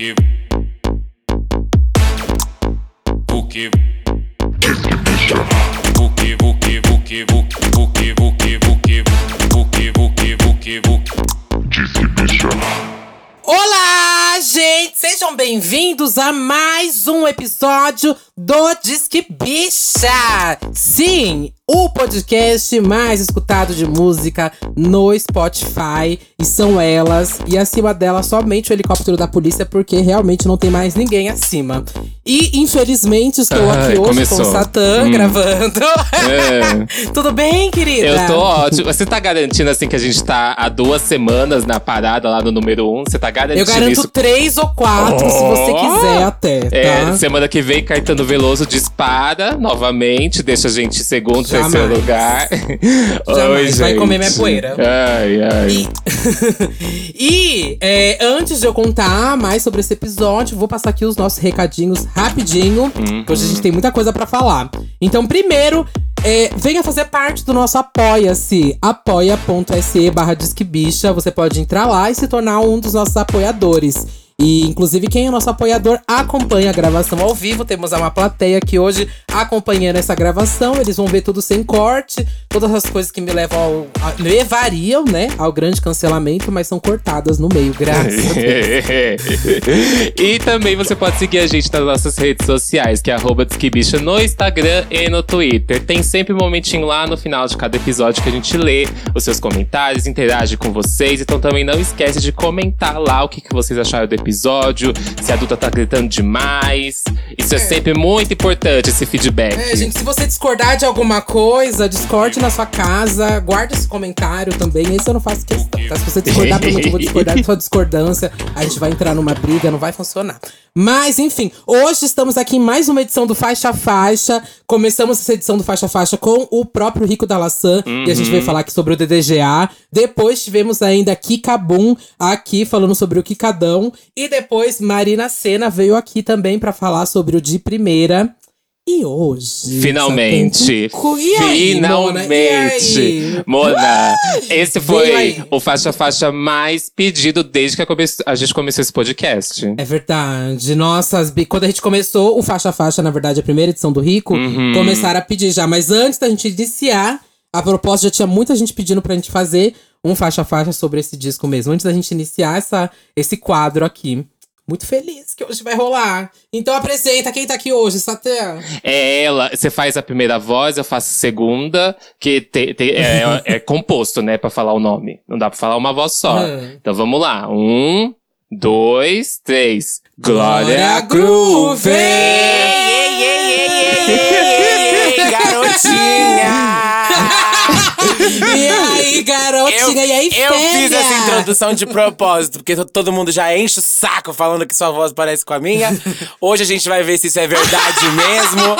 que o que o que o que o que o que o que o que que que o que o que Olá, gente! Sejam bem-vindos a mais um episódio do Disque Bicha! Sim, o podcast mais escutado de música no Spotify. E são elas. E acima delas, somente o helicóptero da polícia, porque realmente não tem mais ninguém acima. E infelizmente estou Ai, aqui hoje começou. com o Satã Hum. gravando. É. Tudo bem, querida? Eu tô ótimo. Você tá garantindo, assim, que a gente tá há duas semanas na parada lá no número um? Você tá garantindo Eu garanto isso? três ou quatro, se você Oh! quiser até, tá? É, semana que vem, Caetano Veloso dispara novamente, deixa a gente segundo, Jamais. terceiro lugar. Jamais, vai gente. comer minha poeira. Ai, ai. E, e, é, antes de eu contar mais sobre esse episódio, vou passar aqui os nossos recadinhos rapidinho, Uhum. hoje a gente tem muita coisa pra falar. Então, primeiro, é, venha fazer parte do nosso Apoia-se, apoia.se barra. Você pode entrar lá e se tornar um dos nossos apoiadores. E, inclusive, quem é nosso apoiador acompanha a gravação ao vivo. Temos uma plateia aqui hoje acompanhando essa gravação. Eles vão ver tudo sem corte. Todas as coisas que me levam ao, a- levariam, né, ao grande cancelamento, mas são cortadas no meio, graças a e também você pode seguir a gente nas nossas redes sociais, que é Disquebicha no Instagram e no Twitter. Tem sempre um momentinho lá no final de cada episódio que a gente lê os seus comentários, interage com vocês. Então também não esquece de comentar lá o que, que vocês acharam do episódio, se a adulta tá gritando demais. Isso é, sempre muito importante, esse feedback. É, gente, se você discordar de alguma coisa, discorde na sua casa, guarda esse comentário também. Esse eu não faço questão, tá? Se você discordar pra mim, eu vou discordar da sua discordância. A gente vai entrar numa briga, não vai funcionar. Mas, enfim, hoje estamos aqui em mais uma edição do Faixa Faixa. Começamos essa edição do Faixa Faixa com o próprio Rico da Laçã. E a gente veio falar aqui sobre o DDGA. Depois tivemos ainda Kikabum aqui falando sobre o Kikadão. E depois Marina Senna veio aqui também pra falar sobre o de primeira. E hoje. Finalmente! E aí, Mona? Finalmente! Mona, esse Veio foi o faixa-faixa mais pedido desde que a, gente começou esse podcast. É verdade. Nossa, quando a gente começou o Faixa Faixa, na verdade, a primeira edição do Rico, Uhum. começaram a pedir já. Mas antes da gente iniciar, a propósito, já tinha muita gente pedindo pra gente fazer um Faixa Faixa sobre esse disco mesmo. Antes da gente iniciar essa, esse quadro aqui. Muito feliz que hoje vai rolar. Então apresenta quem tá aqui hoje, Satã. É ela, você faz a primeira voz, eu faço a segunda, que te- te- é, é composto, né, pra falar o nome. Não dá pra falar uma voz só. Hum. Então vamos lá. Um, dois, três. Glória, Glória Groove! Groove! Ei, ei, ei, ei, ei, ei, garotinha! E aí, garotinha? e aí, eu fiz essa introdução de propósito, porque to- todo mundo já enche o saco falando que sua voz parece com a minha. Hoje a gente vai ver se isso é verdade mesmo.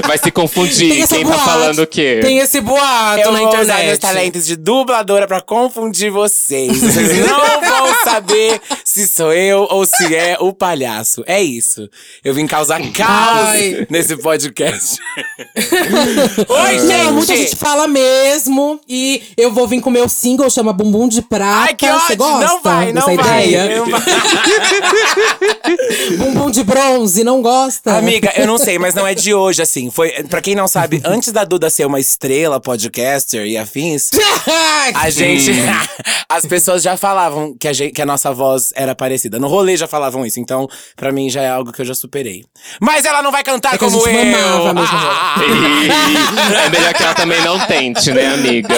Vai se confundir. Quem tá boate. falando o quê? Tem esse boato Eu na vou usar internet. meus talentos de dubladora pra confundir vocês. Vocês não vão saber se sou eu ou se é o palhaço. É isso. Eu vim causar caos Ai. nesse podcast. Oi, Não, muita gente! gente fala mesmo. E eu vou vir com o meu single, chama Bumbum de Prata. Ai, que Você ódio! gosta Não vai, não dessa vai. ideia? Não vai. Bumbum de bronze, não gosta? Amiga, eu não sei, mas não é de hoje, assim. Foi, pra quem não sabe, antes da Duda ser uma estrela, podcaster e afins, a gente. as pessoas já falavam que a, gente, que a nossa voz era parecida. No rolê já falavam isso, então pra mim já é algo que eu já superei. Mas ela não vai cantar É a como gente eu! mesmo. é melhor que ela também não tente, né, amiga?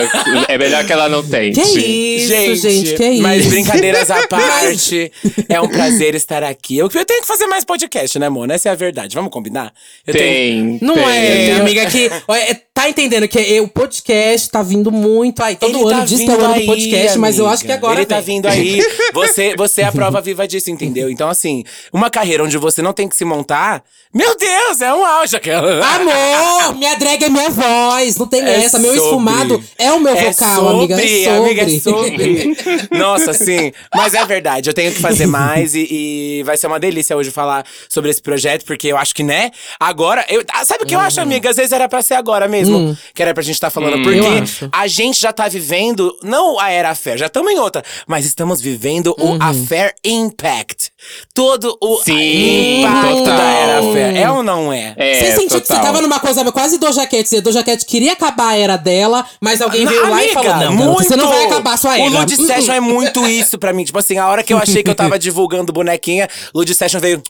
É melhor que ela não tente. Que isso, gente, que isso? Mas brincadeiras à parte, é um prazer estar aqui. Eu, eu tenho que fazer mais podcast, né, Mona? Essa é a verdade. Vamos combinar? Eu tenho- Tem. Não tem. é, amiga, que. é, Tá entendendo que é, o podcast tá vindo muito aí. Todo Ele ano tá diz que é o ano do podcast, mas eu amiga. acho que agora. Ele tá vem. vindo aí. Você, você é a prova viva disso, entendeu? Então, assim, uma carreira onde você não tem que se montar, meu Deus, é um auge aquela. Amor, minha drag é minha voz, não tem É essa. Meu sobre. esfumado é o meu É vocal, sobre, amiga. É sobre. amiga, é sobre. Nossa, sim. Mas é verdade, eu tenho que fazer mais e, e vai ser uma delícia hoje falar sobre esse projeto, porque eu acho que, né? Agora, eu, ah, sabe o que eu acho, amiga? Às vezes era pra ser agora mesmo. Mesmo que era pra gente estar falando. Hum. porque a gente já tá vivendo, não a era Affair, já estamos em outra, mas estamos vivendo Uhum. o Affair Impact. Todo o Sim, impacto total. da era Affair. É ou não é? É, Você sentiu que você tava numa coisa quase Doja Cat. Você, Doja Cat queria acabar a era dela, mas alguém veio lá e falou: Não, garota, você não vai acabar a sua era. O Lud Hum, Session hum. é muito isso pra mim. Tipo assim, a hora que eu achei que eu tava divulgando bonequinha, Lud Session veio.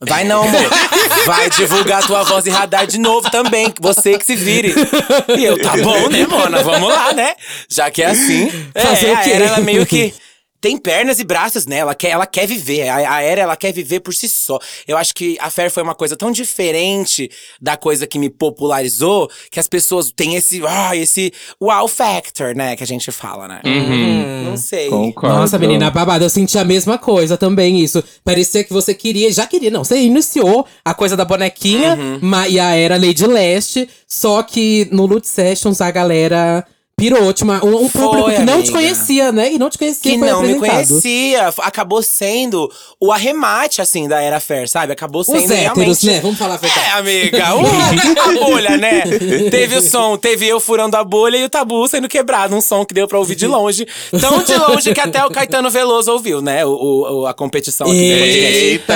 Vai não, amor. Vai divulgar tua voz e radar de novo também. Você que se vire. E eu, tá bom, né, mona? Vamos lá, né? Já que é assim. Fazer é, o quê? Era, ela meio que. Tem pernas e braços, né? Ela quer, ela quer viver. A, a Era, ela quer viver por si só. Eu acho que a Fer foi uma coisa tão diferente da coisa que me popularizou que as pessoas têm esse, ah, esse wow factor, né? Que a gente fala, né? Não sei. Concordo. Nossa, menina babada, eu senti a mesma coisa também, isso. Parecia que você queria, já queria, não. Você iniciou a coisa da bonequinha Uhum. ma- e a era Lady Leste, só que no Loot Sessions a galera pirou. Uma- um, um Foi, público que não te amiga. conhecia, né? E não te conhecia, que não me conhecia. Acabou sendo o arremate, assim, da Era Fair, sabe? Acabou sendo Os héteros, realmente… né? Vamos falar a verdade. É, amiga. Uh, a bolha, né? Teve o som, teve eu furando a bolha e o tabu sendo quebrado. Um som que deu pra ouvir de longe. Tão de longe que até o Caetano Veloso ouviu, né? O, o- a competição aqui. Eita!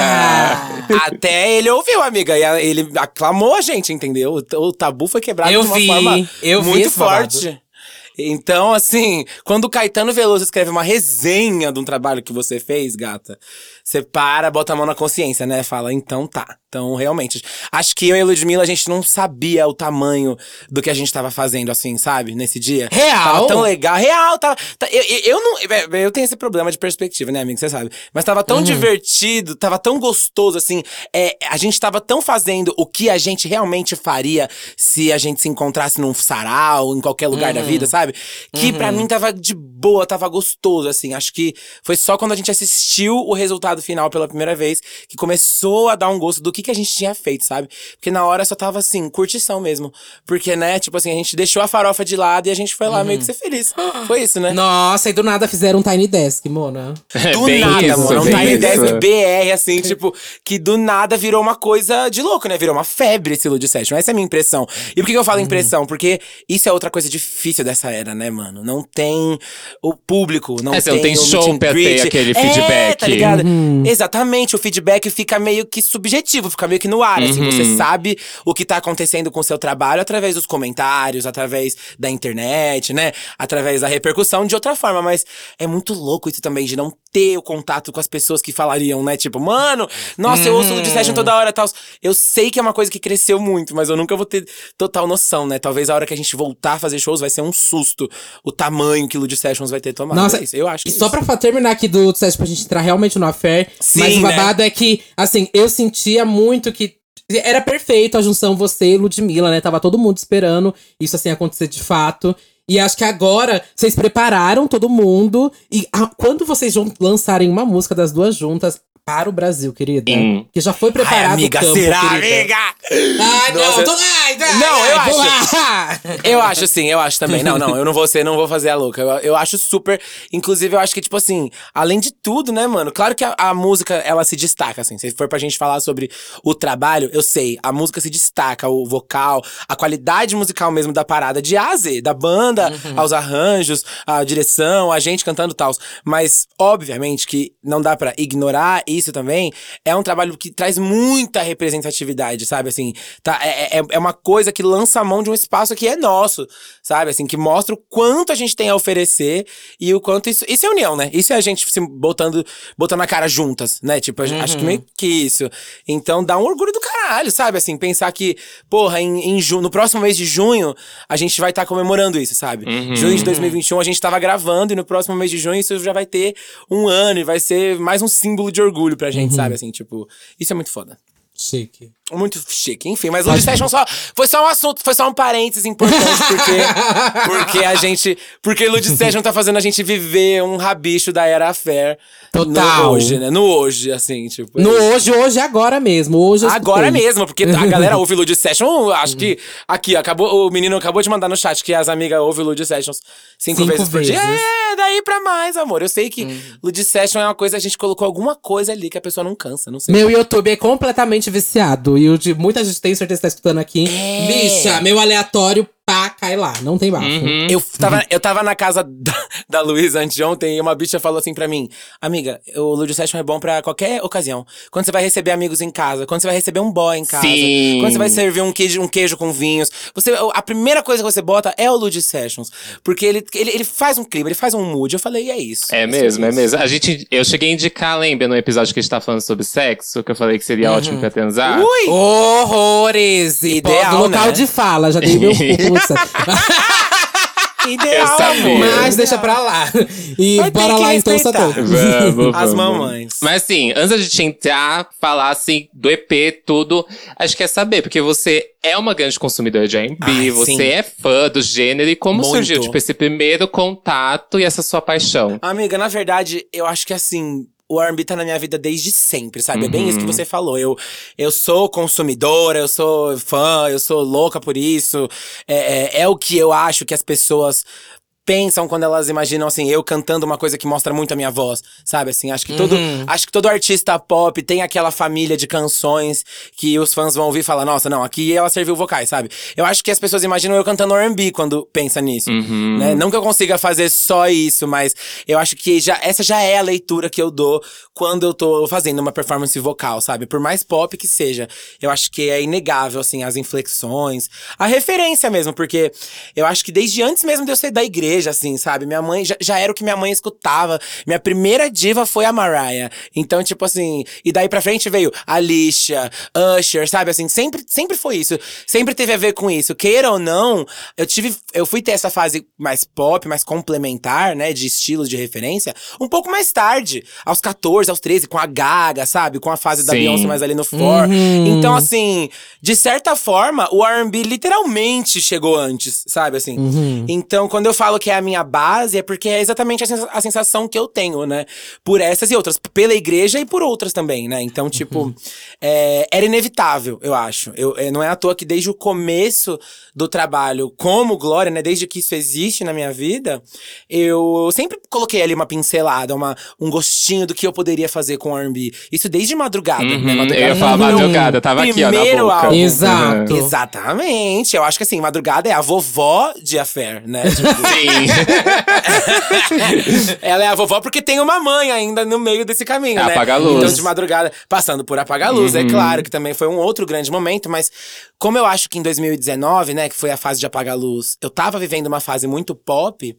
Até ele ouviu, amiga. E ele aclamou a gente, entendeu? O, o tabu foi quebrado Eu de uma vi, forma eu vi muito esse babado. Então, assim, quando o Caetano Veloso escreve uma resenha de um trabalho que você fez, gata, você para, bota a mão na consciência, né? Fala, então tá. Então, realmente. Acho que eu e a Ludmilla, a gente não sabia o tamanho do que a gente tava fazendo, assim, sabe? Nesse dia. Real? Tava tão legal. Real, tava. tá- eu, eu, não. Eu tenho esse problema de perspectiva, né, amigo? Você sabe. Mas tava Uhum. tão divertido, tava tão gostoso, assim. É, a gente tava tão fazendo o que a gente realmente faria se a gente se encontrasse num sarau, em qualquer lugar Uhum. da vida, sabe? Que pra mim tava de boa, tava gostoso, assim. Acho que foi só quando a gente assistiu o resultado final pela primeira vez que começou a dar um gosto do que, que a gente tinha feito, sabe? Porque na hora só tava assim, curtição mesmo. Porque, né, tipo assim, a gente deixou a farofa de lado e a gente foi lá meio que ser feliz. Foi isso, né? Nossa, e do nada fizeram um Tiny Desk, Mona. Do bem nada, isso, mano. Um Tiny isso. Desk BR, assim, tipo, que do nada virou uma coisa de louco, né? Virou uma febre esse Lud Session. Essa é a minha impressão. E por que que eu falo Uhum. impressão? Porque isso é outra coisa difícil dessa era, né, mano? Não tem o público, não É, tem não tem o show pra ter aquele É, feedback. tá ligado? Exatamente, o feedback fica meio que subjetivo, fica meio que no ar, assim. Uhum. Você sabe o que tá acontecendo com o seu trabalho através dos comentários, através da internet, né? Através da repercussão de outra forma, mas é muito louco isso também, de não ter o contato com as pessoas que falariam, né? Tipo, mano, nossa, eu ouço o Lud Session toda hora e tal. Eu sei que é uma coisa que cresceu muito, mas eu nunca vou ter total noção, né? Talvez a hora que a gente voltar a fazer shows vai ser um susto o tamanho que Lud Sessions vai ter tomado. Nossa, É isso, eu acho que E só isso. pra terminar aqui do Sérgio pra gente entrar realmente no affair. Sim, mas o né? babado é que, assim, eu sentia muito que. Era perfeito a junção você e Ludmilla, né? Tava todo mundo esperando isso assim acontecer de fato. E acho que agora vocês prepararam todo mundo. E ah, quando vocês lançarem uma música das duas juntas para o Brasil, querida. Que já foi Ai, preparado amiga, o campo, será, querida. amiga? Ai, Nossa, não, tô ai, Não, eu ai, acho. lá. Eu acho sim, eu acho também. Não, não, eu não vou ser, não vou fazer a louca. Eu, eu acho super. Inclusive, eu acho que, tipo assim, além de tudo, né, mano? Claro que a, a música, ela se destaca, assim. Se for pra gente falar sobre o trabalho, eu sei, a música se destaca, o vocal, a qualidade musical mesmo da parada, de A a Z, da banda, Uhum. aos arranjos, a direção, a gente cantando tal. Mas, obviamente, que não dá pra ignorar isso também. É um trabalho que traz muita representatividade, sabe? Assim, tá, é, é, é uma coisa que lança a mão de um espaço que é nosso, sabe? Assim, que mostra o quanto a gente tem a oferecer e o quanto isso. Isso é união, né? Isso é a gente se botando, botando a cara juntas, né? Tipo, gente- acho que meio que isso. Então dá um orgulho do caralho, sabe? Assim, pensar que, porra, em, em ju- no próximo mês de junho, a gente vai estar comemorando isso, sabe? Junho de 2021, a gente tava gravando e no próximo mês de junho isso já vai ter um ano e vai ser mais um símbolo de orgulho pra gente, sabe? Assim, tipo, isso é muito foda. Chique. Muito chique, enfim, mas o Lud Session só foi só um assunto, foi só um parênteses importante, porque, porque a gente. Porque Lud Session tá fazendo a gente viver um rabicho da era affair. Total. No hoje, né? No hoje, assim, tipo. No hoje, hoje, agora mesmo. Hoje Agora escutei. mesmo, porque a galera ouve Lud Session, acho que. Aqui, acabou. O menino acabou de mandar no chat que as amigas ouvem Lud Sessions cinco, Cinco vezes por dia. vezes. É, daí pra mais, amor. Eu sei que Lud Session é uma coisa, a gente colocou alguma coisa ali que a pessoa não cansa, não sei. Meu YouTube é completamente viciado. Wilde. Muita gente tem certeza que tá escutando aqui. É. Bicha, meu aleatório, pá, cai lá. Não tem bafo. Uhum. Eu tava, eu tava na casa da, da Luísa anteontem e uma bicha falou assim pra mim: Amiga, o Ludio Session é bom pra qualquer ocasião. Quando você vai receber amigos em casa, quando você vai receber um boy em casa, Sim. quando você vai servir um queijo, um queijo com vinhos. Você, a primeira coisa que você bota é o Ludio Sessions. Porque ele, ele, ele faz um clima, ele faz um mood. Eu falei, e é isso. É mesmo, é mesmo. A gente, eu cheguei a indicar, lembra, no episódio que a gente tá falando sobre sexo, que eu falei que seria ótimo pra transar? Ui! Horrores! Ideal, pô, do local né? de fala, já dei meu Ideal, amor. Mas deixa pra lá. E ter bora que lá então. Satã. As mamães. Mas assim, antes da gente entrar, falar assim do EP, tudo, a gente quer saber, porque você é uma grande consumidora de R&B, você sim. é fã do gênero, e como Muito. surgiu, tipo, esse primeiro contato e essa sua paixão? Amiga, na verdade, eu acho que assim. O R&B tá na minha vida desde sempre, sabe? É bem isso que você falou. Eu, eu sou consumidora, eu sou fã, eu sou louca por isso. É, é, é o que eu acho que as pessoas pensam quando elas imaginam assim eu cantando uma coisa que mostra muito a minha voz, sabe assim, acho que todo acho que todo artista pop tem aquela família de canções que os fãs vão ouvir e falar, nossa, não, aqui ela serviu vocais, sabe? Eu acho que as pessoas imaginam eu cantando R&B quando pensa nisso, né? Não que eu consiga fazer só isso, mas eu acho que já essa já é a leitura que eu dou quando eu tô fazendo uma performance vocal, sabe? Por mais pop que seja, eu acho que é inegável assim as inflexões, a referência mesmo, porque eu acho que desde antes mesmo de eu ser da igreja, assim, sabe? Minha mãe já, já era o que minha mãe escutava. Minha primeira diva foi a Mariah. Então, tipo assim, e daí pra frente veio Alicia, Usher, sabe? Assim, sempre, sempre foi isso. Sempre teve a ver com isso. Queira ou não, eu tive. Eu fui ter essa fase mais pop, mais complementar, né? De estilos de referência, um pouco mais tarde. Aos 14, aos 13, com a Gaga, sabe? Com a fase da Sim. Beyoncé mais ali no For. Então, assim, de certa forma, o RB literalmente chegou antes, sabe? Assim. Então, quando eu falo que é a minha base, é porque é exatamente a, sensa- a sensação que eu tenho, né? Por essas e outras. Pela igreja e por outras também, né? Então, tipo, é, era inevitável, eu acho. Eu, é, não é à toa que desde o começo do trabalho como Glória, né? Desde que isso existe na minha vida, eu sempre coloquei ali uma pincelada, uma, um gostinho do que eu poderia fazer com R&B. Isso desde madrugada, né? Uhum, Madrugada eu ia falar madrugada, tava aqui, ó, na primeiro boca. álbum. Exato. Exatamente. Eu acho que assim, Madrugada é a vovó de Affair, né? Tipo, Sim. ela é a vovó porque tem uma mãe ainda no meio desse caminho, É né? Apaga a Luz. Então, de madrugada, passando por Apaga a Luz, é claro que também foi um outro grande momento, mas como eu acho que em 2019, né, que foi a fase de Apaga a Luz, eu tava vivendo uma fase muito pop.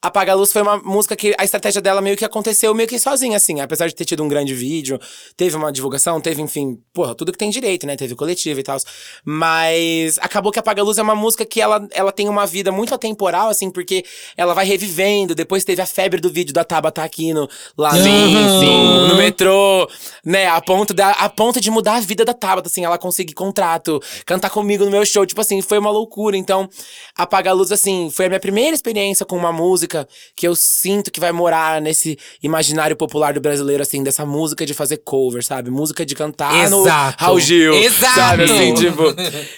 Apaga a Luz foi uma música que a estratégia dela meio que aconteceu meio que sozinha, assim. Apesar de ter tido um grande vídeo, teve uma divulgação, teve, enfim, porra, tudo que tem direito, né? Teve coletivo e tal. Mas acabou que Apaga a Luz é uma música que ela, ela tem uma vida muito atemporal, assim, porque ela vai revivendo. Depois teve a febre do vídeo da Tabata Aquino lá no, sim. no metrô, né? A ponto, da, a ponto de mudar a vida da Tabata, assim, ela conseguir contrato, cantar comigo no meu show. Tipo assim, foi uma loucura. Então, Apaga a Luz, assim, foi a minha primeira experiência com uma música que eu sinto que vai morar nesse imaginário popular do brasileiro, assim, dessa música de fazer cover, sabe? Música de cantar no Exato. Raul Gil. Exato. Sabe, assim, tipo.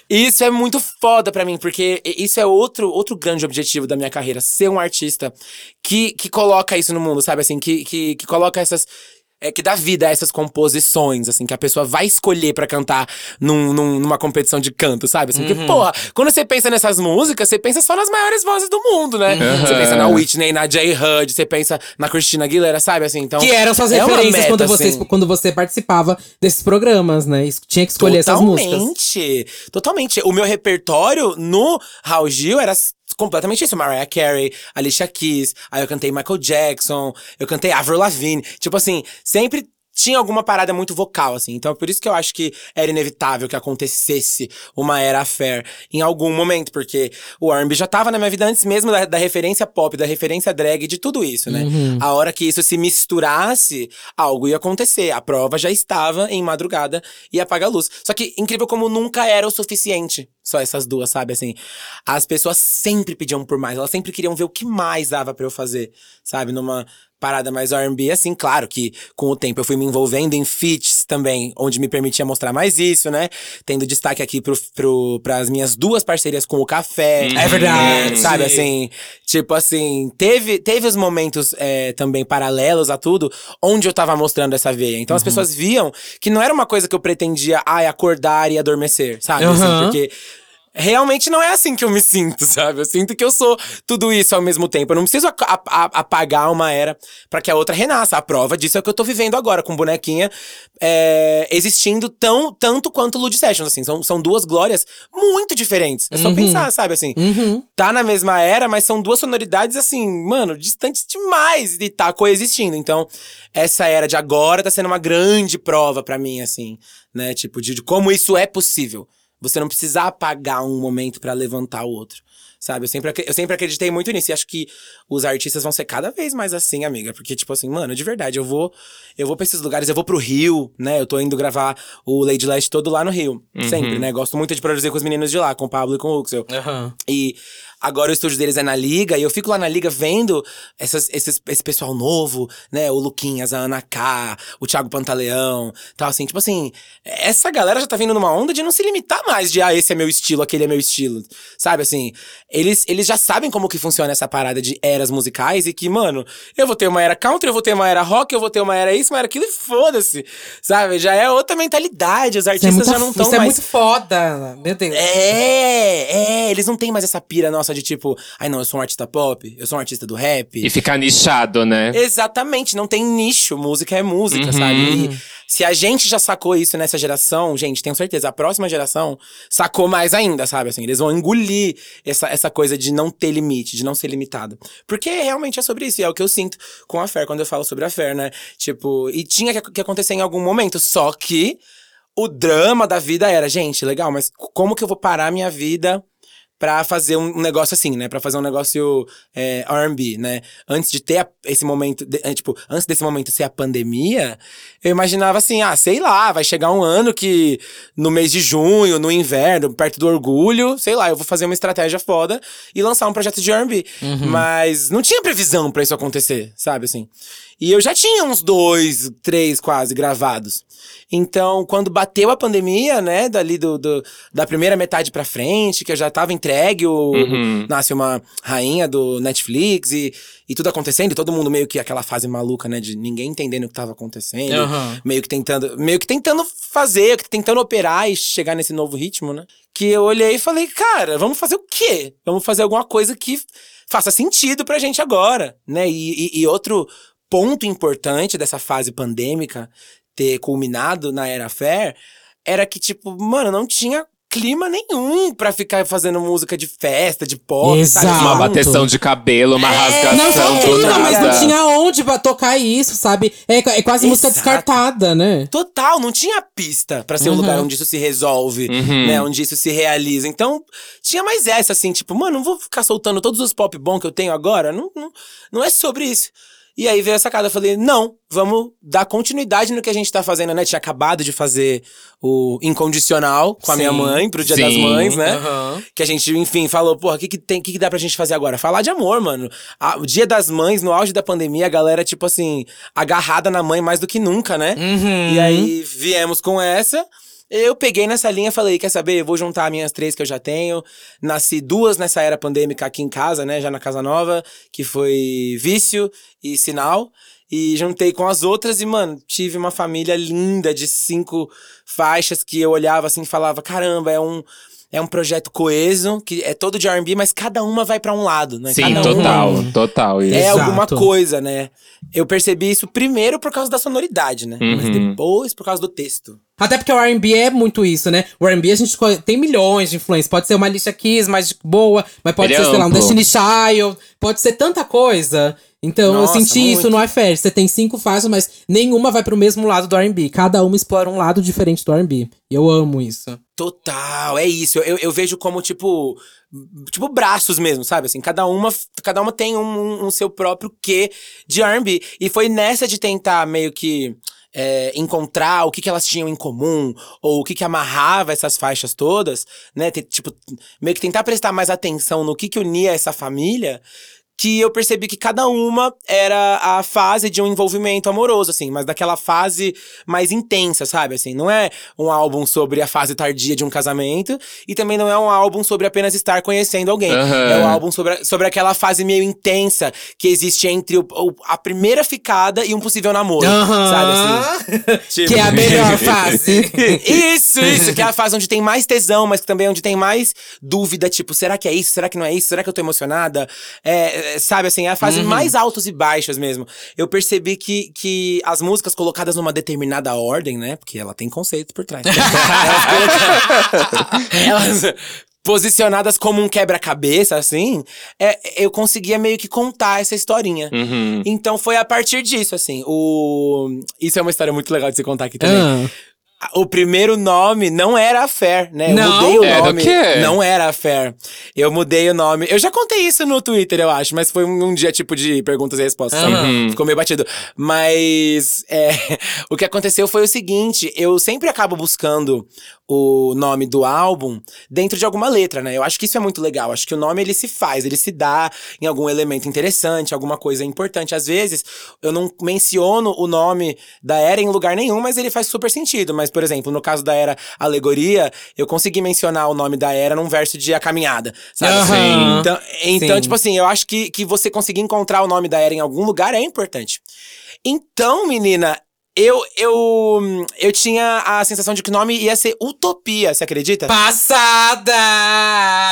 Isso é muito foda pra mim, porque isso é outro, outro grande objetivo da minha carreira. Ser um artista que, que coloca isso no mundo, sabe? Assim, que, que, que coloca essas. É, que dá vida a essas composições, assim, que a pessoa vai escolher pra cantar num, num- numa competição de canto, sabe? Assim, Uhum. Porque, porra, quando você pensa nessas músicas, você pensa só nas maiores vozes do mundo, né? Uhum. Você pensa na Whitney, na J. Hud, você pensa na Christina Aguilera, sabe? Assim, então. Que eram suas é referências meta, quando, você, assim. quando você participava desses programas, né? Tinha que escolher essas músicas. Totalmente. Totalmente. O meu repertório no Raul Gil era completamente isso. Mariah Carey, Alicia Keys, aí eu cantei Michael Jackson, eu cantei Avril Lavigne. Tipo assim, sempre tinha alguma parada muito vocal, assim. Então é por isso que eu acho que era inevitável que acontecesse uma era fair em algum momento, porque o R&B já tava na minha vida antes mesmo da, da referência pop, da referência drag, de tudo isso, né? A hora que isso se misturasse, algo ia acontecer. A prova já estava em madrugada e apaga a luz. Só que incrível como nunca era o suficiente. Só essas duas, sabe? Assim, as pessoas sempre pediam por mais. Elas sempre queriam ver o que mais dava pra eu fazer, sabe? Numa parada mais R&B, assim, claro que com o tempo eu fui me envolvendo em feats também, onde me permitia mostrar mais isso, né? Tendo destaque aqui pro, pro, pras minhas duas parcerias com o café. É verdade. Sabe, assim, tipo assim, teve, teve os momentos é, também paralelos a tudo, onde eu tava mostrando essa veia. Então as pessoas viam que não era uma coisa que eu pretendia, ai, acordar e adormecer, sabe? Assim, Aham. porque Realmente não é assim que eu me sinto, sabe? Eu sinto que eu sou tudo isso ao mesmo tempo. Eu não preciso apagar uma era pra que a outra renasça. A prova disso é o que eu tô vivendo agora, com bonequinha é, existindo tão, tanto quanto o Lud Sessions, assim. São, são duas glórias muito diferentes. É só pensar, sabe? Assim, Uhum. tá na mesma era, mas são duas sonoridades, assim, mano, distantes demais de tá coexistindo. Então, essa era de agora tá sendo uma grande prova pra mim, assim, né? Tipo, de, de como isso é possível. Você não precisa apagar um momento pra levantar o outro. Sabe? Eu sempre, eu sempre acreditei muito nisso. E acho que os artistas vão ser cada vez mais assim, amiga. Porque, tipo assim, mano, de verdade, eu vou. Eu vou pra esses lugares, eu vou pro Rio, né? Eu tô indo gravar o Lady Last todo lá no Rio. Sempre, né? Gosto muito de produzir com os meninos de lá, com o Pablo e com o Huxel. Aham. E agora o estúdio deles é na Liga, e eu fico lá na Liga vendo essas, esses, esse pessoal novo, né? O Luquinhas, a Ana K, o Thiago Pantaleão, tal, assim. Tipo assim, essa galera já tá vindo numa onda de não se limitar mais de, ah, esse é meu estilo, aquele é meu estilo. Sabe, assim, eles, eles já sabem como que funciona essa parada de eras musicais e que, mano, eu vou ter uma era country, eu vou ter uma era rock, eu vou ter uma era isso, uma era aquilo e foda-se. Sabe, já é outra mentalidade, os é, artistas muito, já não estão isso é mais... muito foda. Meu Deus. É, é, eles não têm mais essa pira nossa de tipo, ai não, eu sou um artista pop, eu sou um artista do rap. E ficar nichado, né? Exatamente, não tem nicho, música é música, Uhum. sabe? E se a gente já sacou isso nessa geração, gente, tenho certeza, a próxima geração sacou mais ainda, sabe? Assim, eles vão engolir essa, essa coisa de não ter limite, de não ser limitado. Porque realmente é sobre isso, e é o que eu sinto com a Fer quando eu falo sobre a Fer, né? Tipo, e tinha que, que acontecer em algum momento, só que o drama da vida era, gente, legal, mas como que eu vou parar minha vida pra fazer um negócio assim, né? Pra fazer um negócio é, R&B, né? Antes de ter a- esse momento, de- é, tipo, antes desse momento ser a pandemia, eu imaginava assim, ah, sei lá, vai chegar um ano que no mês de junho, no inverno, perto do orgulho, sei lá, eu vou fazer uma estratégia foda e lançar um projeto de R&B. Mas não tinha previsão pra isso acontecer, sabe assim? E eu já tinha uns dois, três quase gravados. Então, quando bateu a pandemia, né, dali do, do- da primeira metade pra frente, que eu já tava entregue, o, Uhum. nasce uma rainha do Netflix e, e tudo acontecendo, e todo mundo meio que aquela fase maluca, né, de ninguém entendendo o que tava acontecendo, Aham. meio que tentando, meio que tentando fazer, tentando operar e chegar nesse novo ritmo, né? Que eu olhei e falei, cara, vamos fazer o quê? Vamos fazer alguma coisa que faça sentido pra gente agora, né? E, e- e outro ponto importante dessa fase pandêmica ter culminado na Era Fair era que, tipo, mano, não tinha clima nenhum pra ficar fazendo música de festa, de pop, sabe? Exato. Uma bateção de cabelo, uma É, rasgação Não só do clima, mas não tinha onde pra tocar isso, sabe? É, é quase música Exato. descartada, né? Total, não tinha pista pra ser um Uhum. lugar onde isso se resolve, Uhum. né? Onde isso se realiza. Então, tinha mais essa, assim, tipo, mano, não vou ficar soltando todos os pop bons que eu tenho agora. Não, não, não é sobre isso. E aí veio a sacada, eu falei, não, vamos dar continuidade no que a gente tá fazendo, né? Tinha acabado de fazer o Incondicional com a minha Sim. mãe, pro Dia Sim. das Mães, né? Aham. Que a gente, enfim, falou, porra, o que, que, tem, que, que dá pra gente fazer agora? Falar de amor, mano. A- o dia das mães, no auge da pandemia, a galera, tipo assim, agarrada na mãe mais do que nunca, né? Uhum. E aí viemos com essa. Eu peguei nessa linha e falei, quer saber? Eu vou juntar minhas três que eu já tenho. Nasci duas nessa era pandêmica aqui em casa, né? Já na Casa Nova, que foi Vício e Sinal. E juntei com as outras e, mano, tive uma família linda de cinco faixas que eu olhava assim e falava: caramba, é um. É um projeto coeso, que é todo de R&B, mas cada uma vai pra um lado, né? Sim, cada total, uma- total. isso. é Exato. alguma coisa, né? Eu percebi isso primeiro por causa da sonoridade, né? Mas Uhum. depois por causa do texto. Até porque o R&B é muito isso, né? O R&B a gente tem milhões de influências. Pode ser uma Alicia Keys mais boa, mas pode Ele ser, é sei lá, um. Destiny Child. Pode ser tanta coisa. Então Nossa, eu senti muito. isso no iFair. Você tem cinco faixas, mas nenhuma vai pro mesmo lado do R&B. Cada uma explora um lado diferente do R&B. E eu amo isso. Total, é isso. Eu, eu vejo como, tipo, tipo, braços mesmo, sabe? Assim, cada uma, cada uma tem um, um- um seu próprio quê de R&B. E foi nessa de tentar meio que é, encontrar o que, que elas tinham em comum, ou o que, que amarrava essas faixas todas, né? Te- tipo, meio que tentar prestar mais atenção no que, que unia essa família, que eu percebi que cada uma era a fase de um envolvimento amoroso, assim, mas daquela fase mais intensa, sabe? Assim, não é um álbum sobre a fase tardia de um casamento e também não é um álbum sobre apenas estar conhecendo alguém. Aham. É um álbum sobre, sobre aquela fase meio intensa que existe entre o- o- a primeira ficada e um possível namoro, sabe? Assim, Tipo- Que é a melhor fase. isso, isso, que é a fase onde tem mais tesão, mas também onde tem mais dúvida, tipo, será que é isso? Será que não é isso? Será que eu tô emocionada? É, sabe, assim, é a fase mais altos e baixos mesmo. Eu percebi que, que as músicas colocadas numa determinada ordem, né? Porque ela tem conceito por trás. elas, elas posicionadas como um quebra-cabeça, assim, é, eu conseguia meio que contar essa historinha. Uhum. Então foi a partir disso, assim. O... Isso é uma história muito legal de se contar aqui também. Ah. O primeiro nome não era a Fair, né? Eu Não? mudei o Era o nome. quê? Não era a Fair. Eu mudei o nome. Eu já contei isso no Twitter, eu acho, mas foi um, um dia tipo de perguntas e respostas. Uhum. Ficou meio batido. Mas é, o que aconteceu foi o seguinte: eu sempre acabo buscando o nome do álbum dentro de alguma letra, né? Eu acho que isso é muito legal. Acho que o nome ele se faz, ele se dá em algum elemento interessante, alguma coisa importante. Às vezes, eu não menciono o nome da era em lugar nenhum, mas ele faz super sentido. Mas, por exemplo, no caso da era Alegoria, eu consegui mencionar o nome da era num verso de A Caminhada, sabe? Aham. Então, então Sim. tipo assim, eu acho que, que você conseguir encontrar o nome da era em algum lugar é importante. Então, menina, eu, eu, eu tinha a sensação de que o nome ia ser Utopia, você acredita? Passada!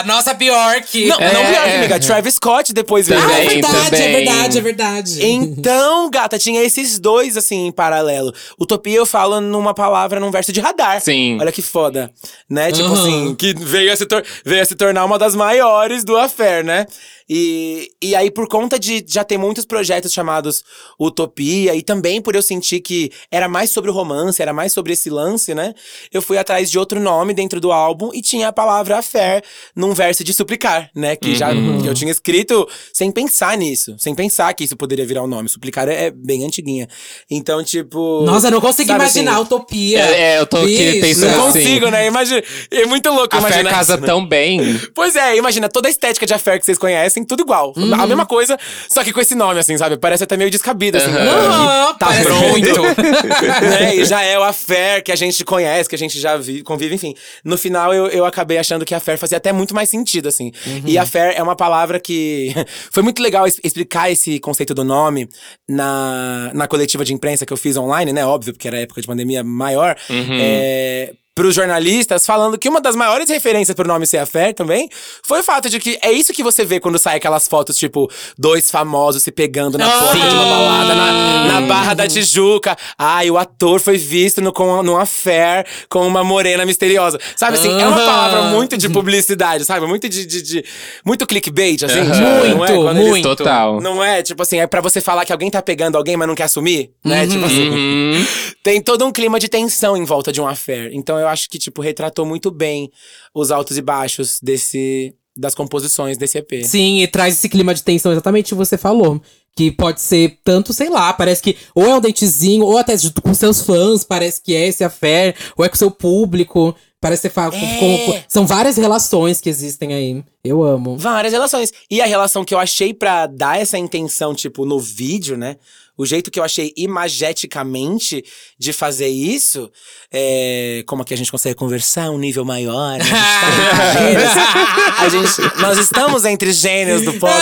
Nossa, pior que. Não, É, não pior que é. amiga. Travis Scott depois veio. Ah, é Também, verdade, é também. verdade, é verdade. Então, gata, tinha esses dois, assim, em paralelo. Utopia eu falo numa palavra, num verso de radar. Sim. Olha que foda. Né? Tipo Aham. assim, que veio a, se tor- veio a se tornar uma das maiores do Affair, né? E, e aí, por conta de já ter muitos projetos chamados Utopia, e também por eu sentir que era mais sobre o romance, era mais sobre esse lance, né? Eu fui atrás de outro nome dentro do álbum e tinha a palavra Affair num verso de suplicar, né? Que já que eu tinha escrito sem pensar nisso, sem pensar que isso poderia virar um nome. Suplicar é, é bem antiguinha. Então, tipo. Nossa, eu não consegui sabe imaginar assim, utopia. É, é, eu tô aqui pensando Não assim. consigo, né? Imagina. É muito louco A Fé imaginar. casa isso, né? tão bem. Pois é, imagina toda a estética de Affair que vocês conhecem, tudo igual. A mesma coisa, só que com esse nome, assim, sabe? Parece até meio descabido, assim. Aham, tá parece pronto. né? E já é o Affair que a gente conhece, que a gente já vi, convive, enfim. No final, eu, eu acabei achando que Affair fazia até muito mais sentido, assim. E Affair é uma palavra que. Foi muito legal explicar esse conceito do nome na, na coletiva de imprensa que eu fiz online, né? Óbvio, porque era época de pandemia maior. É, pros jornalistas, falando que uma das maiores referências pro nome ser Affair também foi o fato de que é isso que você vê quando sai aquelas fotos, tipo, dois famosos se pegando na porta de uma balada na, na Barra da Tijuca. Ai, o ator foi visto no, com, num affair com uma morena misteriosa. Sabe assim, é uma palavra muito de publicidade, sabe? Muito de. de, de- muito clickbait, assim. Aham. tipo, não é? Muito, eles- muito. Total. Não é, tipo assim, é pra você falar que alguém tá pegando alguém, mas não quer assumir, né? Tipo assim. Uhum. Tem todo um clima de tensão em volta de um affair. Então eu acho que, tipo, retratou muito bem os altos e baixos desse. Das composições desse EP. Sim, e traz esse clima de tensão exatamente o que você falou. Que pode ser tanto, sei lá, parece que ou é um dentezinho, ou até com seus fãs, parece que é esse affair, ou é com seu público. Parece que você fala. É. com- com- são várias relações que existem aí. Eu amo. Várias relações. E a relação que eu achei pra dar essa intenção, tipo, no vídeo, né? O jeito que eu achei imageticamente de fazer isso, é, como aqui a gente consegue conversar um nível maior. né? A gente, tá entre gênios. A gente- nós estamos entre gênios do pop.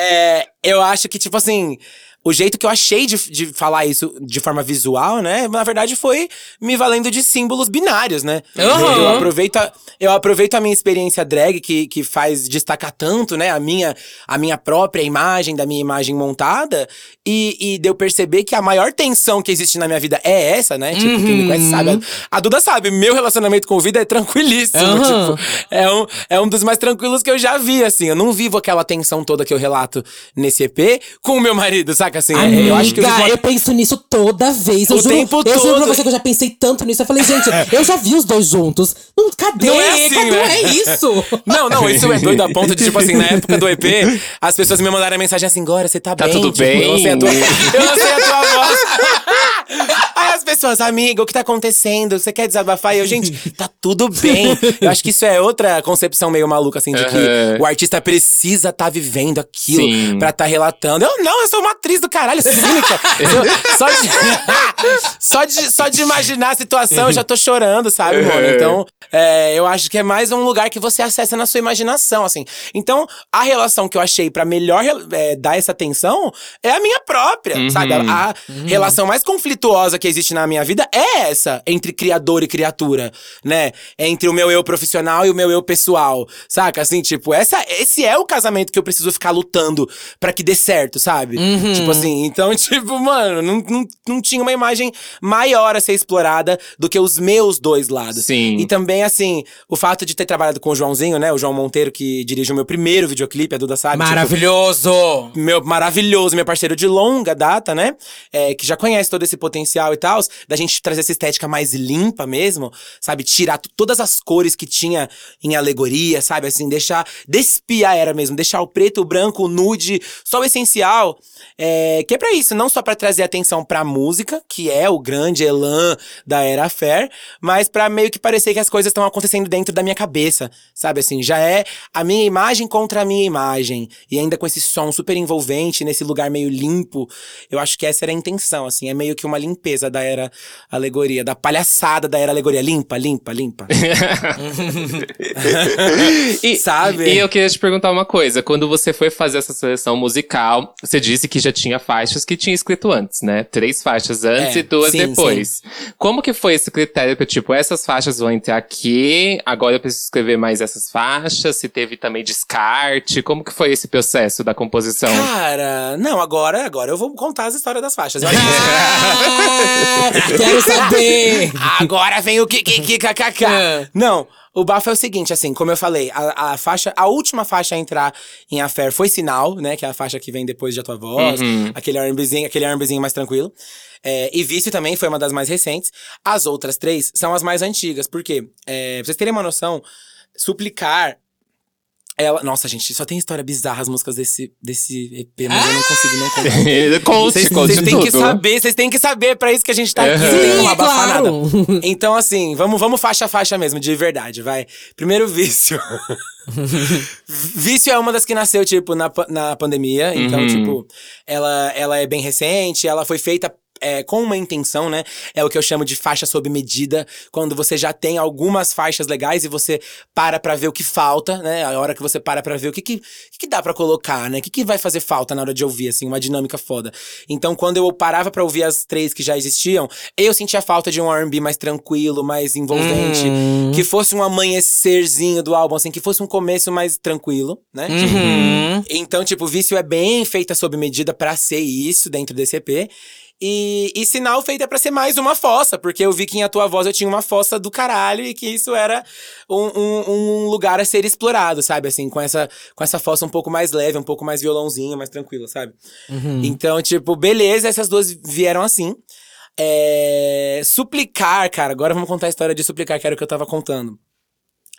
É, eu acho que, tipo assim. O jeito que eu achei de, de falar isso de forma visual, né? Na verdade, foi me valendo de símbolos binários, né? Aham. Eu, aproveito, a- eu aproveito a minha experiência drag, que, que faz destacar tanto, né? A minha, a minha própria imagem, da minha imagem montada. E, e de eu perceber que a maior tensão que existe na minha vida é essa, né? Tipo, quem me conhece sabe. A, Duda sabe, meu relacionamento com o Vida é tranquilíssimo. Aham. Tipo, é um, é um dos mais tranquilos que eu já vi, assim. Eu não vivo aquela tensão toda que eu relato nesse EP com o meu marido, saca? Assim, é- eu acho que eu, Amiga, eu penso nisso toda vez. Eu O juro, tempo eu juro todo. pra você que eu já pensei tanto nisso. Eu falei, gente, eu já vi os dois juntos. Não, cadê? Não é assim, cadê? né? É isso? Não, não, isso é doido a ponto de, tipo assim, na época do EP, as pessoas me mandaram mensagem assim, Glória, você tá, Tá bem? tudo Tipo, bem? Eu não sei a tua, eu não sei a tua voz. Aí as pessoas amiga, o que tá acontecendo? Você quer desabafar? E eu, gente, tá tudo bem. Eu acho que isso é outra concepção meio maluca, assim, de que Aham. o artista precisa tá vivendo aquilo Sim. pra tá relatando. Eu não, eu sou uma atriz do caralho, cínica. Eu- só, de, só, de, só de imaginar a situação, eu já tô chorando, sabe, mano? Uhum. Então, é, eu acho que é mais um lugar que você acessa na sua imaginação, assim. Então, a relação que eu achei pra melhor é, dar essa atenção é a minha própria, Uhum. sabe? A, a relação mais conflituosa que existe na minha vida é essa, entre criador e criatura, né? Entre o meu eu profissional e o meu eu pessoal, saca? Assim, tipo, essa, esse é o casamento que eu preciso ficar lutando pra que dê certo, sabe? Uhum. Tipo assim, então, tipo, mano, não, não, não tinha uma imagem maior a ser explorada do que os meus dois lados. Sim. E também, assim, o fato de ter trabalhado com o Joãozinho, né? O João Monteiro, que dirige o meu primeiro videoclipe, a Duda sabe. tipo, Maravilhoso! meu maravilhoso, meu parceiro de longa data, né? É, que já conhece todo esse potencial e tal, da gente trazer essa estética mais limpa mesmo, sabe? Tirar todas as cores que tinha em alegoria, sabe? Assim, deixar. Despiar era mesmo, deixar o preto, o branco, o nude, só o essencial. É, que é pra isso, não só pra trazer atenção pra música, que é o grande elan da Era Fair, mas pra meio que parecer que as coisas estão acontecendo dentro da minha cabeça, sabe? Assim, já é a minha imagem contra a minha imagem. E ainda com esse som super envolvente, nesse lugar meio limpo. Eu acho que essa era a intenção, assim. É meio que uma limpeza da Era Alegoria, da palhaçada da Era Alegoria. Limpa, limpa, limpa. E, Sabe? E eu queria te perguntar uma coisa. Quando você foi fazer essa seleção musical, você disse que já tinha faixas que tinha escrito antes, né? Três faixas antes É, e duas sim, depois. Como que foi esse critério? Que, tipo, essas faixas vão entrar aqui, agora eu preciso escrever mais essas faixas, se teve também descarte. Como que foi esse processo da composição? Cara, não, agora, agora eu vou contar as histórias das faixas. Ah, quero saber! Agora vem o que que que kkk. É. Não, o bafo é o seguinte, assim, como eu falei, a, a faixa, a última faixa a entrar em Affair foi Sinal, né, que é a faixa que vem depois de A Tua Voz, Uhum. aquele R&Bzinho, aquele R&Bzinho mais tranquilo. É, e Vício também foi uma das mais recentes. As outras três são as mais antigas, porque, é, pra vocês terem uma noção, Suplicar ela, nossa, gente, só tem história bizarra as músicas desse, desse EP, mas eu não consigo não contar. conte, Vocês conte vocês têm que saber, vocês têm que saber, pra isso que a gente tá aqui. Uhum. Não tem como Sim, é abafar nada. claro! Então, assim, vamos, vamos faixa a faixa mesmo, de verdade, vai. Primeiro, vício. vício é uma das que nasceu, tipo, na, na pandemia. Então, Uhum. tipo, ela, ela é bem recente, ela foi feita. É, com uma intenção, né? É o que eu chamo de faixa sob medida. Quando você já tem algumas faixas legais e você para pra ver o que falta, né? A hora que você para pra ver o que, que, que, dá pra colocar, né? O que, que vai fazer falta na hora de ouvir, assim, uma dinâmica foda. Então, quando eu parava pra ouvir as três que já existiam, eu sentia falta de um R&B mais tranquilo, mais envolvente, Hum. que fosse um amanhecerzinho do álbum, assim, que fosse um começo mais tranquilo, né? Uhum. Então, tipo, Vício é bem feita sob medida pra ser isso dentro desse EP. E, e Sinal feita pra ser mais uma fossa, porque eu vi que em A Tua Voz eu tinha uma fossa do caralho e que isso era um, um, um lugar a ser explorado, sabe? Assim, com essa, com essa fossa um pouco mais leve, um pouco mais violãozinho, mais tranquila, sabe? Então, tipo, beleza, essas duas vieram assim. É, Suplicar, cara, agora vamos contar a história de Suplicar, que era o que eu tava contando.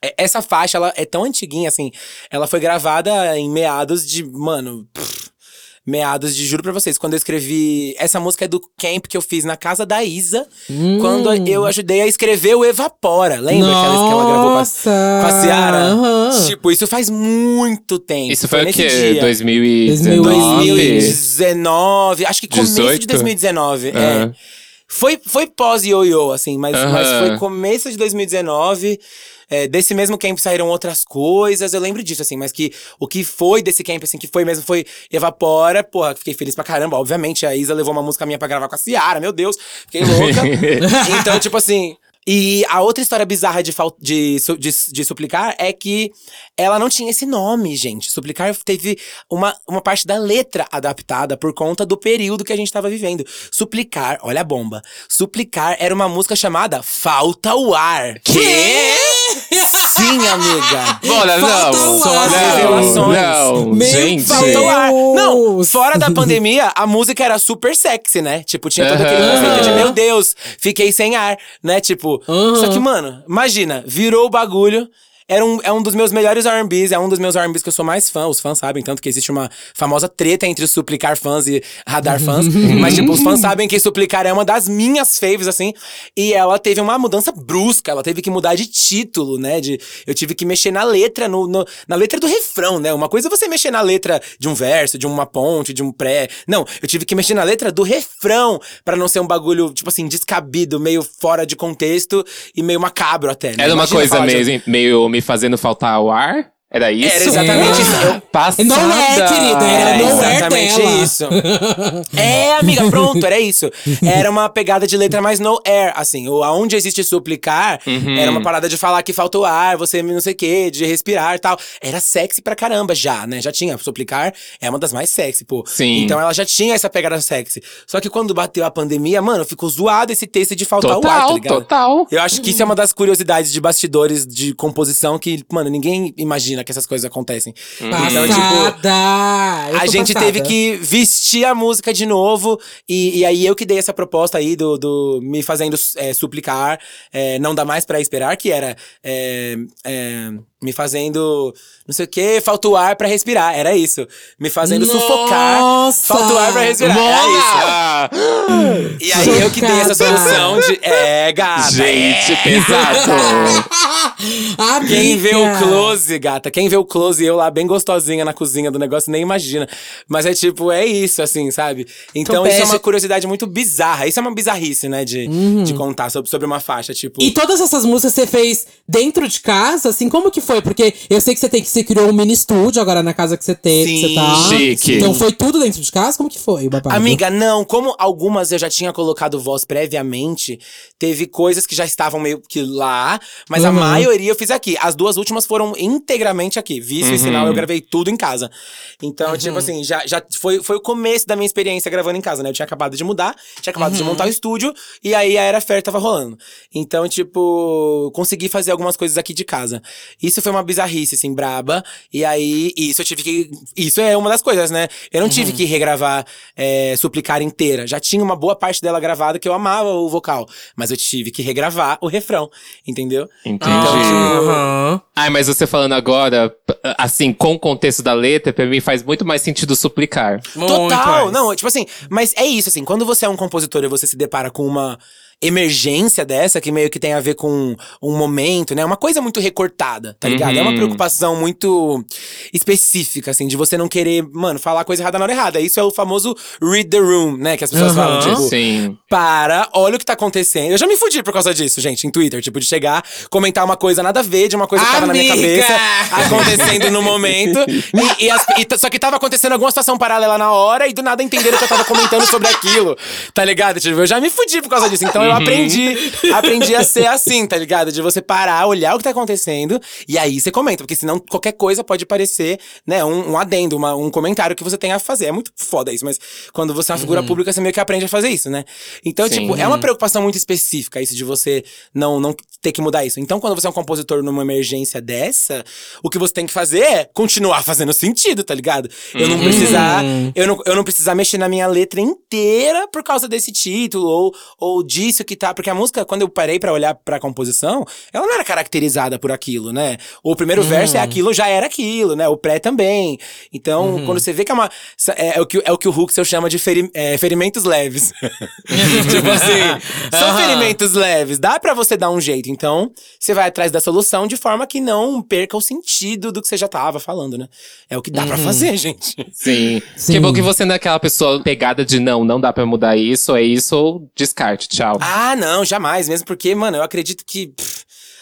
É, Essa faixa, ela é tão antiguinha, assim. Ela foi gravada em meados de. Mano. pff, meados de. Juro pra vocês, quando eu escrevi. Essa música é do camp que eu fiz na casa da Isa. Quando eu ajudei a escrever o Evapora. Lembra aquela que ela gravou com a, Nossa! com a Ciara? Aham. Tipo, isso faz muito tempo. Isso foi o nesse quê? dia. 2019? 2019, acho que começo 18? de 2019. Aham. É. Foi, foi pós-ioiô, assim, mas, Aham. mas foi começo de 2019. É, desse mesmo camp saíram outras coisas, eu lembro disso, assim, mas que o que foi desse camp, assim, que foi mesmo, foi Evapora, porra, fiquei feliz pra caramba. Obviamente, a Isa levou uma música minha pra gravar com a Ciara, meu Deus, fiquei louca. então, tipo assim. E a outra história bizarra de, de, de, de Suplicar é que ela não tinha esse nome, gente. Suplicar teve uma, uma parte da letra adaptada por conta do período que a gente tava vivendo. Suplicar, olha a bomba. Suplicar era uma música chamada Falta o Ar. Quê? Sim, amiga. Falta não. as revelações. Não, Meu gente. Falta o ar. Não, fora da pandemia, a música era super sexy, né? Tipo, tinha todo aquele conceito de, meu Deus, fiquei sem ar, né? Tipo, Aham. só que, mano, imagina, virou o bagulho. Era um, é um dos meus melhores R&Bs, é um dos meus R&Bs que eu sou mais fã. Os fãs sabem, tanto que existe uma famosa treta entre suplicar fãs e radar fãs. Mas, tipo, os fãs sabem que suplicar é uma das minhas faves, assim. E ela teve uma mudança brusca, ela teve que mudar de título, né? De, eu tive que mexer na letra, no, no na letra do refrão, né? Uma coisa é você mexer na letra de um verso, de uma ponte, de um pré. Não, eu tive que mexer na letra do refrão para não ser um bagulho, tipo assim, descabido, meio fora de contexto e meio macabro até. Né? Era uma Imagina coisa falar de- meio, meio me fazendo faltar o ar? Era isso? Era exatamente isso. Eu- Passada. Não é, querida, era É não é exatamente dela. isso. é, amiga, pronto, era isso. Era uma pegada de letra mais no air, assim. O aonde existe suplicar, Uhum. era uma parada de falar que falta o ar, você não sei o quê, de respirar e tal. Era sexy pra caramba já, né? Já tinha. Suplicar é uma das mais sexy, pô. Sim. Então ela já tinha essa pegada sexy. Só que quando bateu a pandemia, mano, ficou zoado esse texto de faltar o ar, tá Total, ligado? total. Eu acho que isso é uma das curiosidades de bastidores de composição que, mano, ninguém imagina que essas coisas acontecem. Então, tipo, a gente passada. teve que vestir a música de novo. E, e aí eu que dei essa proposta aí do, do me fazendo é, suplicar, é, não dá mais pra esperar, que era é, é, me fazendo não sei o que, falta o ar pra respirar. Era isso. Me fazendo sufocar, Nossa! falta o ar pra respirar. Era isso. E aí eu que dei essa solução de. É, gata. gente, é. pesado. Amiga. Quem vê o close, gata, quem vê o close, eu lá bem gostosinha na cozinha do negócio, nem imagina. Mas é tipo, é isso, assim, sabe? Então isso é uma curiosidade muito bizarra. Isso é uma bizarrice, né, de, de contar sobre, sobre uma faixa, tipo. E todas essas músicas você fez dentro de casa, assim, como que foi? Porque eu sei que você tem que você criou um mini estúdio agora na casa que você tem, que Sim, você tá. chique. Então foi tudo dentro de casa? Como que foi, babado? Amiga, não, como algumas eu já tinha colocado voz previamente, teve coisas que já estavam meio que lá, mas a Uhum. Maioria eu fiz aqui. As duas últimas foram integramente aqui. Vício e sinal eu gravei tudo em casa. Então, tipo assim, já, já foi, foi o começo da minha experiência gravando em casa, né? Eu tinha acabado de mudar, tinha acabado de montar o estúdio, e aí a Era Fair tava rolando. Então, tipo, consegui fazer algumas coisas aqui de casa. Isso foi uma bizarrice, assim, braba. E aí, isso eu tive que. Isso é uma das coisas, né? Eu não tive que regravar é, Suplicar inteira. Já tinha uma boa parte dela gravada que eu amava o vocal. Mas eu tive que regravar o refrão, entendeu? Entendi. Aham. Ai, mas você falando agora, assim, com o contexto da letra, pra mim faz muito mais sentido suplicar. Total! mais. Não, tipo assim, mas é isso, assim, quando você é um compositor e você se depara com uma emergência dessa, que meio que tem a ver com um momento, né? Uma coisa muito recortada, tá ligado? É uma preocupação muito específica, assim, de você não querer, mano, falar coisa errada na hora errada. Isso é o famoso read the room, né? Que as pessoas falam, tipo. Sim. Para, olha o que tá acontecendo. Eu já me fudi por causa disso, gente, em Twitter. Tipo, de chegar, comentar uma coisa nada a ver, de uma coisa que tava na minha Amiga! cabeça, acontecendo no momento. E, e as- e só que tava acontecendo alguma situação paralela na hora e do nada entenderam que eu tava comentando sobre aquilo. Tá ligado? Tipo, eu já me fudi por causa disso. Então eu aprendi, aprendi a ser assim, tá ligado? De você parar, olhar o que tá acontecendo e aí você comenta. Porque senão qualquer coisa pode parecer, né, um, um adendo, uma- um comentário que você tem a fazer. É muito foda isso, mas quando você é uma figura pública, você meio que aprende a fazer isso, né? Então, Sim. tipo, é uma preocupação muito específica isso de você não, não ter que mudar isso. Então, quando você é um compositor numa emergência dessa, o que você tem que fazer é continuar fazendo sentido, tá ligado? Eu não precisar, eu não, eu não precisar mexer na minha letra inteira por causa desse título ou, ou disso que tá, porque a música, quando eu parei pra olhar pra composição, ela não era caracterizada por aquilo, né? O primeiro verso é aquilo, já era aquilo, né? O pré também. Então, quando você vê que é uma é, é o que é o que o Huxel chama de feri- é, ferimentos leves. tipo assim, são ferimentos leves, dá pra você dar um jeito. Então, você vai atrás da solução de forma que não perca o sentido do que você já tava falando, né? É o que dá pra fazer, gente. Sim. Sim. Que bom que você não é aquela pessoa pegada de não, não dá pra mudar isso, é isso ou descarte, tchau. Ah, não, jamais. Mesmo porque, mano, eu acredito que pff,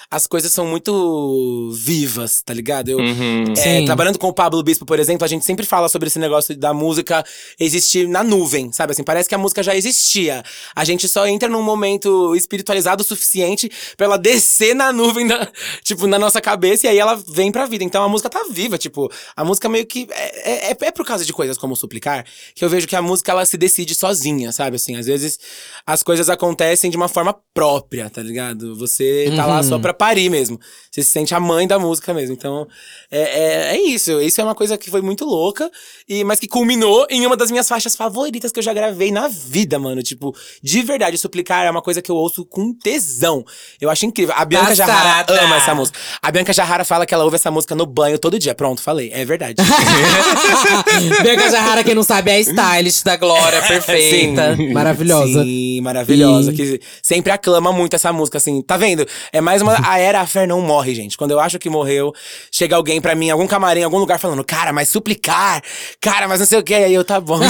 as coisas são muito vivas, tá ligado? Eu, Uhum. é, trabalhando com o Pablo Bispo, por exemplo, a gente sempre fala sobre esse negócio da música existir na nuvem, sabe? Assim, parece que a música já existia. A gente só entra num momento espiritualizado o suficiente pra ela descer na nuvem, da, tipo, na nossa cabeça, e aí ela vem pra vida. Então a música tá viva, tipo, a música meio que. É, é, é por causa de coisas como suplicar que eu vejo que a música ela se decide sozinha, sabe? Assim, às vezes as coisas acontecem de uma forma própria, tá ligado? Você tá lá só pra parir mesmo. Você se sente a mãe da música mesmo. Então, é, é, é isso. Isso é uma coisa que foi muito louca, e, mas que culminou em uma das minhas faixas favoritas que eu já gravei na vida, mano. Tipo, de verdade, Suplicar é uma coisa que eu ouço com tesão. Eu acho incrível. A Bianca Jarrara ama essa música. A Bianca Jarrara fala que ela ouve essa música no banho todo dia. Pronto, falei. É verdade. Bianca Jarrara, quem não sabe, é a stylist da Glória, perfeita. Sim. Maravilhosa. Sim, maravilhosa. E- Que sempre aclama muito essa música, assim. Tá vendo? É mais uma. A Era a Fer não morre, gente. Quando eu acho que morreu, chega alguém pra mim, algum camarim, algum lugar, falando, cara, mas suplicar, cara, mas não sei o que. Aí eu, tá bom.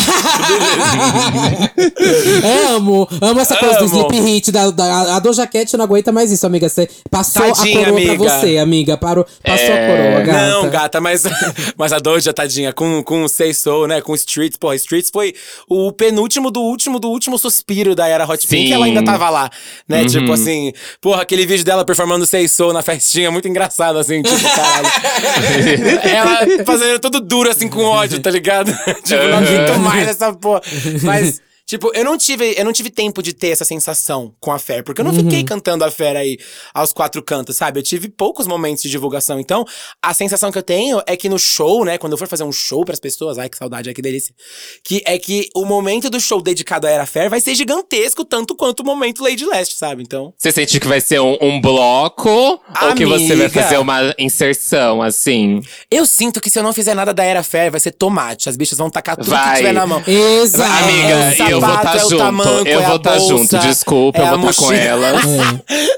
amo, amo essa coisa do Amo. sleep hit. Da, da, a Doja Cat não aguenta mais isso, amiga. Você passou Tadinha, a coroa amiga. pra você, amiga. Parou, passou É, a coroa, gata. Não, gata, mas, mas a Doja, tadinha, com, com o Say Soul, né? Com Streets, pô, Streets foi o penúltimo do último do último suspiro da era Hot Pink, ela ainda tava lá, né? Tipo assim, porra, aquele vídeo dela performando Soul na festinha, muito engraçado, assim, tipo, caralho. ela fazendo tudo duro, assim, com ódio, tá ligado? tipo, não aguento mais essa porra. Mas. Tipo, eu não tive, eu não tive tempo de ter essa sensação com a Fer, porque eu não fiquei cantando a Fer aí aos quatro cantos, sabe? Eu tive poucos momentos de divulgação. Então, a sensação que eu tenho é que no show, né, quando eu for fazer um show pras pessoas, ai que saudade, ai que delícia, que é que o momento do show dedicado à Era Fer vai ser gigantesco tanto quanto o momento Lady Last, sabe? Então, Você sente que vai ser um, um bloco? Ou que você vai Amiga. fazer uma inserção, assim? eu sinto que se eu não fizer nada da Era Fer, vai ser tomate. As bichas vão tacar tudo Vai. que tiver na mão. Exato. Amiga, É o e eu vou estar é o junto. tamanco, eu é vou estar bolsa, junto. Desculpa, é eu vou estar com mochila. elas.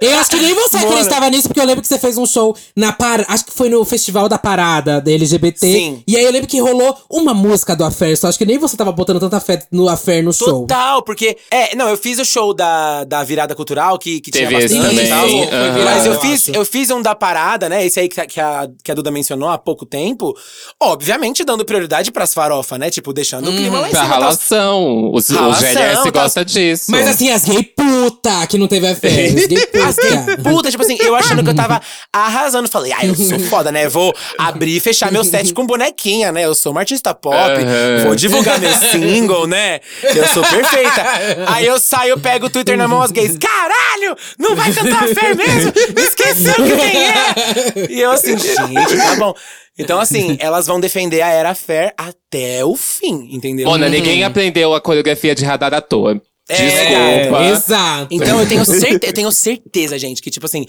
Eu acho que nem você acreditava nisso, porque eu lembro que você fez um show na par... Acho que foi no Festival da Parada da LGBT. Sim. E aí eu lembro que rolou uma música do Affair, só acho que nem você tava botando tanta fé no Affair no show. Total, porque. É, não, eu fiz o show da, da virada cultural, que, que tinha Teve esse bastante também, e tal. virado, Mas eu eu fiz, acho. eu fiz um da parada, né? Esse aí que, a- que, a, que a Duda mencionou há pouco tempo. Obviamente dando prioridade pras farofa, né? Tipo, deixando o clima lá em Pra cima. tal. ralação. Os, Os GLS tá- gosta disso. Mas assim, as gay puta que não teve Affair. As gay As gay puta. puta, tipo assim, eu achando que eu tava arrasando. Falei, ah, eu sou foda, né? Vou abrir e fechar meu set com bonequinha, né? Eu sou uma artista pop, Aham. vou divulgar meu single, né? Eu sou perfeita. Aí eu saio, pego o Twitter na mão, as gays, caralho! Não vai cantar a fé mesmo? Esqueceu que quem é! E eu assim, gente, tá bom. Então, assim, elas vão defender a Era Fair até o fim, entendeu? Mona, ninguém aprendeu a coreografia de radar à toa. É, Desculpa. Exato. Então eu tenho, certe eu tenho certeza, gente, que tipo assim,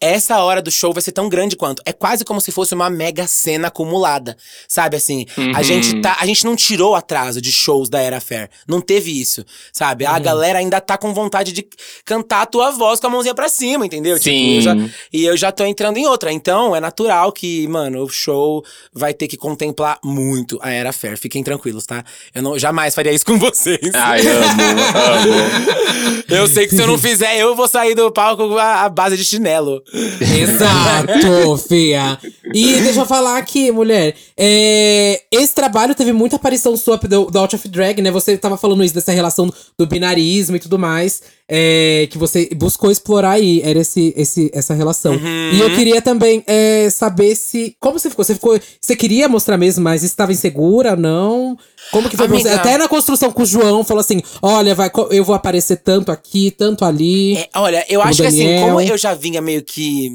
essa hora do show vai ser tão grande quanto. É quase como se fosse uma mega cena acumulada. Sabe assim? A gente tá. A gente não tirou atraso de shows da Era Fair. Não teve isso. Sabe? A galera ainda tá com vontade de cantar a tua voz com a mãozinha pra cima, entendeu? Tipo, Sim. eu já- e eu já tô entrando em outra. Então, é natural que, mano, o show vai ter que contemplar muito a Era Fair. Fiquem tranquilos, tá? Eu não, jamais faria isso com vocês. Ai, amo, amo. Eu sei que se eu não fizer, eu vou sair do palco à, à base de chinelo. Exato, fia. E deixa eu falar aqui, mulher. é, esse trabalho teve muita aparição sua do, do Out of Drag, né? Você tava falando isso dessa relação do binarismo e tudo mais. É, que você buscou explorar aí. Era esse, esse, essa relação. Uhum. E eu queria também é, saber se. Como você ficou? Você ficou. Você queria mostrar mesmo, mas estava insegura, não? Como que foi pra você? Amiga. Até na construção com o João, falou assim: olha, vai, eu vou aparecer tanto aqui, tanto ali. É, olha, eu acho que assim, Daniel. como eu já vinha meio que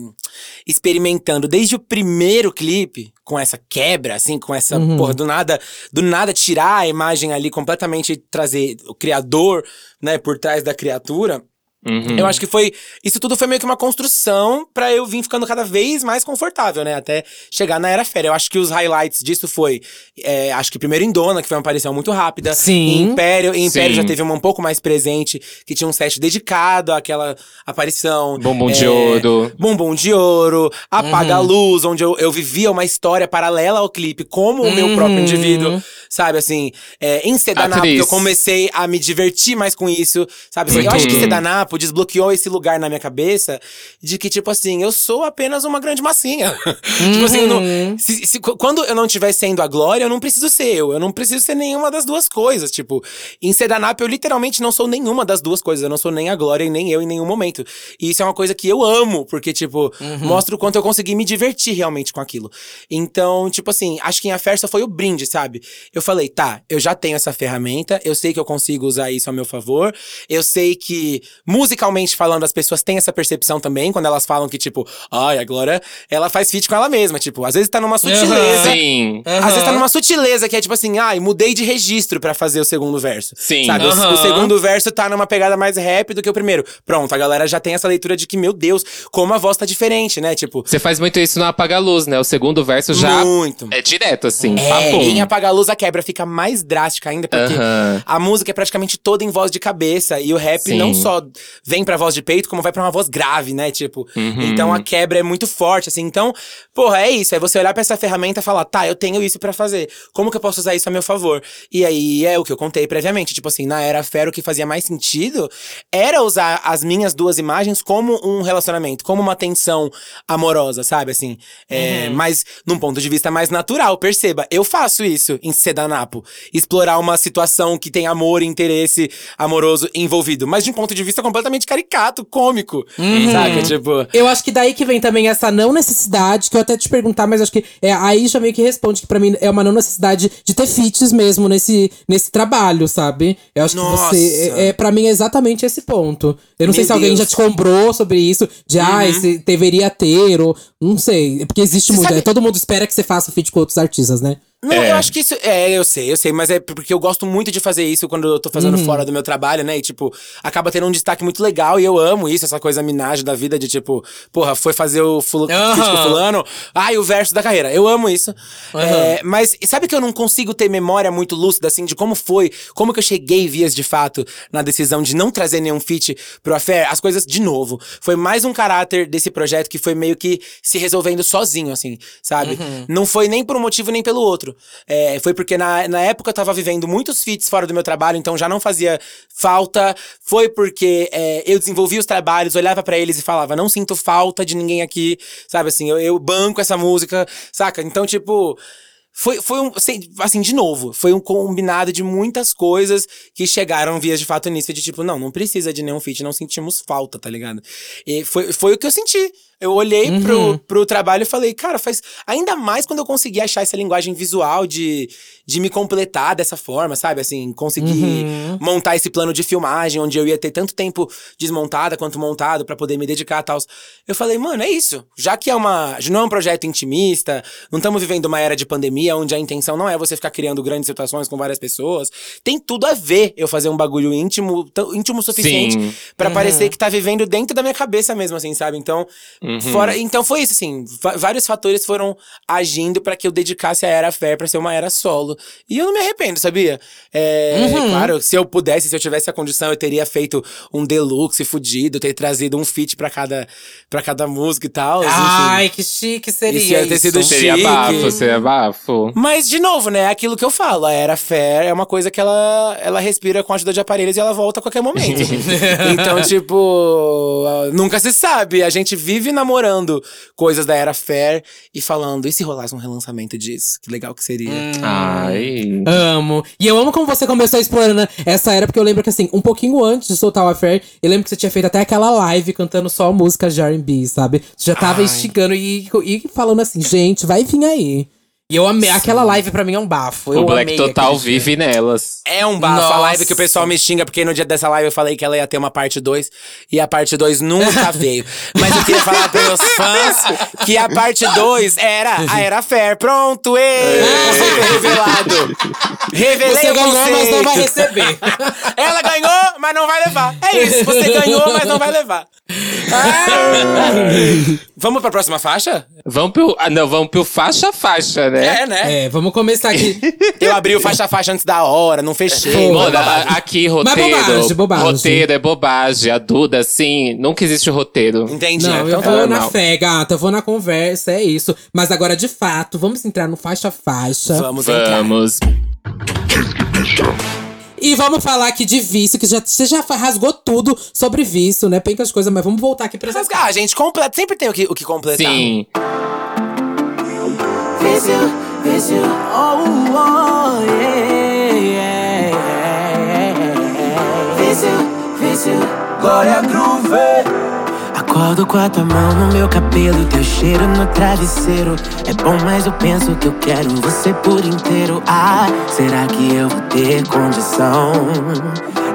experimentando desde o primeiro clipe, com essa quebra, assim, com essa, Uhum. porra, do nada, do nada tirar a imagem ali completamente e trazer o criador, né, por trás da criatura. Uhum. Eu acho que foi. Isso tudo foi meio que uma construção pra eu vir ficando cada vez mais confortável, né? Até chegar na Era Fera. Eu acho que os highlights disso foi. é, acho que primeiro em Dona, que foi uma aparição muito rápida. Sim. Em Império. Em Império Sim. já teve uma um pouco mais presente, que tinha um set dedicado àquela aparição. Bumbum de É, ouro. Bumbum de Ouro, Apaga a Uhum. Luz, onde eu, eu vivia uma história paralela ao clipe, como o meu próprio Uhum. indivíduo, sabe? Assim, é, em Sedanapo, eu comecei a me divertir mais com isso, sabe? Assim, eu acho que Sedanapo desbloqueou esse lugar na minha cabeça de que, tipo assim, eu sou apenas uma grande massinha. tipo assim, eu Uhum. não, se- se- quando eu não estiver sendo a Glória, eu não preciso ser eu. Eu não preciso ser nenhuma das duas coisas. Tipo, em Sedanap, eu literalmente não sou nenhuma das duas coisas. Eu não sou nem a Glória e nem eu em nenhum momento. E isso é uma coisa que eu amo, porque, tipo, mostra o quanto eu consegui me divertir realmente com aquilo. Então, tipo assim, acho que em Affair só foi o brinde, sabe? Eu falei, tá, eu já tenho essa ferramenta, eu sei que eu consigo usar isso a meu favor, eu sei que musicalmente falando, as pessoas têm essa percepção também, quando elas falam que, tipo, ai, agora ela faz feat com ela mesma. Tipo, às vezes tá numa sutileza. Sim. Às vezes tá numa sutileza que é tipo assim, ai, mudei de registro pra fazer o segundo verso. Sim. Sabe? O-. O, segundo verso tá numa pegada mais rap do que o primeiro. Pronto, a galera já tem essa leitura de que, meu Deus, como a voz tá diferente, né? Tipo, Você faz muito isso no Apaga Luz, né? O segundo verso já muito. é direto, assim. É, papum. em Apagar a Luz a quebra fica mais drástica ainda, porque a música é praticamente toda em voz de cabeça. E o rap Sim. não só vem pra voz de peito, como vai pra uma voz grave, né? Tipo, Uhum. então a quebra é muito forte, assim. Então, porra, é isso. É você olhar pra essa ferramenta e falar, tá, eu tenho isso pra fazer. Como que eu posso usar isso a meu favor? E aí é o que eu contei previamente. Tipo assim, na Era Fera, o que fazia mais sentido era usar as minhas duas imagens como um relacionamento, como uma tensão amorosa, sabe? Assim, é, mas num ponto de vista mais natural. Perceba, eu faço isso em Sedanapo. Explorar uma situação que tem amor e interesse amoroso envolvido. Mas de um ponto de vista completamente caricato, cômico. Sabe? Tipo. Eu acho que daí que vem também essa não necessidade, que eu até te perguntar, mas acho que é, aí já meio que responde que pra mim é uma não necessidade de ter feats mesmo nesse, nesse trabalho, sabe? Eu acho Nossa. que você. É, é, pra mim é exatamente esse ponto. Eu não sei Meu se alguém Deus. já te comprou sobre isso, de ah, esse deveria ter, ou. Não sei. Porque existe muito. sabe- é, todo mundo espera que você faça feat com outros artistas, né? Não, É. eu acho que isso. É, eu sei, eu sei, mas é porque eu gosto muito de fazer isso quando eu tô fazendo Uhum. fora do meu trabalho, né? E, tipo, acaba tendo um destaque muito legal e eu amo isso, essa coisa minagem da vida de, tipo, porra, foi fazer o fula, com fulano, ai, o verso da carreira. Eu amo isso. É, mas sabe que eu não consigo ter memória muito lúcida, assim, de como foi, como que eu cheguei vias de fato na decisão de não trazer nenhum feat pro Affair? As coisas, de novo, foi mais um caráter desse projeto que foi meio que se resolvendo sozinho, assim, sabe? Não foi nem por um motivo nem pelo outro. É, foi porque na, na época eu tava vivendo muitos feats fora do meu trabalho, então já não fazia falta. Foi porque é, eu desenvolvi os trabalhos, olhava pra eles e falava, não sinto falta de ninguém aqui, sabe? Assim, eu, eu banco essa música, saca? Então, tipo. Foi, foi um. Assim, de novo, foi um combinado de muitas coisas que chegaram vias de fato nisso. De tipo, não, não precisa de nenhum feat, não sentimos falta, tá ligado? E foi, foi o que eu senti. Eu olhei Uhum. pro, pro trabalho e falei, cara, faz. Ainda mais quando eu consegui achar essa linguagem visual de, de me completar dessa forma, sabe? Assim, conseguir Uhum. montar esse plano de filmagem, onde eu ia ter tanto tempo desmontada quanto montado pra poder me dedicar a tal. Eu falei, mano, é isso. Já que é uma. Não é um projeto intimista, não estamos vivendo uma era de pandemia onde a intenção não é você ficar criando grandes situações com várias pessoas. Tem tudo a ver eu fazer um bagulho íntimo, íntimo o suficiente Sim. pra parecer que tá vivendo dentro da minha cabeça mesmo, assim, sabe? Então, fora, então foi isso, assim. vários fatores foram agindo pra que eu dedicasse a Era Fair pra ser uma era solo. E eu não me arrependo, sabia? É, Claro, se eu pudesse, se eu tivesse a condição, eu teria feito um deluxe fudido, ter trazido um feat pra cada, pra cada música e tal. enfim. Ai, que chique seria. Isso ia ter sido isso. Seria chique. bafo, seria bafo. Mas, de novo, né? é Aquilo que eu falo. A Era Fair é uma coisa que ela, ela respira com a ajuda de aparelhos e ela volta a qualquer momento. então, tipo, ah, nunca se sabe. A gente vive namorando coisas da Era Fair e falando, e se rolasse um relançamento disso? Que legal que seria. Hum. Ai. Amo. E eu amo como você começou explorando essa era, porque eu lembro que, assim, um pouquinho antes de soltar o Affair, eu lembro que você tinha feito até aquela live cantando só músicas de R&B, sabe? Você já tava Ai. instigando e, e falando assim, gente, vai vir aí. E eu amei. Aquela live pra mim é um bafo. Eu o Black amei Total aquele dia. vive nelas. É um bafo a Nossa. live que o pessoal me xinga, porque no dia dessa live eu falei que ela ia ter uma parte 2 e a parte 2 nunca veio. Mas eu queria falar pros fãs que a parte 2 era a Era Fair. Pronto, ê! Conceito revelado. Revelei Você ganhou, mas não vai receber. Ela ganhou, mas não vai levar. É isso, você ganhou, mas não vai levar. Ah! Vamos pra próxima faixa? Vamos pro. Ah, não, vamos pro faixa-faixa, né? É, né? é, vamos começar aqui. Eu abri o faixa-faixa antes da hora, não fechei. Pô, Mano, aqui, roteiro. bobagem, bobagem. Roteiro é bobagem. A Duda, assim, nunca existe roteiro. Entendi. Não, né? eu Então vou tá. na fé, gata. Eu vou na conversa, é isso. Mas agora, de fato, vamos entrar no faixa-faixa. Vamos entrar. Vamos. E vamos falar aqui de vício, que já, você já rasgou tudo sobre vício, né? Pencas coisas, mas vamos voltar aqui pra essa Mas, ah, gente, completa. Sempre tem o que, o que completar. Sim. Vício, vício, oh, oh, yeah, yeah. Vício, vício, Glória Groove. Acordo com a tua mão no meu cabelo, teu cheiro no travesseiro. É bom, mas eu penso que eu quero você por inteiro. Ah, será que eu vou ter condição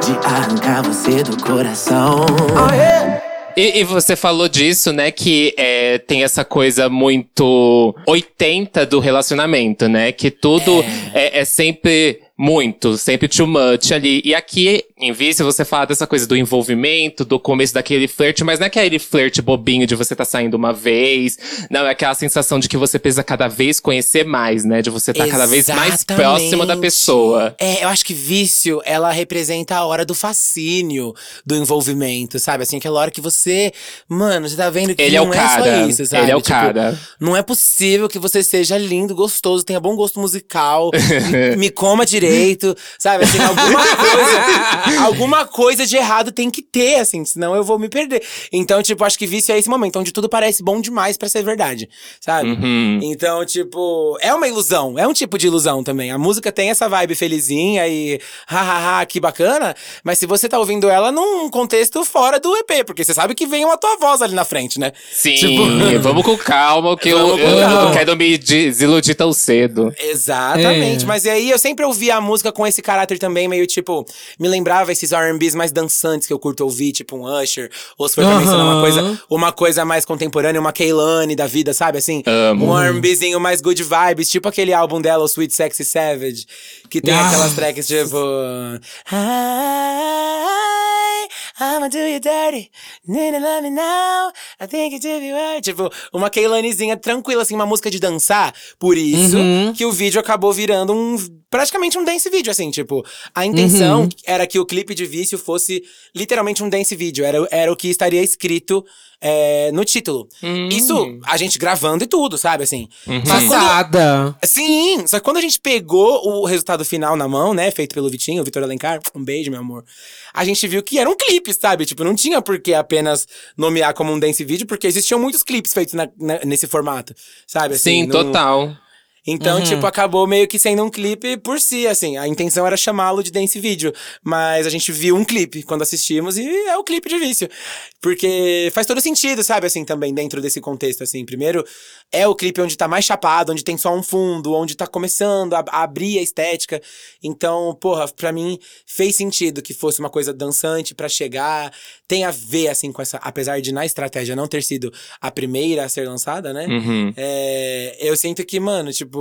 de arrancar você do coração. Oh, yeah. E, e, você falou disso, né? Que é, tem essa coisa muito 80 do relacionamento, né? Que tudo é, é, é sempre muito, sempre too much ali. E aqui, em Vício, você fala dessa coisa do envolvimento, do começo daquele flerte, mas não é aquele flerte bobinho de você tá saindo uma vez. Não, é aquela sensação de que você precisa cada vez conhecer mais, né? De você estar tá cada vez mais próximo da pessoa. É, eu acho que Vício, ela representa a hora do fascínio, do envolvimento, sabe? Assim, aquela hora que você. Mano, você tá vendo que Ele não é, o cara. é só isso, sabe? Ele é o tipo, cara. Não é possível que você seja lindo, gostoso, tenha bom gosto musical, me, me coma direito direito, sabe? Assim, alguma coisa, alguma coisa de errado tem que ter, assim, senão eu vou me perder. Então, tipo, acho que vício é esse momento onde tudo parece bom demais para ser verdade, sabe? Uhum. Então, tipo, é uma ilusão, é um tipo de ilusão também. A música tem essa vibe felizinha e hahaha, que bacana, mas se você tá ouvindo ela num contexto fora do EP, porque você sabe que vem uma tua voz ali na frente, né? Sim, tipo... vamos com calma, que eu, eu, eu, não quero me desiludir tão cedo. Exatamente, é. mas aí eu sempre ouvi a a música com esse caráter também, meio tipo, me lembrava esses RBs mais dançantes que eu curto ouvir, tipo um Usher, ou se for pra mencionar uma coisa, uma coisa mais contemporânea, uma Kehlani da vida, sabe? Assim, Amo. um RBzinho mais good vibes, tipo aquele álbum dela, o Sweet Sexy Savage, que tem ah. aquelas tracks tipo. Hi, I'ma do you dirty. Need to love me now. I think it should be right. Tipo, uma Kehlanizinha tranquila, assim, uma música de dançar. Por isso Uhum. que o vídeo acabou virando um. Praticamente um dance vídeo, assim, tipo. A intenção Uhum. era que o clipe de vício fosse literalmente um dance vídeo. Era, era o que estaria escrito é, no título. Isso, a gente gravando e tudo, sabe, assim. Quando- Passada. Sim, só que quando a gente pegou o resultado final na mão, né, feito pelo Vitinho, o Vitor Alencar, um beijo, meu amor. A gente viu que era um clipe, sabe? Tipo, não tinha por que apenas nomear como um dance vídeo, porque existiam muitos clipes feitos na- na- nesse formato, sabe? Assim, Sim, no- total. Então, tipo, acabou meio que sendo um clipe por si, assim. A intenção era chamá-lo de dance vídeo. Mas a gente viu um clipe quando assistimos e é o clipe de vício. Porque faz todo sentido, sabe, assim, também dentro desse contexto, assim. Primeiro, é o clipe onde tá mais chapado, onde tem só um fundo, onde tá começando a, a abrir a estética. Então, porra, pra mim fez sentido que fosse uma coisa dançante pra chegar. Tem a ver, assim, com essa. Apesar de na estratégia não ter sido a primeira a ser lançada, né? Uhum. É, eu sinto que, mano, tipo,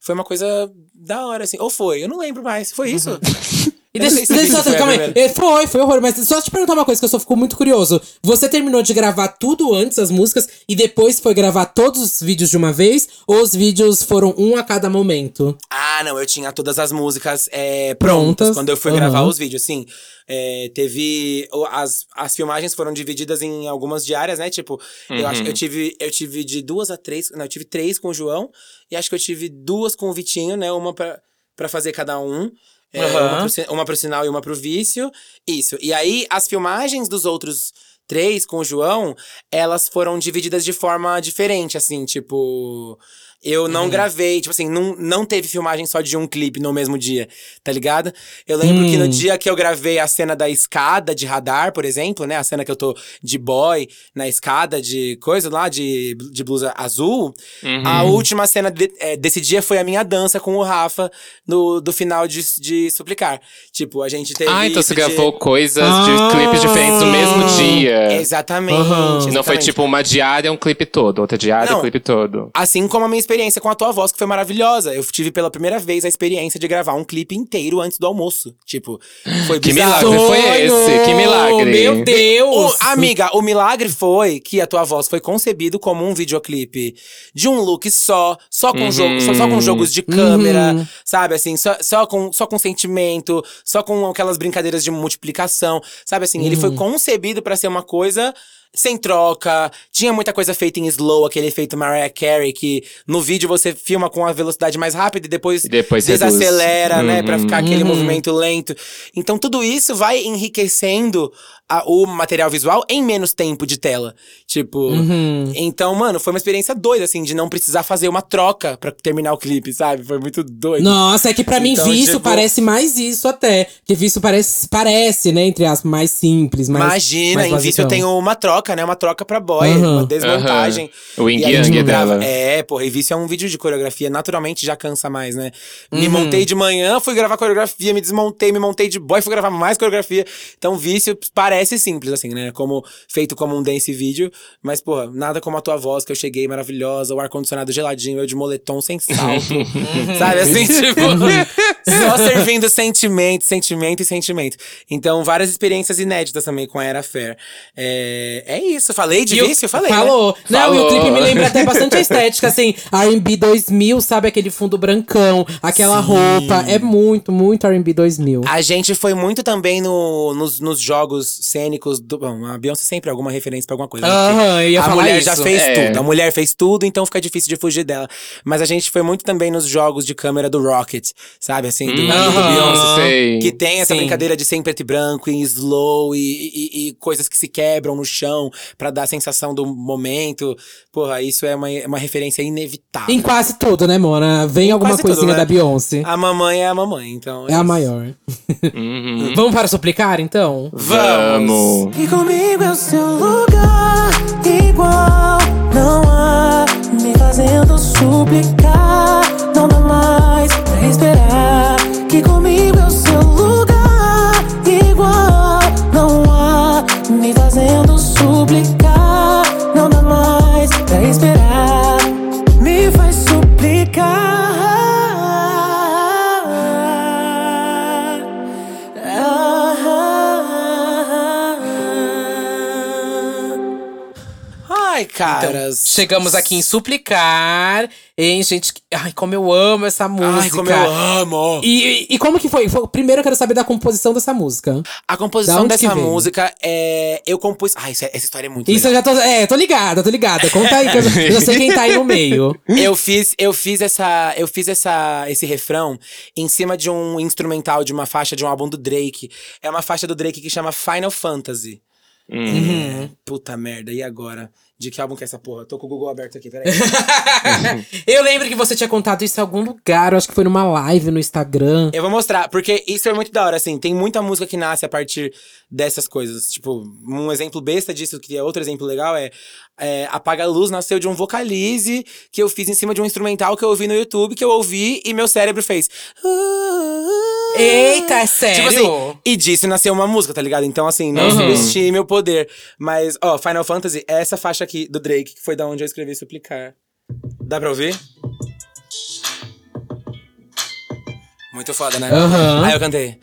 foi uma coisa da hora, assim. Ou foi, eu não lembro mais. Foi isso? E deixa, deixa isso só, calma aí. É, Foi, foi horror. Mas só te perguntar uma coisa que eu só fico muito curioso. Você terminou de gravar tudo antes, as músicas, e depois foi gravar todos os vídeos de uma vez? Ou os vídeos foram um a cada momento? Ah, não, eu tinha todas as músicas é, prontas, Prontas, quando eu fui aham. gravar os vídeos, sim. É, teve. As, as filmagens foram divididas em algumas diárias, né? Tipo, eu acho eu tive, eu tive de duas a três. Não, eu tive três com o João, e acho que eu tive duas com o Vitinho, né? Uma pra, pra fazer cada um. É, Aham. uma, pro, uma pro sinal e uma pro vício. Isso. E aí, as filmagens dos outros três com o João, elas foram divididas de forma diferente, assim, tipo. Eu não gravei, tipo assim, não, não teve filmagem só de um clipe no mesmo dia, tá ligado? Eu lembro que no dia que eu gravei a cena da escada de radar, por exemplo, né? A cena que eu tô de boy na escada de coisa lá, de, de blusa azul. A última cena de- é, desse dia foi a minha dança com o Rafa no, do final de, de Suplicar. Tipo, a gente teve. Ah, então você de- gravou coisas de Ah! clipes diferentes no mesmo dia. Exatamente. Aham. Não foi exatamente. tipo uma diária, um clipe todo. Outra diária, Não. um clipe todo. Assim como a minha experiência com a tua voz, que foi maravilhosa. Eu tive pela primeira vez a experiência de gravar um clipe inteiro antes do almoço. Tipo, foi Que bizarro. milagre foi esse? Que milagre. Meu Deus! O- amiga, o milagre foi que a tua voz foi concebido como um videoclipe de um look só, só com, jogo, só, só com jogos de câmera, sabe? Assim, só, só, com, só com sentimento, só com aquelas brincadeiras de multiplicação, sabe? Assim, ele foi concebido pra ser uma coisa. Sem troca, tinha muita coisa feita em slow, aquele efeito Mariah Carey, que no vídeo você filma com a velocidade mais rápida e depois, E depois reduz. desacelera, né? Pra Uhum. ficar aquele movimento lento. Então tudo isso vai enriquecendo a- o material visual em menos tempo de tela. Tipo. Então, mano, foi uma experiência doida, assim, de não precisar fazer uma troca pra terminar o clipe, sabe? Foi muito doido. Nossa, é que pra mim Então, vício tipo- parece mais isso até. Que vício parece, parece, né, entre as mais simples, mais Imagina, mais em vício eu tenho uma troca troca, né? Uma troca pra boy, Aham. uma desmontagem. Aham. O Yin Yang tipo, grava- dela. É, porra, e vício é um vídeo de coreografia, naturalmente já cansa mais, né? Uhum. Me montei de manhã, fui gravar coreografia, me desmontei, me montei de boy, fui gravar mais coreografia. Então, vício parece simples, assim, né? Como feito como um dance vídeo, mas, porra, nada como a tua voz, que eu cheguei maravilhosa, o ar-condicionado geladinho, eu de moletom sem salto. sabe assim, tipo, só servindo sentimento, sentimento e sentimento. Então, várias experiências inéditas também com a Era Fair. É, é isso, falei de vício? Falei. né? Falou. Não, e o Falou. clipe me lembra até bastante a estética, assim. R&B 2000, sabe? Aquele fundo brancão, aquela roupa. É muito, muito R&B 2000. A gente foi muito também no, nos, nos jogos cênicos. Do, bom, a Beyoncé sempre é alguma referência pra alguma coisa. né? Aham, ia a falar mulher isso. já fez É. tudo. A mulher fez tudo, então fica difícil de fugir dela. Mas a gente foi muito também nos jogos de câmera do Rocket, sabe? Assim, do. Beyoncé. Sei. Que tem essa Sim. brincadeira de sem preto e branco, em slow, e, e- e coisas que se quebram no chão pra dar a sensação do momento. Porra, isso é uma, uma referência inevitável. Em quase tudo, né, Mona? Vem alguma quase tudo, coisinha né? da Beyoncé. A mamãe é a mamãe, então. É a isso. maior. Uhum. Vamos para suplicar, então? Vamos! E comigo é o seu lugar igual Não há me fazendo suplicar Não dá mais esperar Que comigo é o seu lugar. Igual Não há me fazendo suplicar Ai, caras. Chegamos aqui em suplicar, hein, gente? Ai, como eu amo essa música. Ai, como eu amo! E, e como que foi? Foi- Primeiro eu quero saber da composição dessa música. A composição dessa música é. Eu compus. Ai, isso é- essa história é muito Isso eu legal. já tô. É, tô ligada, tô ligada. Conta aí, que eu, já- eu já sei quem tá aí no meio. Eu fiz, eu fiz essa, eu fiz essa, esse refrão em cima de um instrumental de uma faixa de um álbum do Drake. É uma faixa do Drake que chama Final Fantasy. Uhum. Puta merda, e agora? De que álbum que é essa porra? Tô com o Google aberto aqui, peraí. eu lembro que você tinha contado isso em algum lugar, eu acho que foi numa live no Instagram. Eu vou mostrar, porque isso é muito da hora, assim. Tem muita música que nasce a partir dessas coisas. Tipo, um exemplo besta disso, que é outro exemplo legal, é, é Apaga a Luz nasceu de um vocalize que eu fiz em cima de um instrumental que eu ouvi no YouTube, que eu ouvi e meu cérebro fez. Eita, é sério? Tipo assim, e disso nasceu uma música, tá ligado? Então, assim, não Uhum. subestime o poder. Mas, ó, Final Fantasy é essa faixa aqui do Drake, que foi da onde eu escrevi Suplicar. Dá pra ouvir? Muito foda, né? Aham. Aí eu cantei.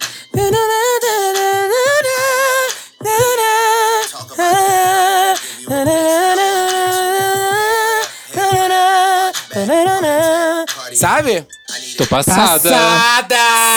Sabe? Tô passada. Passada!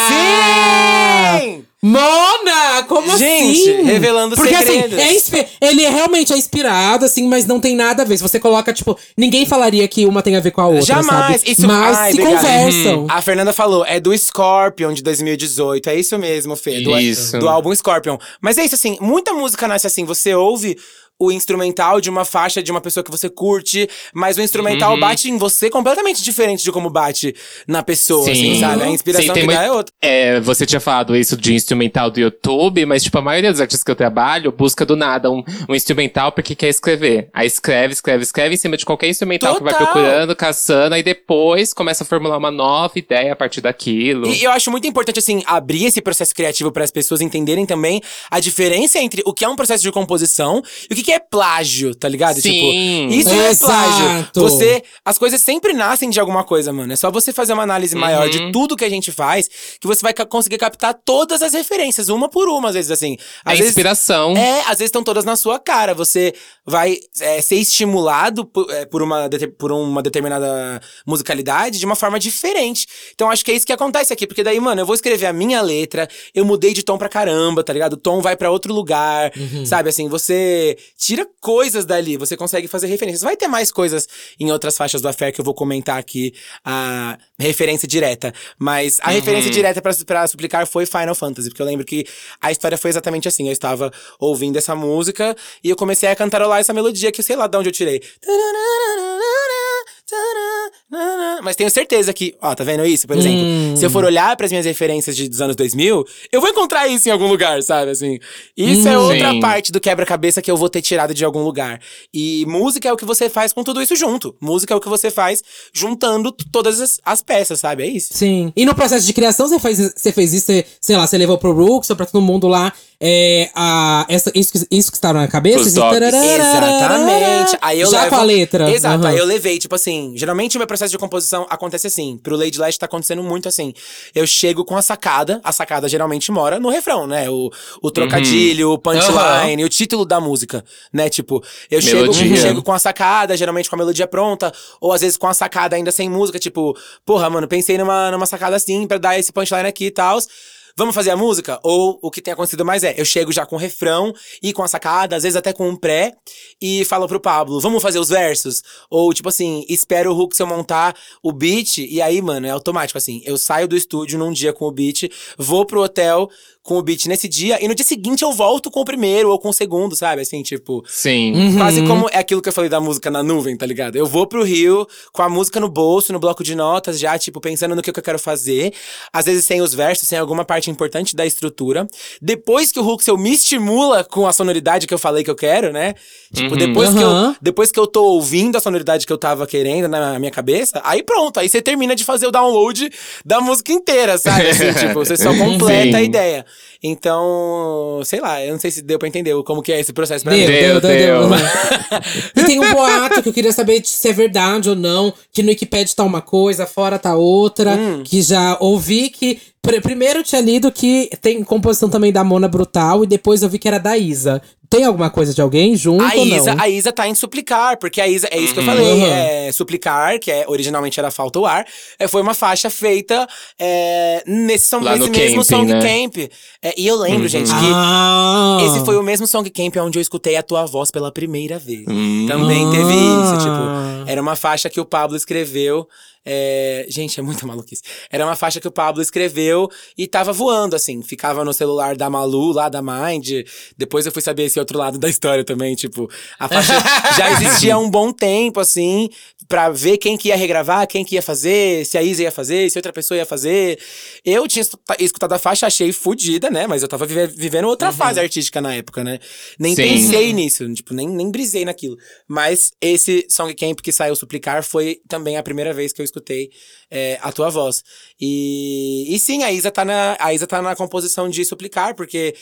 Sim! Mona, como Gente, assim? revelando Porque segredos. assim, é ele é realmente é inspirado, assim, mas não tem nada a ver. Se você coloca, tipo, ninguém falaria que uma tem a ver com a outra, Jamais! sabe? Isso, mas ai, se obrigado. conversam. A Fernanda falou, é do Scorpion de 2018. É isso mesmo, Fê. Do, Isso. do álbum Scorpion. Mas é isso, assim, muita música nasce assim. Você ouve o instrumental de uma faixa de uma pessoa que você curte, mas o Uhum. instrumental bate em você completamente diferente de como bate na pessoa, assim, sabe? A inspiração Sim, que dá muito- é outra. É, você tinha falado isso de instrumental do YouTube, mas, tipo, a maioria dos artistas que eu trabalho busca do nada um, um instrumental porque quer escrever. Aí escreve, escreve, escreve em cima de qualquer instrumental que vai Total. procurando, caçando, aí depois começa a formular uma nova ideia a partir daquilo. E eu acho muito importante, assim, abrir esse processo criativo para as pessoas entenderem também a diferença entre o que é um processo de composição e o que que é plágio, tá ligado? Sim. Tipo, isso é plágio. Você. As coisas sempre nascem de alguma coisa, mano. É só você fazer uma análise maior Uhum. de tudo que a gente faz que você vai conseguir captar todas as referências, uma por uma, às vezes, assim. a Às vezes, inspiração. é, às vezes estão todas na sua cara. Você vai é, ser estimulado por, é, por uma, por uma determinada musicalidade de uma forma diferente. Então acho que é isso que acontece aqui. Porque daí, mano, eu vou escrever a minha letra, eu mudei de tom pra caramba, tá ligado? O tom vai pra outro lugar, sabe? Assim, você tira coisas dali, você consegue fazer referências. Vai ter mais coisas em outras faixas do Affair que eu vou comentar aqui, a referência direta. Mas a referência direta pra, pra suplicar foi Final Fantasy, porque eu lembro que a história foi exatamente assim. Eu estava ouvindo essa música e eu comecei a cantarolar essa melodia que sei lá de onde eu tirei. Mas tenho certeza que, ó, tá vendo isso? Por exemplo, Hum. se eu for olhar pras minhas referências de, dos anos 2000, eu vou encontrar isso em algum lugar, sabe? Assim, isso é Hum. outra Sim. parte do quebra-cabeça que eu vou ter tirado de algum lugar. E música é o que você faz com tudo isso junto. Música é o que você faz juntando todas as, as peças, sabe? É isso. Sim. E no processo de criação, você fez, você fez isso, você, sei lá, você levou pro Brooks ou pra todo mundo lá é, a, essa, isso, que- isso que está na cabeça? Os. Exatamente. Aí eu Já levo... com a letra. Exato. Aham. Aí eu levei, tipo assim, geralmente o meu processo de composição acontece assim. Pro Lady Leste tá acontecendo muito assim. Eu chego com a sacada, a sacada geralmente mora no refrão, né? O, o trocadilho, o punchline, o título da música, né? Tipo, eu chego, chego com a sacada, geralmente com a melodia pronta, ou às vezes com a sacada ainda sem música, tipo, porra, mano, pensei numa, numa sacada assim pra dar esse punchline aqui e tal. Vamos fazer a música? Ou o que tem acontecido mais é, eu chego já com o refrão e com a sacada, às vezes até com um pré, e falo pro Pablo, vamos fazer os versos? Ou, tipo assim, espero o Hulk se eu montar o beat, e aí, mano, é automático, assim. Eu saio do estúdio num dia com o beat, vou pro hotel com o beat nesse dia, e no dia seguinte eu volto com o primeiro ou com o segundo, sabe? Assim, tipo. Sim. Uhum. Quase como é aquilo que eu falei da música na nuvem, tá ligado? Eu vou pro Rio com a música no bolso, no bloco de notas, já, tipo, pensando no que, que eu quero fazer. Às vezes sem os versos, sem alguma parte importante da estrutura. Depois que o Huxel me estimula com a sonoridade que eu falei que eu quero, né? Tipo, depois, que eu, depois que eu tô ouvindo a sonoridade que eu tava querendo na minha cabeça, aí pronto, aí você termina de fazer o download da música inteira, sabe? Assim, tipo, você só completa a Sim. ideia. Então, sei lá, eu não sei se deu pra entender como que é esse processo pra Deu, mim. deu, Deu, deu, deu. e tem um boato que eu queria saber se é verdade ou não, que no Wikipedia tá uma coisa, fora tá outra, Hum. que já ouvi que. pr- primeiro eu tinha lido que tem composição também da Mona Brutal e depois eu vi que era da Isa. Tem alguma coisa de alguém junto A ou não? Isa, a Isa tá em suplicar, porque a Isa, é isso que eu falei, Uhum. é, suplicar, que é, originalmente era falta o ar, é, foi uma faixa feita é, nesse, som- nesse mesmo camping, song né? camp. É, e eu lembro, gente, que Ah. esse foi o mesmo song camp onde eu escutei a tua voz pela primeira vez. Hum. Também teve isso, tipo, Ah. era uma faixa que o Pablo escreveu. É, Gente, é muita maluquice. Era uma faixa que o Pablo escreveu e tava voando, assim. Ficava no celular da Malu, lá da Mind. Depois eu fui saber esse outro lado da história também, tipo. A faixa já existia há um bom tempo, assim, pra ver quem que ia regravar, quem que ia fazer, se a Isa ia fazer, se outra pessoa ia fazer. Eu tinha escuta- escutado a faixa, achei fodida, né? Mas eu tava vive- vivendo outra fase artística na época, né? Nem Sim. pensei nisso, tipo, nem, nem brisei naquilo. Mas esse Song Camp que saiu Suplicar foi também a primeira vez que eu escutei é, a tua voz. E, e sim, a Isa, tá na, a Isa tá na composição de Suplicar, porque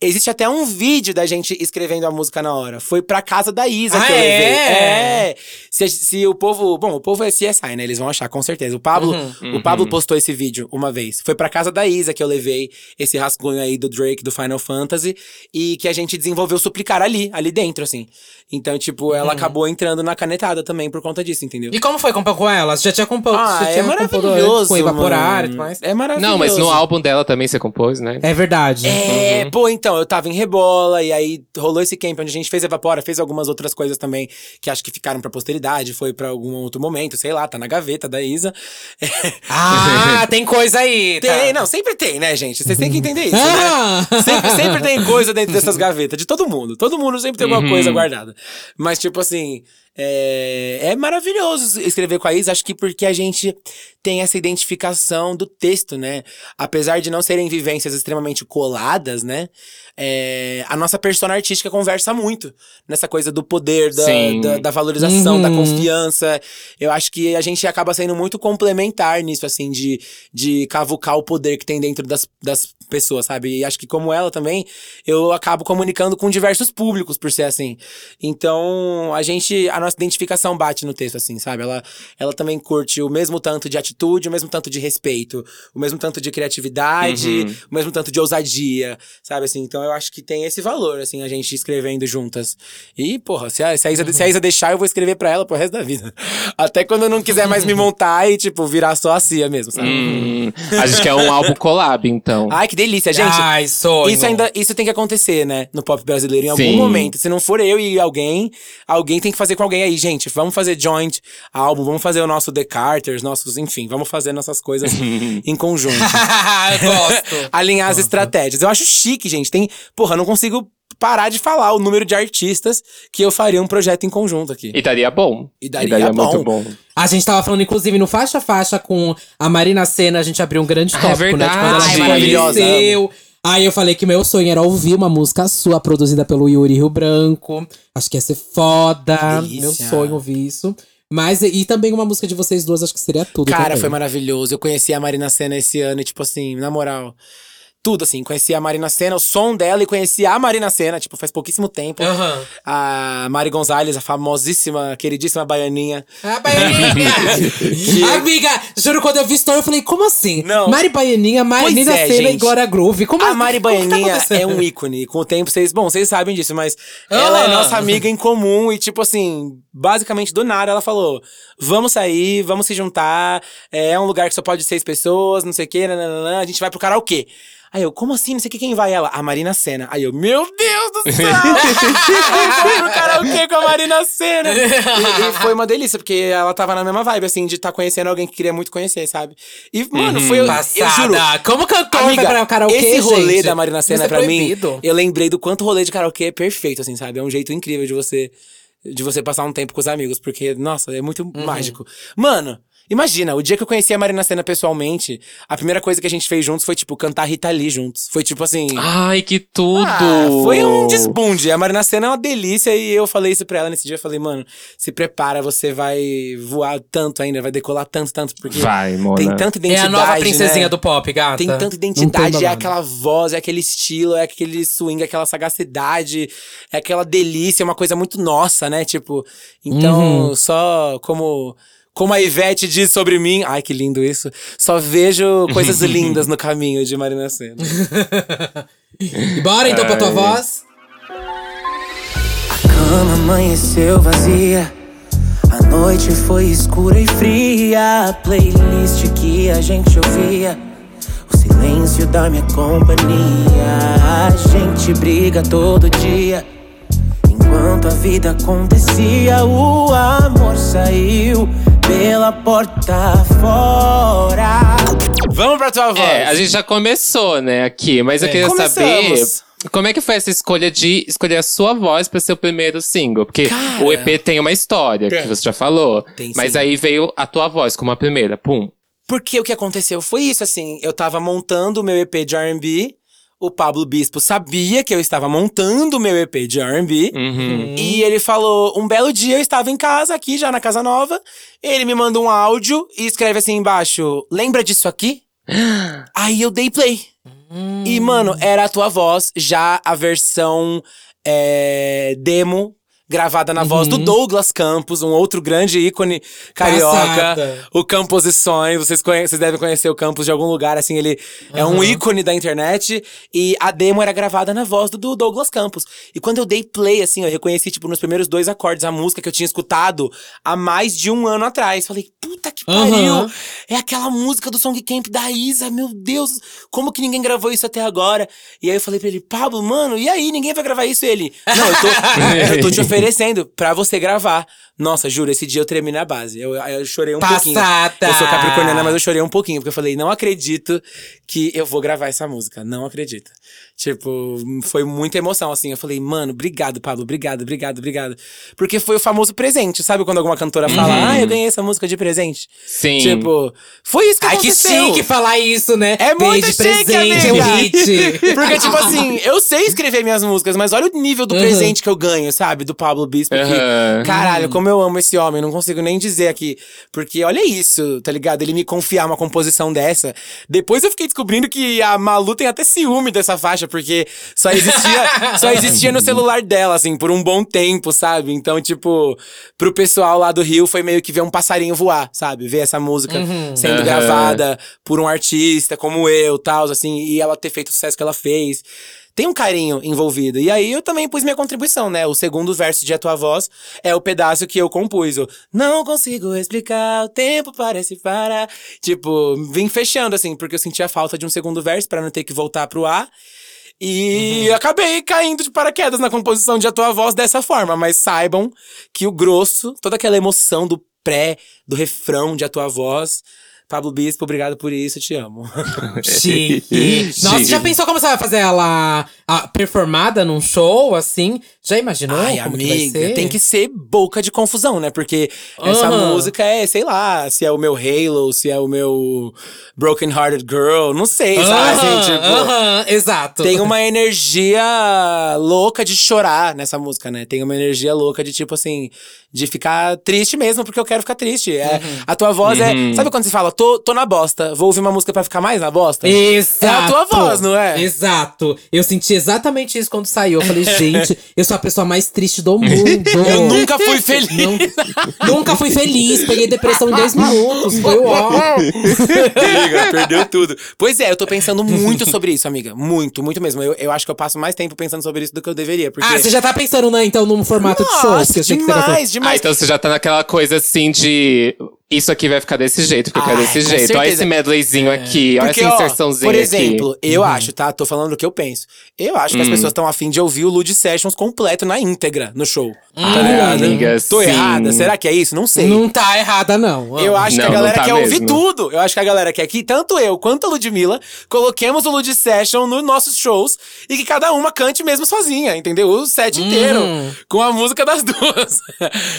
existe até um vídeo da gente escrevendo a música na hora. Foi pra casa da Isa Ah, que eu levei. é? É. Se, se o povo. Bom, o povo é CSI, né? Eles vão achar, com certeza. O Pablo, Uhum. o Pablo postou esse vídeo uma vez. Foi pra casa da Isa que eu levei esse rascunho aí do Drake, do Final Fantasy. E que a gente desenvolveu suplicar ali, ali dentro, assim. Então, tipo, ela Uhum. acabou entrando na canetada também por conta disso, entendeu? E como foi compor com ela? Você já tinha composto? Ah, já é composto maravilhoso. antes com Evaporar e tudo mais? É maravilhoso. Não, mas no álbum dela também você compôs, né? É verdade. É, pô, então, eu tava em rebola, e aí rolou esse camp onde a gente fez Evapora, fez algumas outras coisas também que acho que ficaram pra posteridade, foi pra algum outro momento, sei lá, tá na gaveta da Isa. Ah, tem coisa aí. tá. Tem, não, sempre tem, né, gente? Vocês têm que entender isso, Ah! né? Sempre, sempre tem coisa dentro dessas gavetas, de todo mundo. Todo mundo sempre tem alguma coisa guardada. Mas, tipo assim, é, é maravilhoso escrever com a Isa, acho que porque a gente tem essa identificação do texto, né? Apesar de não serem vivências extremamente coladas, né? É, a nossa persona artística conversa muito nessa coisa do poder, da, da, da valorização, da Uhum. confiança. Eu acho que a gente acaba sendo muito complementar nisso, assim, de, de cavucar o poder que tem dentro das, das pessoas, sabe? E acho que, como ela também, eu acabo comunicando com diversos públicos, por ser assim. Então, a gente, a nossa identificação bate no texto, assim, sabe? Ela, ela também curte o mesmo tanto de atitude, o mesmo tanto de respeito, o mesmo tanto de criatividade, o mesmo tanto de ousadia, sabe? Assim, então eu acho que tem esse valor, assim, a gente escrevendo juntas. E, porra, se a, se a, Isa, se a Isa deixar, eu vou escrever pra ela pro resto da vida. Até quando eu não quiser mais me montar e, tipo, virar só a Cia mesmo, sabe? Hum, a gente quer um álbum collab, então. Ai, que delícia, gente. Ai, sonho. Isso ainda, isso tem que acontecer, né? No pop brasileiro, em algum Sim. momento. Se não for eu e alguém, alguém tem que fazer com alguém aí, gente. Vamos fazer joint álbum, vamos fazer o nosso The Carters, nossos, enfim, vamos fazer nossas coisas em conjunto. eu gosto. Alinhar as estratégias. Eu acho chique, gente. Tem. Porra, não consigo parar de falar o número de artistas que eu faria um projeto em conjunto aqui. E daria bom. E daria muito bom. bom. A gente tava falando, inclusive, no Faixa Faixa com a Marina Senna, a gente abriu um grande Ah, é tópico, né? De quando ela verdade. Ai, conheceu. Aí eu falei que meu sonho era ouvir uma música sua, produzida pelo Yuri Rio Branco. Acho que ia ser foda. Delícia. Meu sonho ouvir isso. Mas, e, também uma música de vocês duas, acho que seria tudo. Cara, também. foi maravilhoso. Eu conheci a Marina Senna esse ano e, tipo assim, na moral. Tudo assim, conheci a Marina Senna, o som dela e conheci a Marina Senna, tipo, faz pouquíssimo tempo. Aham. A Mari Gonzalez, a famosíssima, queridíssima baianinha. Ah, Baianinha! Amiga, juro, quando eu vi story, eu falei, como assim? Não. Mari Baianinha, Marina é, Senna e gente. Glória Groove. Como A Mari como que tá Baianinha acontecendo? é um ícone. Com o tempo, vocês. Bom, vocês sabem disso, mas ela é Ah. nossa amiga em comum. E, tipo assim, basicamente do nada, ela falou: vamos sair, vamos se juntar. É um lugar que só pode seis pessoas, não sei o quê, nananã, a gente vai pro karaokê. Aí eu, como assim? Não sei o que, quem vai? Ela, a Marina Senna. Aí eu, meu Deus do céu! eu fui pro karaokê com a Marina Senna. E, e foi uma delícia, porque ela tava na mesma vibe, assim, de estar conhecendo alguém que queria muito conhecer, sabe? E, mano, foi. Eu, eu juro. Passada. Como cantor Amiga, vai pra karaokê, esse rolê gente? da Marina Senna é pra mim, proibido. eu lembrei do quanto o rolê de karaokê é perfeito, assim, sabe? É um jeito incrível de você de você passar um tempo com os amigos, porque nossa, é muito Uhum. mágico. Mano, imagina, o dia que eu conheci a Marina Senna pessoalmente, a primeira coisa que a gente fez juntos foi tipo cantar Rita Lee juntos. Foi tipo assim, Ai, que tudo! ah, foi um desbunde. A Marina Senna é uma delícia e eu falei isso pra ela nesse dia. Eu falei, mano, se prepara, você vai voar tanto ainda, vai decolar tanto, tanto, porque Vai, Mona. tem tanta É identidade. a nova princesinha né? do pop, gata. Tem tanta identidade, é aquela voz, é aquele estilo, é aquele swing, é aquela sagacidade, é aquela delícia, é uma coisa muito nossa, né? Tipo, então, Uhum. só como. Como a Ivete diz sobre mim, ai que lindo isso. Só vejo coisas lindas no caminho de Marina Senna. E bora então pra tua voz? A cama amanheceu vazia. A noite foi escura e fria. A playlist que a gente ouvia. O silêncio da minha companhia. A gente briga todo dia. Enquanto a vida acontecia, o amor saiu pela porta fora. Vamos pra tua voz. É, a gente já começou, né, aqui, mas eu queria Começamos. saber como é que foi essa escolha de escolher a sua voz pra ser o primeiro single? Porque o EP tem uma história, que você já falou. Tem mas sim. aí veio a tua voz como a primeira, pum. Porque o que aconteceu foi isso, assim. Eu tava montando o meu EP de RB. O Pablo Bispo sabia que eu estava montando o meu EP de RB. Uhum. E ele falou: um belo dia eu estava em casa, aqui já na casa nova. Ele me manda um áudio e escreve assim embaixo: Lembra disso aqui? Aí eu dei play. E, mano, era a tua voz, já a versão é, demo. Gravada na voz do Douglas Campos, um outro grande ícone carioca. Passada. O Camposições, vocês, conhe- vocês devem conhecer o Campos de algum lugar, assim, ele é um ícone da internet. E a demo era gravada na voz do, do Douglas Campos. E quando eu dei play, assim, eu reconheci, tipo, nos primeiros dois acordes a música que eu tinha escutado há mais de um ano atrás. Falei, puta que pariu! É aquela música do Song Camp da Isa, meu Deus, como que ninguém gravou isso até agora? E aí eu falei pra ele, Pablo, mano, e aí, ninguém vai gravar isso? Ele, não, eu tô, eu tô te oferecendo pra você gravar. Nossa, juro, esse dia eu tremi na base. Eu, eu chorei um pouquinho. Passada! Eu sou capricorniana, mas eu chorei um pouquinho, porque eu falei, não acredito que eu vou gravar essa música. Não acredito. Tipo, foi muita emoção, assim. Eu falei, mano, obrigado, Pablo, obrigado, obrigado, obrigado. Porque foi o famoso presente. Sabe quando alguma cantora fala, ah, eu ganhei essa música de presente? Sim. Tipo, foi isso que Ai, que aconteceu. chique falar isso, né? É Ganhei muito de chique, presente, amiga. hit. Porque, tipo assim, eu sei escrever minhas músicas, mas olha o nível do Uhum. presente que eu ganho, sabe? Do Pablo Bispo. que, Aham. Caralho, como eu amo esse homem, não consigo nem dizer aqui. Porque olha isso, tá ligado? Ele me confiar uma composição dessa. Depois eu fiquei descobrindo que a Malu tem até ciúme dessa faixa, porque só existia, só existia no celular dela, assim, por um bom tempo, sabe? Então, tipo, pro pessoal lá do Rio foi meio que ver um passarinho voar, sabe? Ver essa música sendo Aham. gravada por um artista como eu, tal, assim, e ela ter feito o sucesso que ela fez. Tem um carinho envolvido. E aí eu também pus minha contribuição, né? O segundo verso de A Tua Voz é o pedaço que eu compus. O Não consigo explicar, o tempo parece parar. Tipo, vim fechando, assim, porque eu sentia falta de um segundo verso pra não ter que voltar pro A. E acabei caindo de paraquedas na composição de A Tua Voz dessa forma. Mas saibam que o grosso, toda aquela emoção do pré, do refrão de A Tua Voz, Pablo Bispo, obrigado por isso, te amo. Chique. Nossa, Chique. já pensou como você vai fazer ela a, performada num show, assim? Já imaginou Ai, como amiga, que vai ser? tem que ser boca de confusão, né? Porque essa música é, sei lá, se é o meu Halo, se é o meu Broken Hearted Girl, não sei, sabe? Aham, Assim, tipo, exato. Tem uma energia louca de chorar nessa música, né? Tem uma energia louca de, tipo assim, de ficar triste mesmo, porque eu quero ficar triste. É, Uhum. A tua voz é. Sabe quando você fala, tô, tô na bosta, vou ouvir uma música pra ficar mais na bosta? Exato. É a tua voz, não é? Exato. Eu senti exatamente isso quando saiu. Eu falei, gente, eu sou a pessoa mais triste do mundo. Eu nunca fui feliz. Não- nunca fui feliz. Peguei depressão em dois minutos. Foi ó. amiga, perdeu tudo. Pois é, eu tô pensando muito sobre isso, amiga. Muito, muito mesmo. Eu, eu acho que eu passo mais tempo pensando sobre isso do que eu deveria. Porque... Ah, você já tá pensando, né, então, num formato de show? Nossa, que que você demais, Ah, então você já tá naquela coisa assim de. Isso aqui vai ficar desse jeito, porque eu quero Ai, desse jeito. Olha certeza. esse medleyzinho aqui, olha Porque, essa ó, inserçãozinha por aqui. exemplo, eu acho, tá? Tô falando o que eu penso. Eu acho que Hum. as pessoas estão afim de ouvir o Lud Sessions completo na íntegra no show. Hum. Tá ligado? amiga, Tô sim. errada? Será que é isso? Não sei. Não tá errada, não. Eu acho que Não, a não galera tá quer ouvir mesmo. tudo. Eu acho que a galera quer que tanto eu quanto a Ludmilla coloquemos o Lud Session nos nossos shows e que cada uma cante mesmo sozinha, entendeu? O set inteiro. Com a música das duas.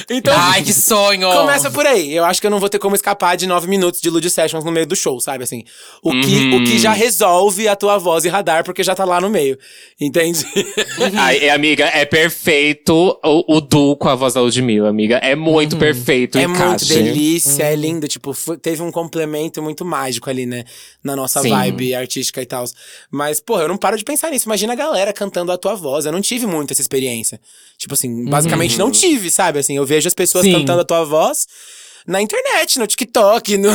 então. Ai, que sonho! Começa por aí. Eu acho que eu não vou ter como escapar de nove minutos de Lud Sessions no meio do show, sabe? Assim, o, que, o que já resolve a tua voz e radar, porque já tá lá no meio. Entende? Ai, é, amiga, é perfeito o, o duo com a voz da Ludmilla, amiga. É muito perfeito o é muito encaixe. delícia, é lindo. Tipo, teve um complemento muito mágico ali, né? Na nossa Sim. vibe artística e tal. Mas, porra, eu não paro de pensar nisso. Imagina a galera cantando a tua voz. Eu não tive muito essa experiência. Tipo assim, basicamente não tive, sabe? Assim, eu vejo as pessoas Sim. cantando a tua voz. Na internet, no TikTok. No...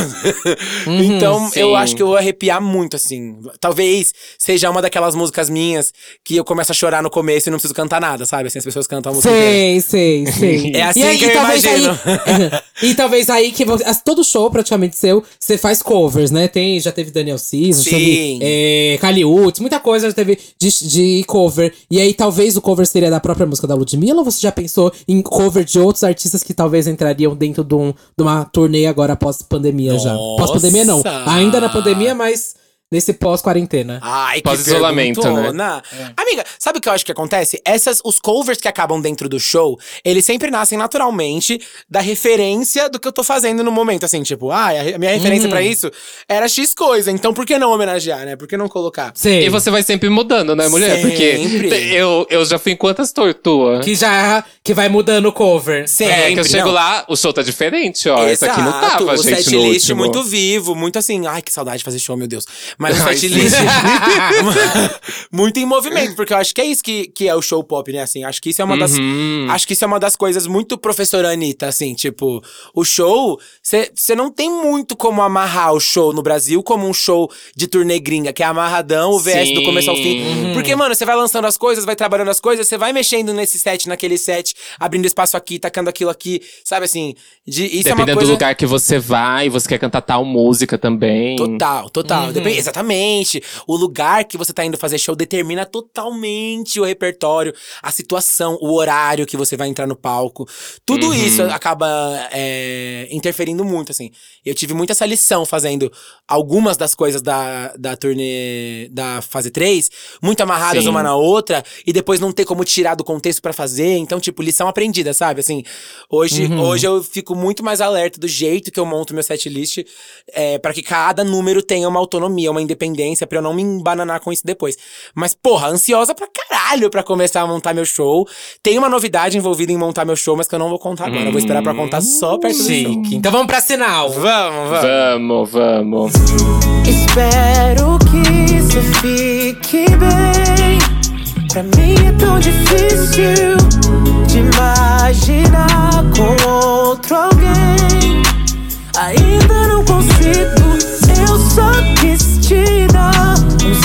então, eu sim. acho que eu vou arrepiar muito, assim. Talvez seja uma daquelas músicas minhas que eu começo a chorar no começo e não preciso cantar nada, sabe? Assim, as pessoas cantam a música. Sei, sei, sei. É assim e aí, que eu talvez imagino. Aí, e talvez aí que você, todo show praticamente seu, você faz covers, né? Tem, já teve Daniel Cis, já Sim. teve é, muita coisa já teve de, de cover. E aí talvez o cover seria da própria música da Ludmilla ou você já pensou em cover de outros artistas que talvez entrariam dentro de, um- de uma turnê agora após pandemia já? Pós-pandemia não. Nossa! Ainda na pandemia, mas nesse pós-quarentena. Ai, que Pós-isolamento, né? perguntona. Amiga, sabe o que eu acho que acontece? Essas, os covers que acabam dentro do show, eles sempre nascem naturalmente da referência do que eu tô fazendo no momento. Assim, tipo, ah, a minha referência pra isso era X coisa. Então por que não homenagear, né? Por que não colocar? Sei. E você vai sempre mudando, né, mulher? Sempre. Porque eu, eu já fui em quantas tortuas? Que já que vai mudando o cover. Sempre. É, que eu chego não. lá, o show tá diferente, ó. Esse aqui não Exato, tava, o gente, no setlist último. muito vivo, muito assim. Ai, que saudade de fazer show, meu Deus. Mas Ai, setlist muito em movimento, porque eu acho que é isso que, que é o show pop, né? Assim, acho que isso é uma das. Uhum. Acho que isso é uma das coisas muito professora Anitta, assim, tipo, o show, você não tem muito como amarrar o show no Brasil como um show de turnê gringa, que é amarradão, o VS do Sim. começo ao fim. Porque, mano, você vai lançando as coisas, vai trabalhando as coisas, você vai mexendo nesse set, naquele set, abrindo espaço aqui, tacando aquilo aqui, sabe assim? De, isso é Dependendo coisa. do lugar que você vai, você quer cantar tal música também. Total, total. Depende- exatamente. O lugar que você tá indo fazer show determina totalmente o repertório, a situação, o horário que você vai entrar no palco. Tudo isso acaba é, interferindo muito, assim. Eu tive muito essa lição fazendo algumas das coisas da, da turnê da fase 3, muito amarradas Sim. uma na outra, e depois não ter como tirar do contexto pra fazer. Então, tipo, lição aprendida, sabe? Assim, hoje, hoje eu fico muito mais alerta do jeito que eu monto meu setlist, é, para que cada número tenha uma autonomia, uma independência, pra eu não me embananar com isso depois. Mas, porra, ansiosa pra caralho pra começar a montar meu show. Tem uma novidade envolvida em montar meu show, mas que eu não vou contar agora. Eu vou esperar pra contar só perto do show. Chique. Então vamos pra sinal. Vamos, vamos. Vamos, vamos. Espero que você fique bem. Pra mim é tão difícil de imaginar com outro alguém. Ainda não consigo,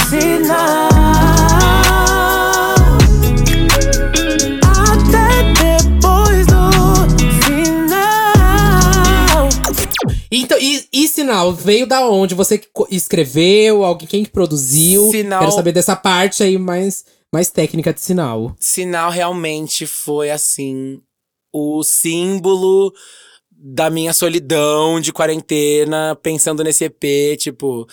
sinal. Até depois do final. Então, e, e sinal, veio da onde? Você que escreveu? Alguém quem que produziu? Sinal- Quero saber dessa parte aí mais, mais técnica de sinal. Sinal realmente foi assim o símbolo da minha solidão de quarentena, pensando nesse EP, tipo.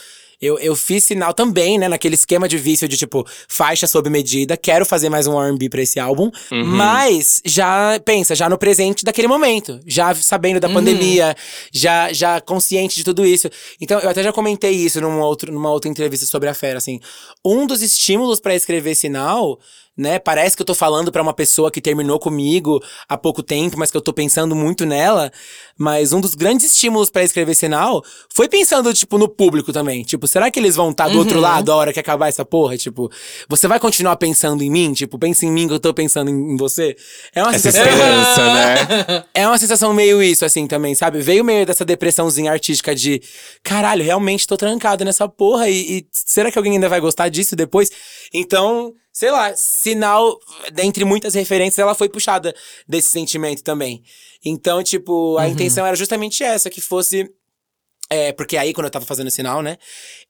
Eu, eu fiz sinal também, né, naquele esquema de vício de tipo, faixa sob medida, quero fazer mais um RB pra esse álbum, mas já, pensa, já no presente daquele momento, já sabendo da pandemia, já, já consciente de tudo isso. Então, eu até já comentei isso num outro, numa outra entrevista sobre a fera, assim. Um dos estímulos pra escrever sinal né? Parece que eu tô falando pra uma pessoa que terminou comigo há pouco tempo, mas que eu tô pensando muito nela. Mas um dos grandes estímulos pra escrever sinal foi pensando, tipo, no público também. Tipo, será que eles vão estar do outro lado a hora que acabar essa porra? Tipo, você vai continuar pensando em mim? Tipo, pensa em mim que eu tô pensando em, em você? É uma Essa sensação. esperança, né? É uma sensação meio isso, assim, também, sabe? Veio meio dessa depressãozinha artística de caralho, realmente tô trancado nessa porra e, e será que alguém ainda vai gostar disso depois? Então, sei lá, sinal, dentre muitas referências, ela foi puxada desse sentimento também. Então, tipo, a intenção era justamente essa, que fosse. É, porque aí, quando eu tava fazendo o sinal, né?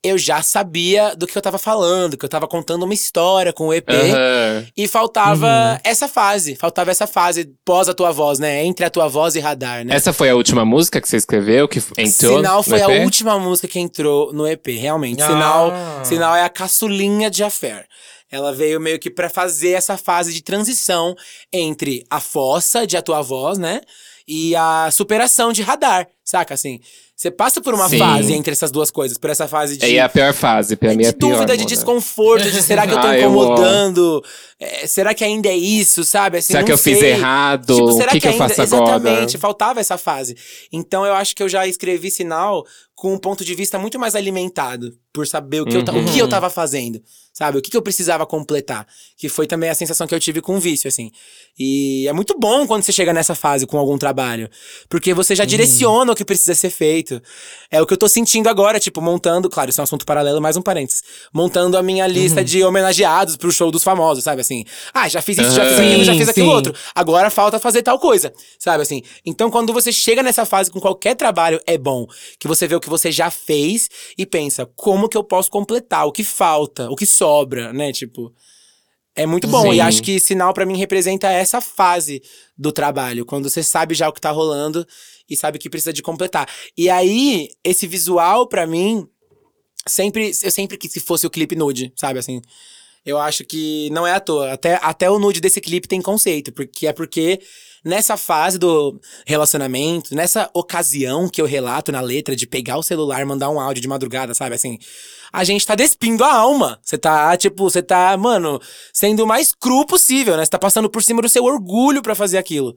Eu já sabia do que eu tava falando, que eu tava contando uma história com o EP. Aham. E faltava essa fase, faltava essa fase pós a tua voz, né? Entre a tua voz e radar, né? Essa foi a última música que você escreveu, que entrou Sinal foi a última música que entrou no EP, realmente. Ah. Sinal, Sinal é a caçulinha de Affair. Ela veio meio que pra fazer essa fase de transição entre a fossa de a tua voz, né? E a superação de radar, saca? Assim, você passa por uma Sim. fase entre essas duas coisas, por essa fase de. E é a pior fase, pra mim é a de pior. dúvida, de desconforto, de será que eu tô Ah, eu incomodando? É, será que ainda é isso, sabe? Assim, Será que eu fiz sei. errado? Tipo, O será que que eu ainda... faço agora? Exatamente, faltava essa fase. Então eu acho que eu já escrevi sinal com um ponto de vista muito mais alimentado, por saber o que, eu, ta- o Uhum. que eu tava fazendo, sabe? O que, que eu precisava completar. Que foi também a sensação que eu tive com o vício, assim. E é muito bom quando você chega nessa fase com algum trabalho, porque você já Uhum. direciona o que precisa ser feito. É o que eu tô sentindo agora, tipo, montando, claro, isso é um assunto paralelo, mais um parênteses. Montando a minha lista Uhum. de homenageados pro show dos famosos, sabe? Assim, ah, já fiz isso, já fiz aquilo, já Sim, fiz aquilo outro. Agora falta fazer tal coisa, sabe assim? Então, quando você chega nessa fase com qualquer trabalho, é bom que você vê o que você já fez e pensa, como que eu posso completar? O que falta? O que sobra, né? Tipo. É muito bom. Sim. E acho que sinal pra mim representa essa fase do trabalho, quando você sabe já o que tá rolando e sabe que precisa de completar. E aí, esse visual pra mim sempre eu sempre quis que fosse o clipe nude, sabe assim? Eu acho que não é à toa. Até, até o nude desse clipe tem conceito, porque é porque nessa fase do relacionamento, nessa ocasião que eu relato na letra de pegar o celular mandar um áudio de madrugada, sabe? Assim, a gente tá despindo a alma. Você tá, tipo, você tá, mano, sendo o mais cru possível, né? Você tá passando por cima do seu orgulho pra fazer aquilo.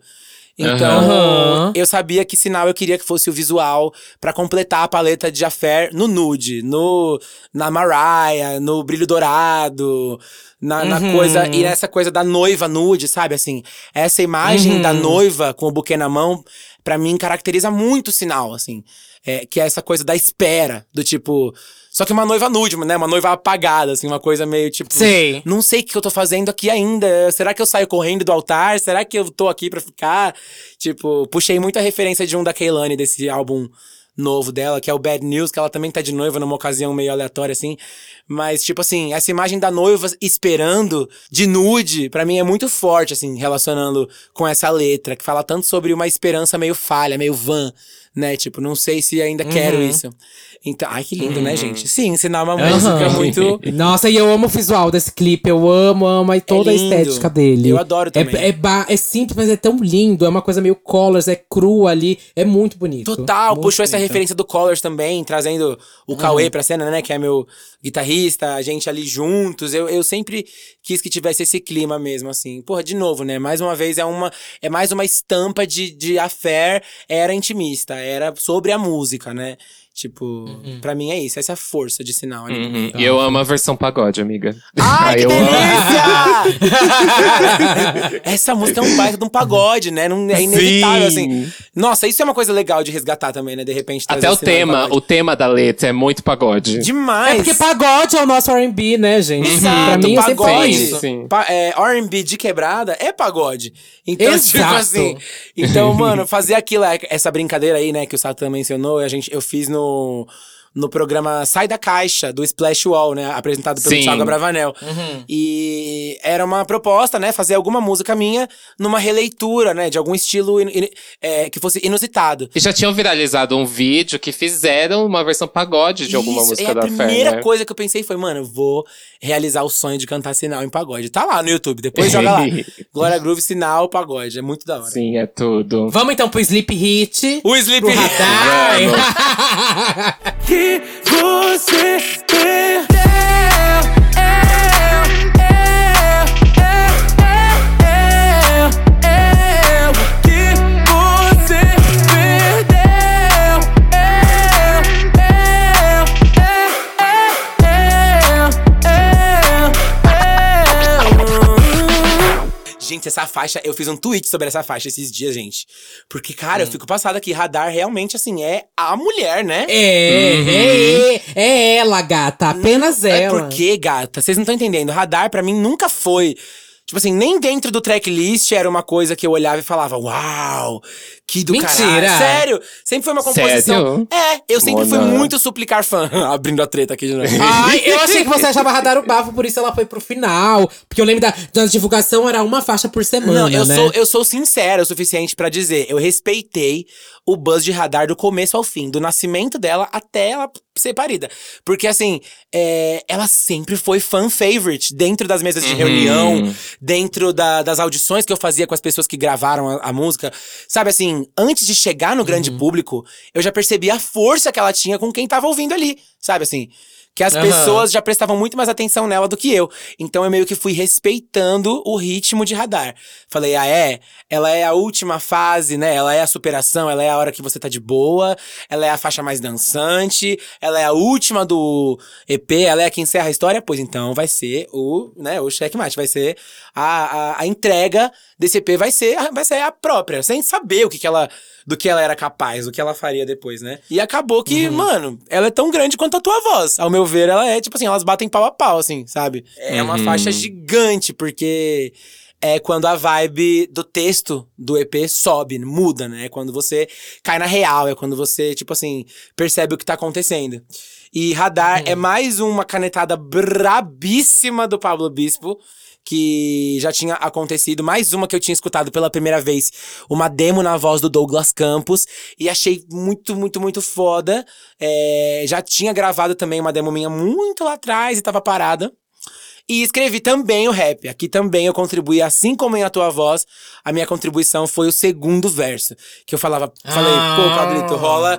Então, Aham. eu sabia que sinal eu queria que fosse o visual pra completar a paleta de Affair no nude, no na Mariah, no brilho dourado, na, na Uhum. coisa e nessa coisa da noiva nude, sabe assim? Essa imagem Uhum. da noiva com o buquê na mão, pra mim caracteriza muito o sinal, assim, é, que é essa coisa da espera, do tipo só que uma noiva nude, né? Uma noiva apagada, assim, uma coisa meio tipo. Sei. Não sei o que eu tô fazendo aqui ainda. Será que eu saio correndo do altar? Será que eu tô aqui pra ficar? Tipo, puxei muita referência de um da Kehlani, desse álbum novo dela, que é o Bad News, que ela também tá de noiva numa ocasião meio aleatória, assim. Mas, tipo assim, essa imagem da noiva esperando de nude, pra mim é muito forte, assim, relacionando com essa letra, que fala tanto sobre uma esperança meio falha, meio van, né? Tipo, não sei se ainda quero isso. Então, ai, que lindo, né, gente? Sim, ensinar uma música Aham. muito. Nossa, e eu amo o visual desse clipe. Eu amo, amo aí toda lindo. a estética dele. Eu adoro também. É, é, ba- é simples, mas é tão lindo. É uma coisa meio colors, é cru ali. É muito bonito. Total, Muito puxou essa bonito. Referência do Colors também, trazendo o Cauê pra cena, né? Que é meu guitarrista, a gente ali juntos. Eu, eu sempre quis que tivesse esse clima mesmo, assim. Porra, de novo, né? Mais uma vez é uma é mais uma estampa de, de affair era intimista, era sobre a música, né? Tipo, pra mim é isso, essa é a força de sinal ali. Uhum. E eu amo a versão pagode, amiga. Ai, que eu amo. delícia! Essa música é um baita de um pagode, né? Não, é inevitável, Sim. assim. Nossa, isso é uma coisa legal de resgatar também, né? De repente Até o tema, o tema da letra é muito pagode. Demais! É porque pagode é o nosso R&B, né, gente? Exato, pra mim, pagode. Sim. Pa- é, R&B de quebrada é pagode. Então, Exato. tipo assim. Então, mano, fazer aquilo, é, essa brincadeira aí, né, que o Satã mencionou, a gente, eu fiz no, no programa Sai da Caixa, do Splash Wall, né? Apresentado pelo Sim. Thiago Bravanel. Uhum. E era uma proposta, né? Fazer alguma música minha numa releitura, né? De algum estilo in- in- é, que fosse inusitado. E já tinham viralizado um vídeo que fizeram uma versão pagode de alguma Isso, música e a da primeira Fé, né? coisa que eu pensei foi, mano, eu vou realizar o sonho de cantar sinal em pagode. Tá lá no YouTube, depois joga lá. Glória Groove, sinal, pagode. É muito da hora. Sim, é tudo. Vamos então pro Sleep Hit. O Sleep radar. você perdeu. Gente, essa faixa, eu fiz um tweet sobre essa faixa esses dias, gente. Porque, cara, eu fico passado aqui. Radar realmente, assim, é a mulher, né? É, é, é ela, gata. Apenas É ela. porque, gata, vocês não estão entendendo. Radar, pra mim, nunca foi. Tipo assim, nem dentro do tracklist era uma coisa que eu olhava e falava, uau, que do Mentira! caralho. Sério, sempre foi uma composição. Sério? É, eu sempre fui Mona. muito suplicar fã. Abrindo a treta aqui de novo. Ai, eu achei que você achava radar o bafo, por isso ela foi pro final. Porque eu lembro da, da divulgação, era uma faixa por semana, Não, eu, né? sou, eu sou sincera o suficiente pra dizer. Eu respeitei o buzz de radar do começo ao fim, do nascimento dela até ela ser parida. Porque, assim, é, ela sempre foi fan favorite dentro das mesas de reunião, dentro da- das audições que eu fazia com as pessoas que gravaram a, a música. Sabe, assim, antes de chegar no grande público, eu já percebi a força que ela tinha com quem tava ouvindo ali. Sabe, assim. Que as Aham. pessoas já prestavam muito mais atenção nela do que eu. Então eu meio que fui respeitando o ritmo de radar. Falei, ah, é? Ela é a última fase, né? Ela é a superação, ela é a hora que você tá de boa, ela é a faixa mais dançante, ela é a última do EP, ela é a que encerra a história. Pois então vai ser o, né, o checkmate, vai ser a, a, a entrega desse EP, vai ser, a- vai ser a própria, sem saber o que, que ela. Do que ela era capaz, do que ela faria depois, né? E acabou que, mano, ela é tão grande quanto a tua voz. Ao meu ver, ela é, tipo assim, elas batem pau a pau, assim, sabe? É uma faixa gigante, porque é quando a vibe do texto do EP sobe, muda, né? É quando você cai na real, é quando você, tipo assim, percebe o que tá acontecendo. E Radar é mais uma canetada brabíssima do Pablo Bispo. Que já tinha acontecido, mais uma que eu tinha escutado pela primeira vez, uma demo na voz do Douglas Campos, e achei muito, muito, muito foda. É, já tinha gravado também uma demo minha muito lá atrás e tava parada. E escrevi também o rap. Aqui também eu contribuí, assim como em A Tua Voz, a minha contribuição foi o segundo verso. Que eu falava, falei, pô, Ah. Pablito, rola.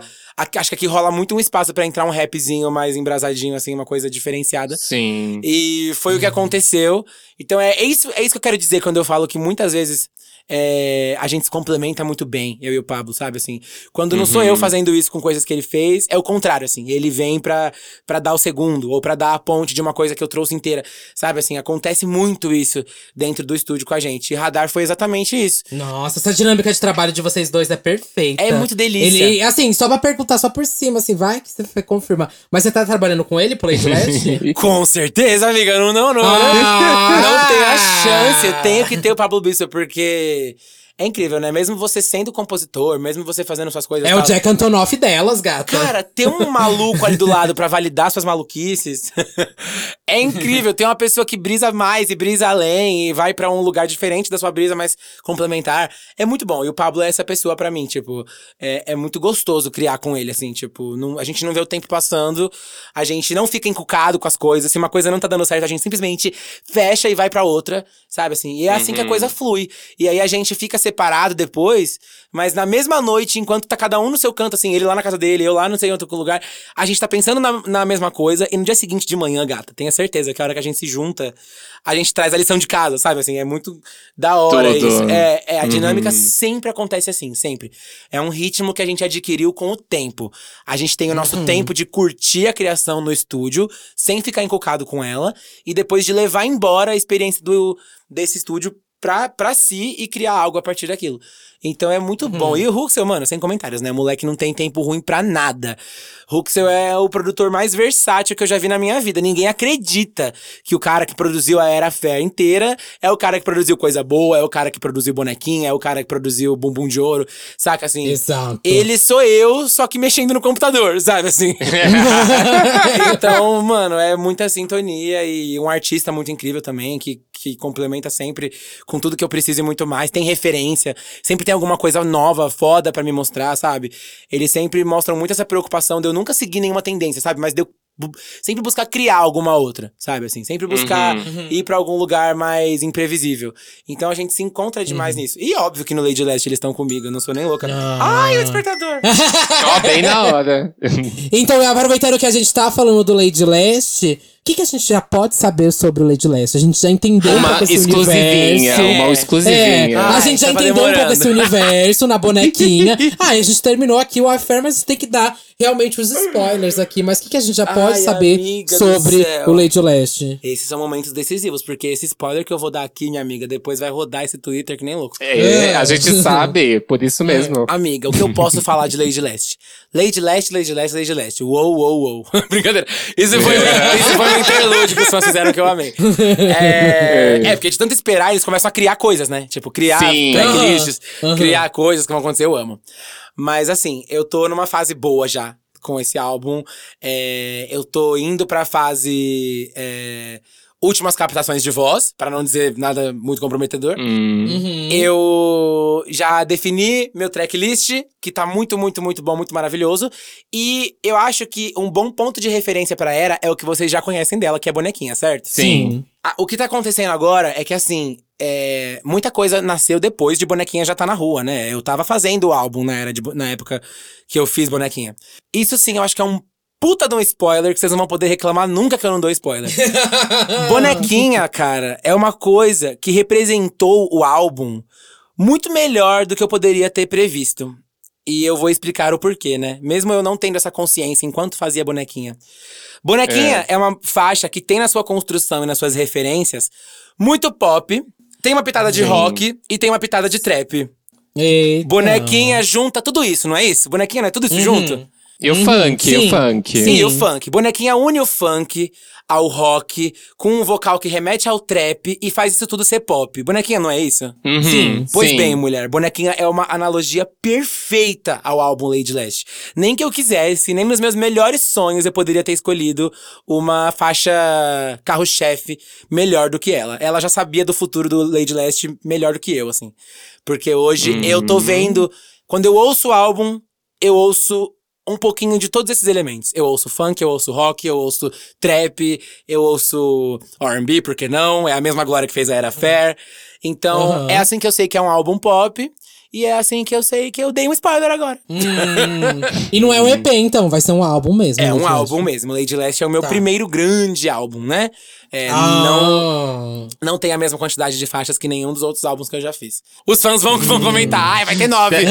Acho que aqui rola muito um espaço pra entrar um rapzinho mais embrasadinho, assim, uma coisa diferenciada. Sim. E foi o que aconteceu. Então é, é isso, é isso que eu quero dizer quando eu falo que muitas vezes é, a gente se complementa muito bem, eu e o Pablo, sabe? Assim, quando não sou eu fazendo isso com coisas que ele fez, é o contrário, assim. Ele vem pra, pra dar o segundo, ou pra dar a ponte de uma coisa que eu trouxe inteira. Sabe, assim, acontece muito isso dentro do estúdio com a gente. E Radar foi exatamente isso. Nossa, essa dinâmica de trabalho de vocês dois é perfeita. É muito delícia. Ele, assim, só pra perguntar só por cima, assim, vai que você vai confirmar. Mas você tá trabalhando com ele, Playtest? Com certeza, amiga. Não, não, não. Ah! Não tem a chance. Eu tenho que ter o Pablo Bispo, porque et é incrível, né? Mesmo você sendo compositor, mesmo você fazendo suas coisas. é o tal, Jack Antonoff delas, gata. Cara, ter um maluco ali do lado pra validar suas maluquices é incrível. Tem uma pessoa que brisa mais e brisa além e vai pra um lugar diferente da sua brisa, mas complementar. É muito bom. E o Pablo é essa pessoa pra mim, tipo, é, é muito gostoso criar com ele, assim, tipo, não- a gente não vê o tempo passando, a gente não fica encucado com as coisas. Se uma coisa não tá dando certo, a gente simplesmente fecha e vai pra outra, sabe assim? E é assim que a coisa flui. E aí a gente fica separado depois, mas na mesma noite, enquanto tá cada um no seu canto, assim, ele lá na casa dele, eu lá não sei em outro lugar, a gente tá pensando na, na mesma coisa, e no dia seguinte de manhã, gata, tenha certeza que a hora que a gente se junta, a gente traz a lição de casa, sabe? Assim, é muito da hora Tudo. isso. É, é, a dinâmica sempre acontece assim, sempre. É um ritmo que a gente adquiriu com o tempo. A gente tem o nosso tempo de curtir a criação no estúdio, sem ficar encucado com ela, e depois de levar embora a experiência do, desse estúdio pra, pra si e criar algo a partir daquilo. Então é muito bom. E o Huxel, mano, sem comentários, né? O moleque não tem tempo ruim pra nada. Huxel é o produtor mais versátil que eu já vi na minha vida. Ninguém acredita que o cara que produziu a Era Fair inteira é o cara que produziu Coisa Boa, é o cara que produziu Bonequinha, é o cara que produziu Bumbum de Ouro, saca assim? Exato. Ele sou eu, só que mexendo no computador, sabe assim? então, mano, é muita sintonia e um artista muito incrível também, que, que complementa sempre com tudo que eu preciso e muito mais. Tem referência, sempre tem alguma coisa nova, foda pra me mostrar, sabe? Eles sempre mostram muito essa preocupação de eu nunca seguir nenhuma tendência, sabe? Mas de eu sempre buscar criar alguma outra, sabe? Assim, sempre buscar ir pra algum lugar mais imprevisível. Então a gente se encontra demais nisso. E óbvio que no Lady Last eles estão comigo, eu não sou nem louca. Ai, o despertador! Ó, bem na hora. Então, aproveitando que a gente tá falando do Lady Leste, que, que a gente já pode saber sobre o Lady Leste? A gente já entendeu um Uma pouco esse exclusivinha, universo. uma É, exclusivinha. a Ai, gente já entendeu um pouco demorando. esse universo na bonequinha. ah, a gente terminou aqui o Affair, mas a gente tem que dar realmente os spoilers aqui. Mas o que, que a gente já pode Ai, saber sobre o Lady Leste? Esses são momentos decisivos, porque esse spoiler que eu vou dar aqui, minha amiga, depois vai rodar esse Twitter que nem louco. É, a gente sabe, por isso mesmo. Amiga, o que eu posso falar de Lady Leste? Lady Leste, Lady Leste, Lady Leste. Uou, uou, uou. Brincadeira. Isso foi, isso foi um interlude que os fãs fizeram que eu amei. É, é, porque de tanto esperar, eles começam a criar coisas, né? Tipo, criar Sim. Aham, aham. criar coisas que vão acontecer, eu amo. Mas assim, eu tô numa fase boa já com esse álbum. É, eu tô indo pra fase. é, últimas captações de voz, pra não dizer nada muito comprometedor. Hum. Uhum. Eu já defini meu tracklist, que tá muito, muito, muito bom, muito maravilhoso. E eu acho que um bom ponto de referência pra Era é o que vocês já conhecem dela, que é a bonequinha, certo? Sim. Ah, o que tá acontecendo agora é que, assim, é, muita coisa nasceu depois de Bonequinha já tá na rua, né? Eu tava fazendo o álbum na, era de na época que eu fiz Bonequinha. Isso sim, eu acho que é um puta de um spoiler que vocês não vão poder reclamar nunca que eu não dou spoiler. Bonequinha, cara, é uma coisa que representou o álbum muito melhor do que eu poderia ter previsto. E eu vou explicar o porquê, né? Mesmo eu não tendo essa consciência enquanto fazia bonequinha. Bonequinha é. uma faixa que tem na sua construção e nas suas referências muito pop, tem uma pitada de rock e tem uma pitada de trap. Eita. Bonequinha junta tudo isso, não é isso? Bonequinha não é tudo isso junto? E o funk, sim. o funk. Sim, o funk. Bonequinha une o funk ao rock, com um vocal que remete ao trap e faz isso tudo ser pop. Bonequinha não é isso? Uhum, Sim. Pois sim. bem, mulher, Bonequinha é uma analogia perfeita ao álbum Lady Leste. Nem que eu quisesse, nem nos meus melhores sonhos eu poderia ter escolhido uma faixa carro-chefe melhor do que ela. Ela já sabia do futuro do Lady Leste melhor do que eu, assim. Porque hoje eu tô vendo. Quando eu ouço o álbum, eu ouço um pouquinho de todos esses elementos. Eu ouço funk, eu ouço rock, eu ouço trap, eu ouço R&B, por que não? É a mesma Glória que fez a Era Fair. Então, Aham. é assim que eu sei que é um álbum pop. E é assim que eu sei que eu dei um spoiler agora. Hum. E não é um EP, então, vai ser um álbum mesmo. É um álbum mesmo. Lady Leste é o meu Tá. primeiro grande álbum, né? É, não, Ah. não tem a mesma quantidade de faixas que nenhum dos outros álbuns que eu já fiz. Os fãs vão, vão comentar, ai, vai ter nove.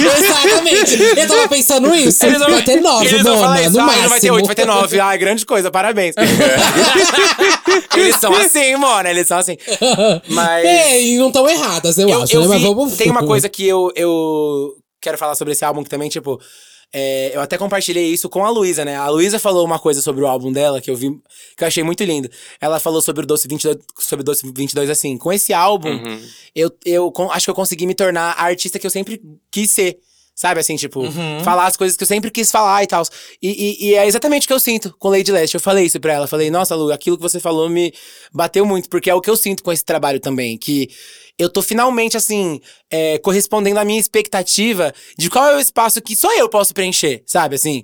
Exatamente. Eu tava pensando isso. Eles vai ter nove, eles vão dona, falar isso, no "Ai, máximo. não vai ter oito, vai ter nove. Ai, grande coisa, parabéns. eles são assim, mano, eles são assim. Mas. É, e não tão erradas, eu, eu, eu né? Mas vi- vamos... Tem uma coisa que eu, eu quero falar sobre esse álbum que também, tipo. é, eu até compartilhei isso com a Luísa, né? A Luísa falou uma coisa sobre o álbum dela que eu vi, que eu achei muito lindo. Ela falou sobre o Doce 22, sobre o Doce 22 assim. Com esse álbum, Uhum. eu, eu acho que eu consegui me tornar a artista que eu sempre quis ser. Sabe, assim, tipo, falar as coisas que eu sempre quis falar e tal. E, e- e é exatamente o que eu sinto com Lady Leste. Eu falei isso pra ela. Falei, nossa, Lu, aquilo que você falou me bateu muito, porque é o que eu sinto com esse trabalho também. Que eu tô finalmente, assim, é, correspondendo à minha expectativa de qual é o espaço que só eu posso preencher, sabe, assim?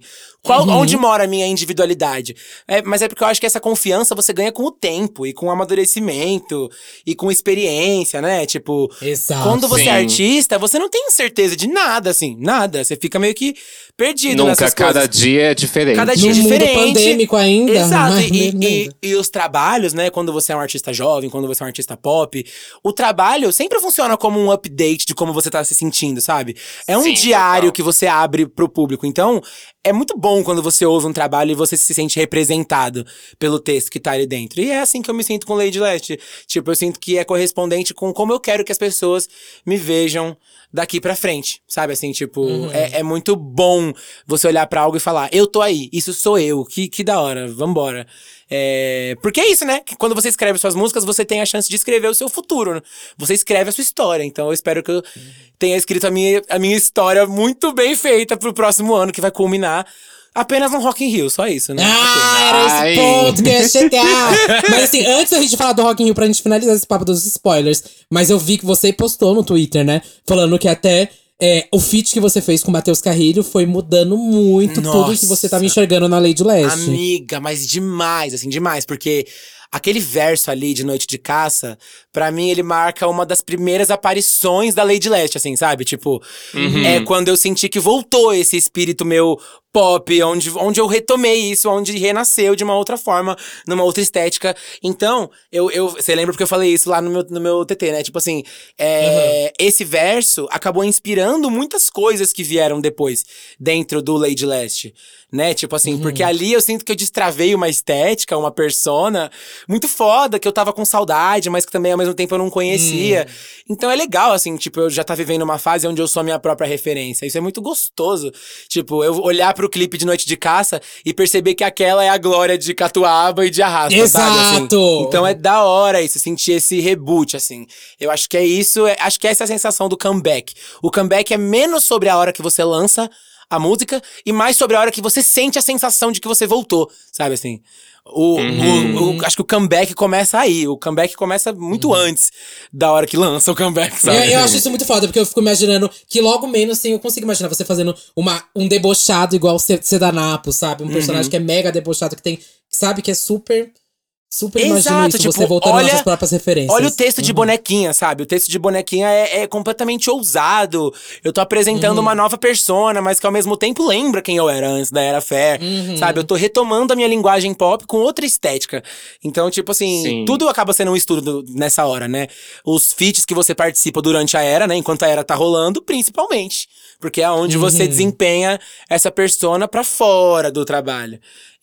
Qual, Onde mora a minha individualidade? É, mas é porque eu acho que essa confiança você ganha com o tempo e com o amadurecimento e com experiência, né? Tipo, Exato. quando você Sim. é artista, você não tem certeza de nada, assim, nada. Você fica meio que perdido Nunca, nessas cada coisas. dia é diferente. Cada dia No é mundo diferente. pandêmico ainda, Exato. mais E, e- e os trabalhos, né? Quando você é um artista jovem, quando você é um artista pop, o trabalho sempre funciona como um update de como você tá se sentindo, sabe? É um Sim, diário total. que você abre pro público. Então, é muito bom bom quando você ouve um trabalho e você se sente representado pelo texto que tá ali dentro. E é assim que eu me sinto com Lady Leste. Tipo, eu sinto que é correspondente com como eu quero que as pessoas me vejam daqui pra frente, sabe? Assim, tipo, é, é muito bom você olhar pra algo e falar, eu tô aí, isso sou eu, que, que da hora, vambora. É, porque é isso, né? Que Quando você escreve suas músicas, você tem a chance de escrever o seu futuro. né? Você escreve a sua história. Então eu espero que eu tenha escrito a minha, a minha história muito bem feita pro próximo ano, que vai culminar apenas no Rock in Rio, só isso, né? Ah, era esse ponto que eu ia chegar. mas assim, antes da gente falar do Rock in Rio, pra gente finalizar esse papo dos spoilers, mas eu vi que você postou no Twitter, né? Falando que até é, o feat que você fez com o Matheus Carrilho foi mudando muito tudo Nossa. que você tava enxergando na Lady Leste. Amiga, mas demais, assim, demais. Porque aquele verso ali de Noite de Caça, pra mim ele marca uma das primeiras aparições da Lady Leste, assim, sabe? Tipo, é quando eu senti que voltou esse espírito meu pop, onde, onde eu retomei isso, onde renasceu de uma outra forma, numa outra estética. Então, eu, eu, você lembra porque eu falei isso lá no meu, no meu TT, né? Tipo assim, é, esse verso acabou inspirando muitas coisas que vieram depois, dentro do Lady Leste, né? Tipo assim, porque ali eu sinto que eu destravei uma estética, uma persona muito foda, que eu tava com saudade, mas que também ao mesmo tempo eu não conhecia. Então é legal, assim, tipo, eu já tá vivendo uma fase onde eu sou a minha própria referência. Isso é muito gostoso. Tipo, eu olhar pro clipe de Noite de Caça e perceber que aquela é a glória de Catuaba e de Arrasta, sabe? Assim? Exato! Então é da hora isso, sentir esse reboot, assim. Eu acho que é isso, é- acho que essa é a sensação do comeback. O comeback é menos sobre a hora que você lança a música e mais sobre a hora que você sente a sensação de que você voltou, sabe assim? O, o- o- acho que o comeback começa aí. O comeback começa muito antes da hora que lança o comeback, Eu, sabe? eu acho isso muito foda, porque eu fico imaginando que logo menos, assim, eu consigo imaginar você fazendo uma, um debochado igual o Sedanapo, sabe? Um personagem Uhum. que é mega debochado, que tem. Sabe que é super. Super imagino Exato, isso, tipo, você voltando olha- nas suas próprias referências. Olha o texto de bonequinha, sabe? O texto de bonequinha é, é completamente ousado. Eu tô apresentando uma nova persona, mas que ao mesmo tempo lembra quem eu era antes da Era Fair, sabe? Eu tô retomando a minha linguagem pop com outra estética. Então, tipo assim, Sim. tudo acaba sendo um estudo nessa hora, né? Os feats que você participa durante a era, né? Enquanto a era tá rolando, principalmente. Porque é onde você desempenha essa persona pra fora do trabalho.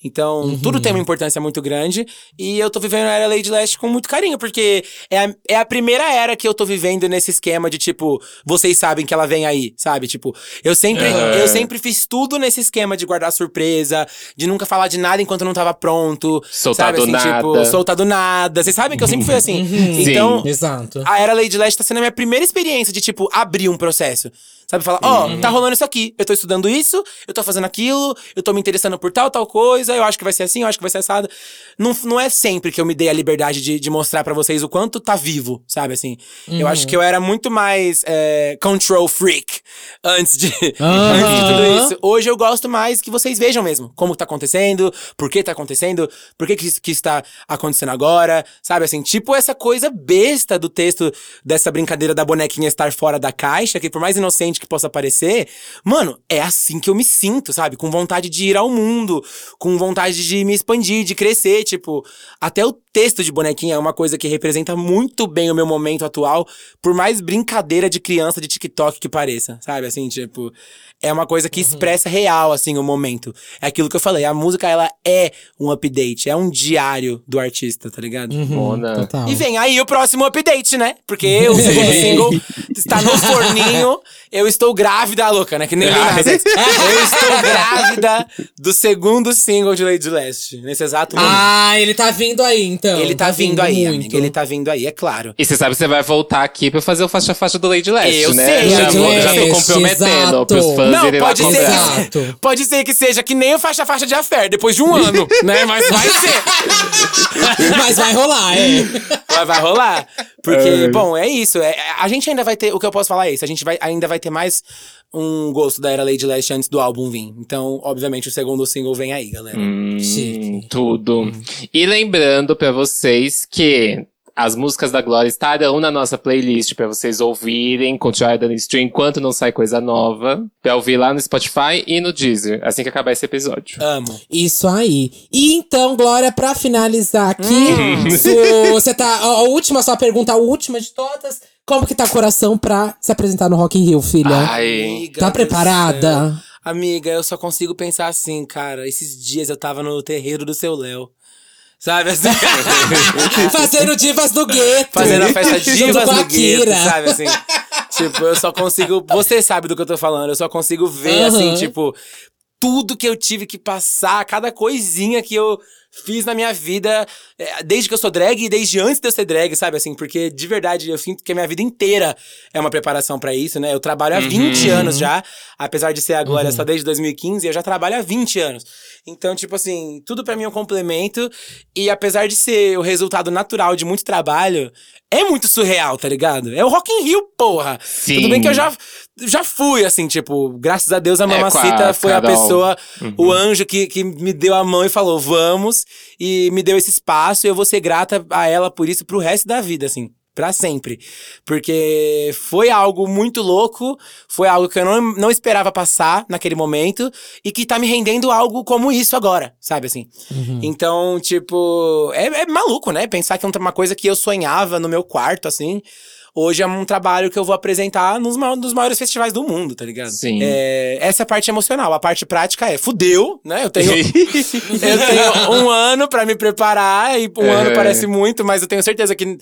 Então, tudo tem uma importância muito grande. E eu tô vivendo a era Lady Leste com muito carinho, porque é a, é a primeira era que eu tô vivendo nesse esquema de, tipo, vocês sabem que ela vem aí, sabe? Tipo, eu sempre, eu sempre fiz tudo nesse esquema de guardar surpresa, de nunca falar de nada enquanto não tava pronto. Soltar sabe? do assim, nada. tipo, soltar do nada. Vocês sabem que eu sempre fui assim. Sim. Então, Exato. a Era Lady Leste tá sendo a minha primeira experiência de, tipo, abrir um processo. Sabe, falar, ó, tá rolando isso aqui, eu tô estudando isso, eu tô fazendo aquilo, eu tô me interessando por tal, tal coisa, eu acho que vai ser assim, eu acho que vai ser assado. Não, não é sempre que eu me dei a liberdade de, de mostrar pra vocês o quanto tá vivo, sabe, assim. Eu acho que eu era muito mais é, control freak antes de, antes de tudo isso. Hoje eu gosto mais que vocês vejam mesmo como tá acontecendo, por que tá acontecendo, por que que isso que está acontecendo agora, sabe assim, tipo essa coisa besta do texto dessa brincadeira da bonequinha estar fora da caixa, que por mais inocente que possa parecer, mano, é assim que eu me sinto, sabe? Com vontade de ir ao mundo, com vontade de me expandir, de crescer, tipo, até o texto de bonequinha é uma coisa que representa muito bem o meu momento atual, por mais brincadeira de criança de TikTok que pareça, sabe? Assim, tipo, é uma coisa que expressa real, assim, o momento. É aquilo que eu falei, a música, ela é um update, é um diário do artista, tá ligado? Total. E vem aí o próximo update, né? Porque o segundo single está no forninho. Eu estou grávida, louca, né? Que nem Nas X. Eu estou grávida do segundo single de Lady Leste. Nesse exato momento. Ah, ele tá vindo aí, então. Ele tá, vindo, aí, muito. amiga. Ele tá vindo aí, é claro. E você sabe que você vai voltar aqui pra fazer o faixa-faixa do Lady Leste, Eu né? sei, já, Lady vou- já tô Leste, comprometendo exato. pros fãs Não, irem lá pode ser, que, pode ser que seja que nem o faixa-faixa de affair, depois de um ano, né? Mas vai ser. Mas vai rolar, é. Vai, vai rolar. Porque, bom, é isso. É, a gente ainda vai ter. O que eu posso falar é isso. A gente vai, ainda vai ter mais um gosto da era Lady Leste antes do álbum vir. Então, obviamente, o segundo single vem aí, galera. Hum, Chique. tudo. E lembrando pra vocês que as músicas da Glória estarão na nossa playlist pra vocês ouvirem, continuar dando stream enquanto não sai coisa nova. Pra ouvir lá no Spotify e no Deezer, assim que acabar esse episódio. Amo. Isso aí. E então, Glória, pra finalizar aqui, Hum. você tá. A, a última, sua pergunta, a última de todas. Como que tá o coração pra se apresentar no Rock in Rio, filha? Ai. Amiga tá preparada? Amiga, eu só consigo pensar assim, cara. Esses dias eu tava no terreiro do seu Léo. Sabe assim? Fazendo divas do gueto. Fazendo a festa divas com a do gueto, sabe assim? tipo, eu só consigo. Você sabe do que eu tô falando, eu só consigo ver, assim, Aham. tipo, tudo que eu tive que passar, cada coisinha que eu fiz na minha vida, é, desde que eu sou drag e desde antes de eu ser drag, sabe assim? Porque de verdade eu sinto que a minha vida inteira é uma preparação pra isso, né? Eu trabalho há 20 anos já, apesar de ser agora só desde 2015, eu já trabalho há 20 anos. Então, tipo assim, tudo pra mim é um complemento e apesar de ser o resultado natural de muito trabalho, é muito surreal, tá ligado? É o Rock in Rio, porra. Sim. Tudo bem que eu já, já fui, assim, tipo, graças a Deus a É, com a Mamacita foi a pessoa, o anjo que, que me deu a mão e falou, vamos, e me deu esse espaço, e eu vou ser grata a ela por isso pro resto da vida, assim. Pra sempre. Porque foi algo muito louco, foi algo que eu não, não esperava passar naquele momento, e que tá me rendendo algo como isso agora, sabe assim? Então, tipo, é, é maluco, né? Pensar que é uma coisa que eu sonhava no meu quarto, assim. Hoje é um trabalho que eu vou apresentar nos, ma- nos maiores festivais do mundo, tá ligado? Sim. É, essa é a parte emocional. A parte prática é fudeu, né? Eu tenho, eu tenho um ano pra me preparar, e um É. ano parece muito, mas eu tenho certeza que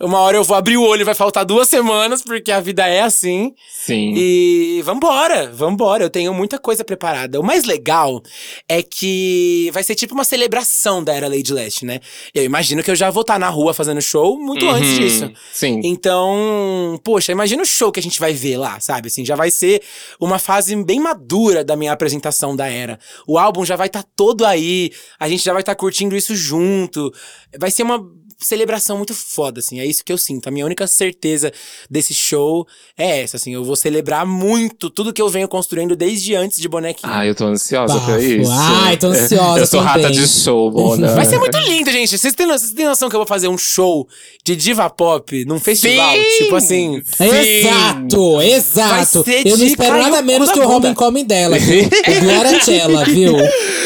uma hora eu vou abrir o olho e vai faltar duas semanas, porque a vida é assim. Sim. E vambora, vambora. Eu tenho muita coisa preparada. O mais legal é que vai ser tipo uma celebração da era Lady Leste, né? Eu imagino que eu já vou estar na rua fazendo show muito antes Uhum. disso. Sim. Então, poxa, imagina o show que a gente vai ver lá, sabe? Assim, já vai ser uma fase bem madura da minha apresentação da era. O álbum já vai estar todo aí, a gente já vai estar curtindo isso junto. Vai ser uma celebração muito foda, assim, é isso que eu sinto. A minha única certeza desse show é essa, assim, eu vou celebrar muito tudo que eu venho construindo desde antes de bonequinho. Ai, eu tô ansiosa Bafo. pra isso. Ai, tô É, ansiosa Eu sou rata de show, Bona. Vai ser muito lindo, gente. Vocês têm, vocês têm noção que eu vou fazer um show de diva pop num festival? Sim! Tipo assim. Exato, exato. Vai ser Eu não espero nada menos que o bunda. Homecoming dela, viu? O Gloracella, viu?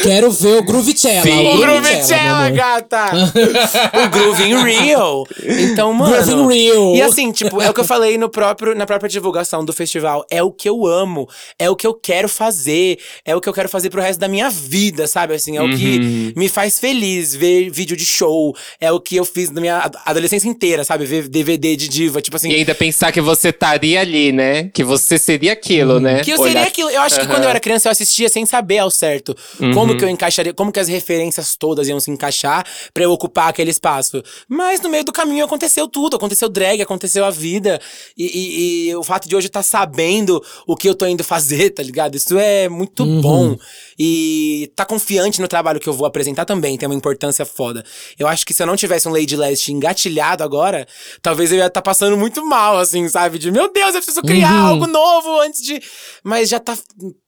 Quero ver o Groovicella. Sim. O O Groove amor. gata! o Groove in Rio. Então, mano. In Rio. E assim, tipo, é o que eu falei no próprio, na própria divulgação do festival. É o que eu amo. É o que eu quero fazer. É o que eu quero fazer pro resto da minha vida, sabe? Assim, é o que me faz feliz ver vídeo de show. É o que eu fiz na minha ad- adolescência inteira, sabe? Ver DVD de diva. Tipo assim. E ainda pensar que você estaria ali, né? Que você seria aquilo, né? Que eu seria Olhar- aquilo. Eu acho que Aham. quando eu era criança, eu assistia sem saber ao certo como que eu encaixaria, como que as referências todas iam se encaixar pra eu ocupar aquele espaço. Mas no meio do caminho aconteceu tudo. Aconteceu drag, aconteceu a vida. E, e- e o fato de hoje estar sabendo o que eu tô indo fazer, tá ligado? Isso é muito bom. E tá confiante no trabalho que eu vou apresentar também tem uma importância foda. Eu acho que se eu não tivesse um Lady Leste engatilhado agora, talvez eu ia estar passando muito mal, assim, sabe? De meu Deus, eu preciso criar algo novo antes de. Mas já tá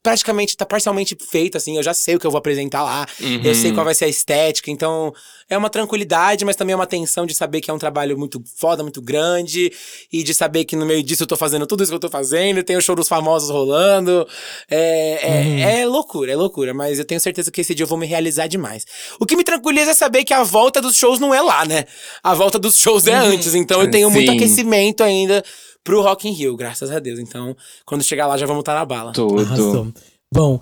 praticamente, tá parcialmente feito, assim. Eu já sei o que eu vou apresentar lá. Eu sei qual vai ser a estética. Então, é uma tranquilidade, mas também é uma tensão de saber que é um trabalho muito foda, muito grande. E de saber que no meio disso eu tô fazendo tudo isso que eu tô fazendo. Tem o show dos famosos rolando. É, é, é loucura, é loucura. Mas eu tenho certeza que esse dia eu vou me realizar demais. O que me tranquiliza é saber que a volta dos shows não é lá, né? A volta dos shows é antes. Então eu tenho muito Sim. aquecimento ainda pro Rock in Rio, graças a Deus. Então, quando chegar lá, já vamos estar na bala. Tudo. Arrasou. Bom,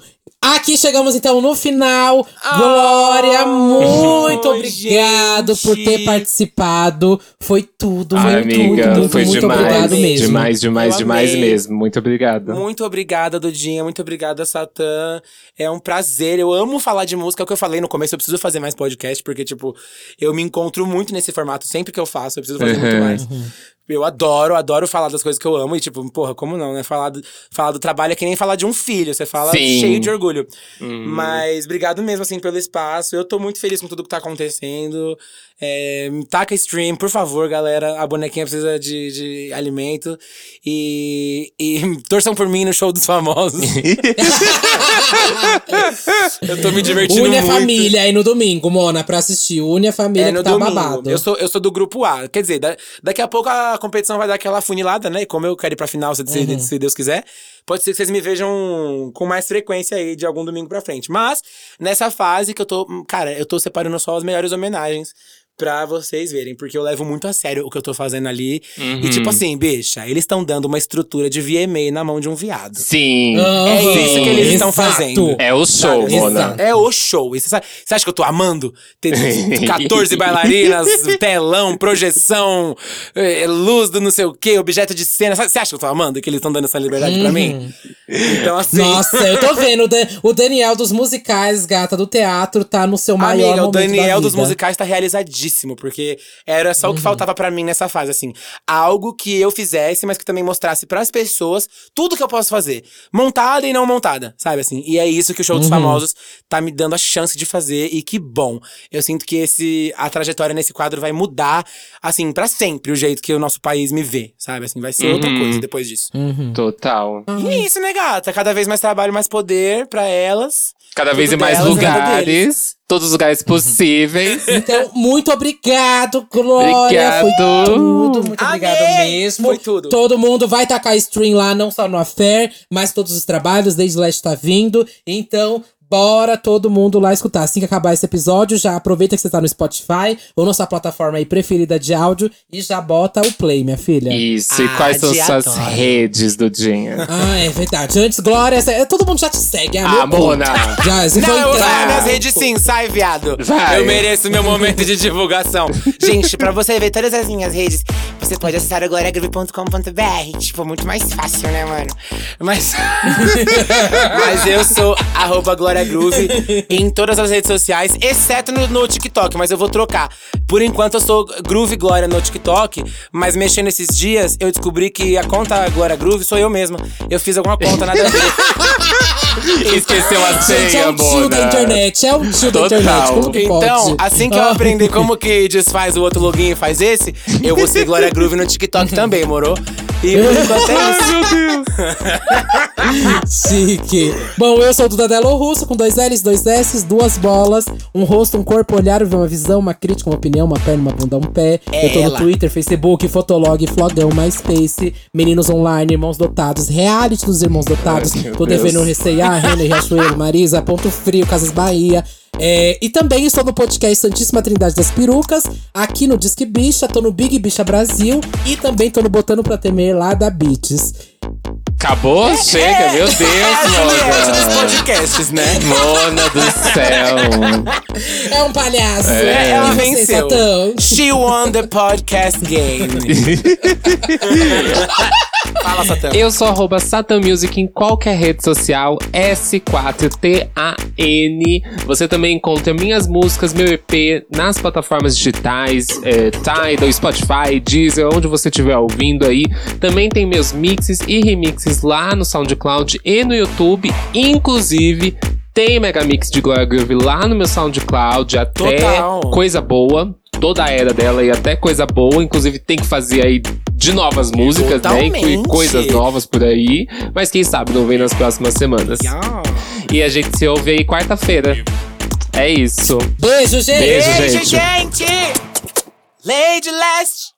aqui chegamos então no final. Glória, muito Ai, obrigado por ter gente. participado. Foi tudo, Ai, muito, amiga, muito, muito, foi muito demais. obrigado mesmo. Demais, demais, Eu demais amei. mesmo. Muito obrigada. Muito obrigada, Dudinha. Muito obrigada, Satã. É um prazer. Eu amo falar de música. É o que eu falei no começo. Eu preciso fazer mais podcast, porque, tipo, eu me encontro muito nesse formato. Sempre que eu faço, eu preciso fazer muito Uhum. Eu adoro, adoro falar das coisas que eu amo. E, tipo, porra, como não, né? Falar do, falar do trabalho é que nem falar de um filho. Você fala Sim. cheio de orgulho. Mas obrigado mesmo, assim, pelo espaço. Eu tô muito feliz com tudo que tá acontecendo. É, taca stream, por favor, galera. A bonequinha precisa de, de alimento. E, e torçam por mim no show dos famosos. eu tô me divertindo Une a muito. família aí no domingo, Mona, pra assistir. Une a família É, que no tá domingo. babado. Eu sou, eu sou do grupo A. Quer dizer, da- daqui a pouco a competição vai dar aquela funilada, né? E como eu quero ir pra final, se, se- Uhum. se Deus quiser, pode ser que vocês me vejam com mais frequência aí de algum domingo pra frente. Mas, nessa fase que eu tô. Cara, eu tô separando só as melhores homenagens pra vocês verem, porque eu levo muito a sério o que eu tô fazendo ali. Uhum. E tipo assim, bicha, eles estão dando uma estrutura de VMA na mão de um viado. Sim. É isso que eles estão fazendo. É o show, Sabe? Mona. É o show. E Você, sabe- você acha que eu tô amando ter 14 bailarinas, telão, projeção, eh, luz do não sei o quê, objeto de cena? Você acha que eu tô amando que eles estão dando essa liberdade pra mim? Então, assim. Nossa, eu tô vendo. o Dan- O Daniel dos musicais, gata do teatro, tá no seu maior Amiga, o Daniel dos musicais tá porque era só o Uhum. que faltava pra mim nessa fase, assim. Algo que eu fizesse, mas que também mostrasse pras pessoas tudo que eu posso fazer. Montada e não montada, sabe assim? E é isso que o Show Uhum. dos Famosos tá me dando a chance de fazer, e que bom. Eu sinto que esse, a trajetória nesse quadro vai mudar, assim, pra sempre o jeito que o nosso país me vê, sabe? Assim, vai ser outra Uhum. coisa depois disso. Total. E é isso, né, gata? Cada vez mais trabalho, mais poder pra elas. Cada vez em mais delas, lugares. Todos os lugares possíveis. Então, muito obrigado, Glória. Foi Obrigado. tudo. Muito obrigado Amei. mesmo. Foi tudo. Todo mundo vai tacar stream lá, não só no Affair, mas todos os trabalhos. Desde Leste tá vindo. Então, bora todo mundo lá escutar. Assim que acabar esse episódio, já aproveita que você tá no Spotify ou na sua plataforma aí preferida de áudio e já bota o play, minha filha. Isso. E Ah, quais são suas redes, Dudinha? Ah, é verdade. Antes, Glória, todo mundo já te segue. Ah, Ah. Mona. Já, você Não, foi eu vou entrar. minhas redes sim, sai, viado. Vai. Eu mereço meu momento de divulgação. Gente, pra você ver todas as minhas redes, você pode acessar agora gloriagroove.com.br. Tipo, muito mais fácil, né, mano? Mas. mas eu sou arroba Glória Groove em todas as redes sociais, exceto no, no TikTok, mas eu vou trocar. Por enquanto eu sou Groove Glória no TikTok, mas mexendo esses dias, eu descobri que a conta Glória Groove sou eu mesma. Eu fiz alguma conta, nada a ver. Esqueceu a Gente, é senha, o tio da internet. É o tio da Total. internet. Como que Então, pode? assim que eu Ah. aprender como que desfaz o outro login e faz esse, eu vou ser Glória Groove no TikTok também, moro? E por enquanto é isso. Chique. Bom, eu sou o Dudadelo Russo, com dois L's, dois S's, duas bolas, um rosto, um corpo, olhar, uma visão, uma crítica, uma opinião, uma perna, uma bunda, um pé. É eu tô no ela. Twitter, Facebook, Fotolog, Flogão, MySpace, Meninos Online, Irmãos Dotados, Reality dos Irmãos Dotados. Ai, meu tô Deus. devendo recear, Renner, Riachuelo, Marisa, Ponto Frio, Casas Bahia. É, e também estou no podcast Santíssima Trindade das Perucas, aqui no Disque Bicha, tô no Big Bicha Brasil e também tô no Botando Pra Temer lá da Beats. Acabou? Chega, meu Deus, É a Juliette dos Mona. podcasts, né? Mona do céu. É um palhaço. É, ela venceu. Satã? She won the podcast game. Fala, Satã. Eu sou arroba Satan Music em qualquer rede social, S4TAN. Você também encontra minhas músicas, meu EP nas plataformas digitais, é, Tidal, Spotify, Deezer, onde você estiver ouvindo aí. Também tem meus mixes e remixes lá no SoundCloud e no YouTube. Inclusive, tem Megamix de Gloria Groove lá no meu SoundCloud, até Total. coisa boa. Toda a era dela e até coisa boa. Inclusive, tem que fazer aí de novas músicas, né? Totalmente. E coisas novas por aí. Mas quem sabe não vem nas próximas semanas. Yeah. E a gente se ouve aí quarta-feira. É isso. Beijo, gente! Beijo, Beijo, gente. gente! Lady Leste!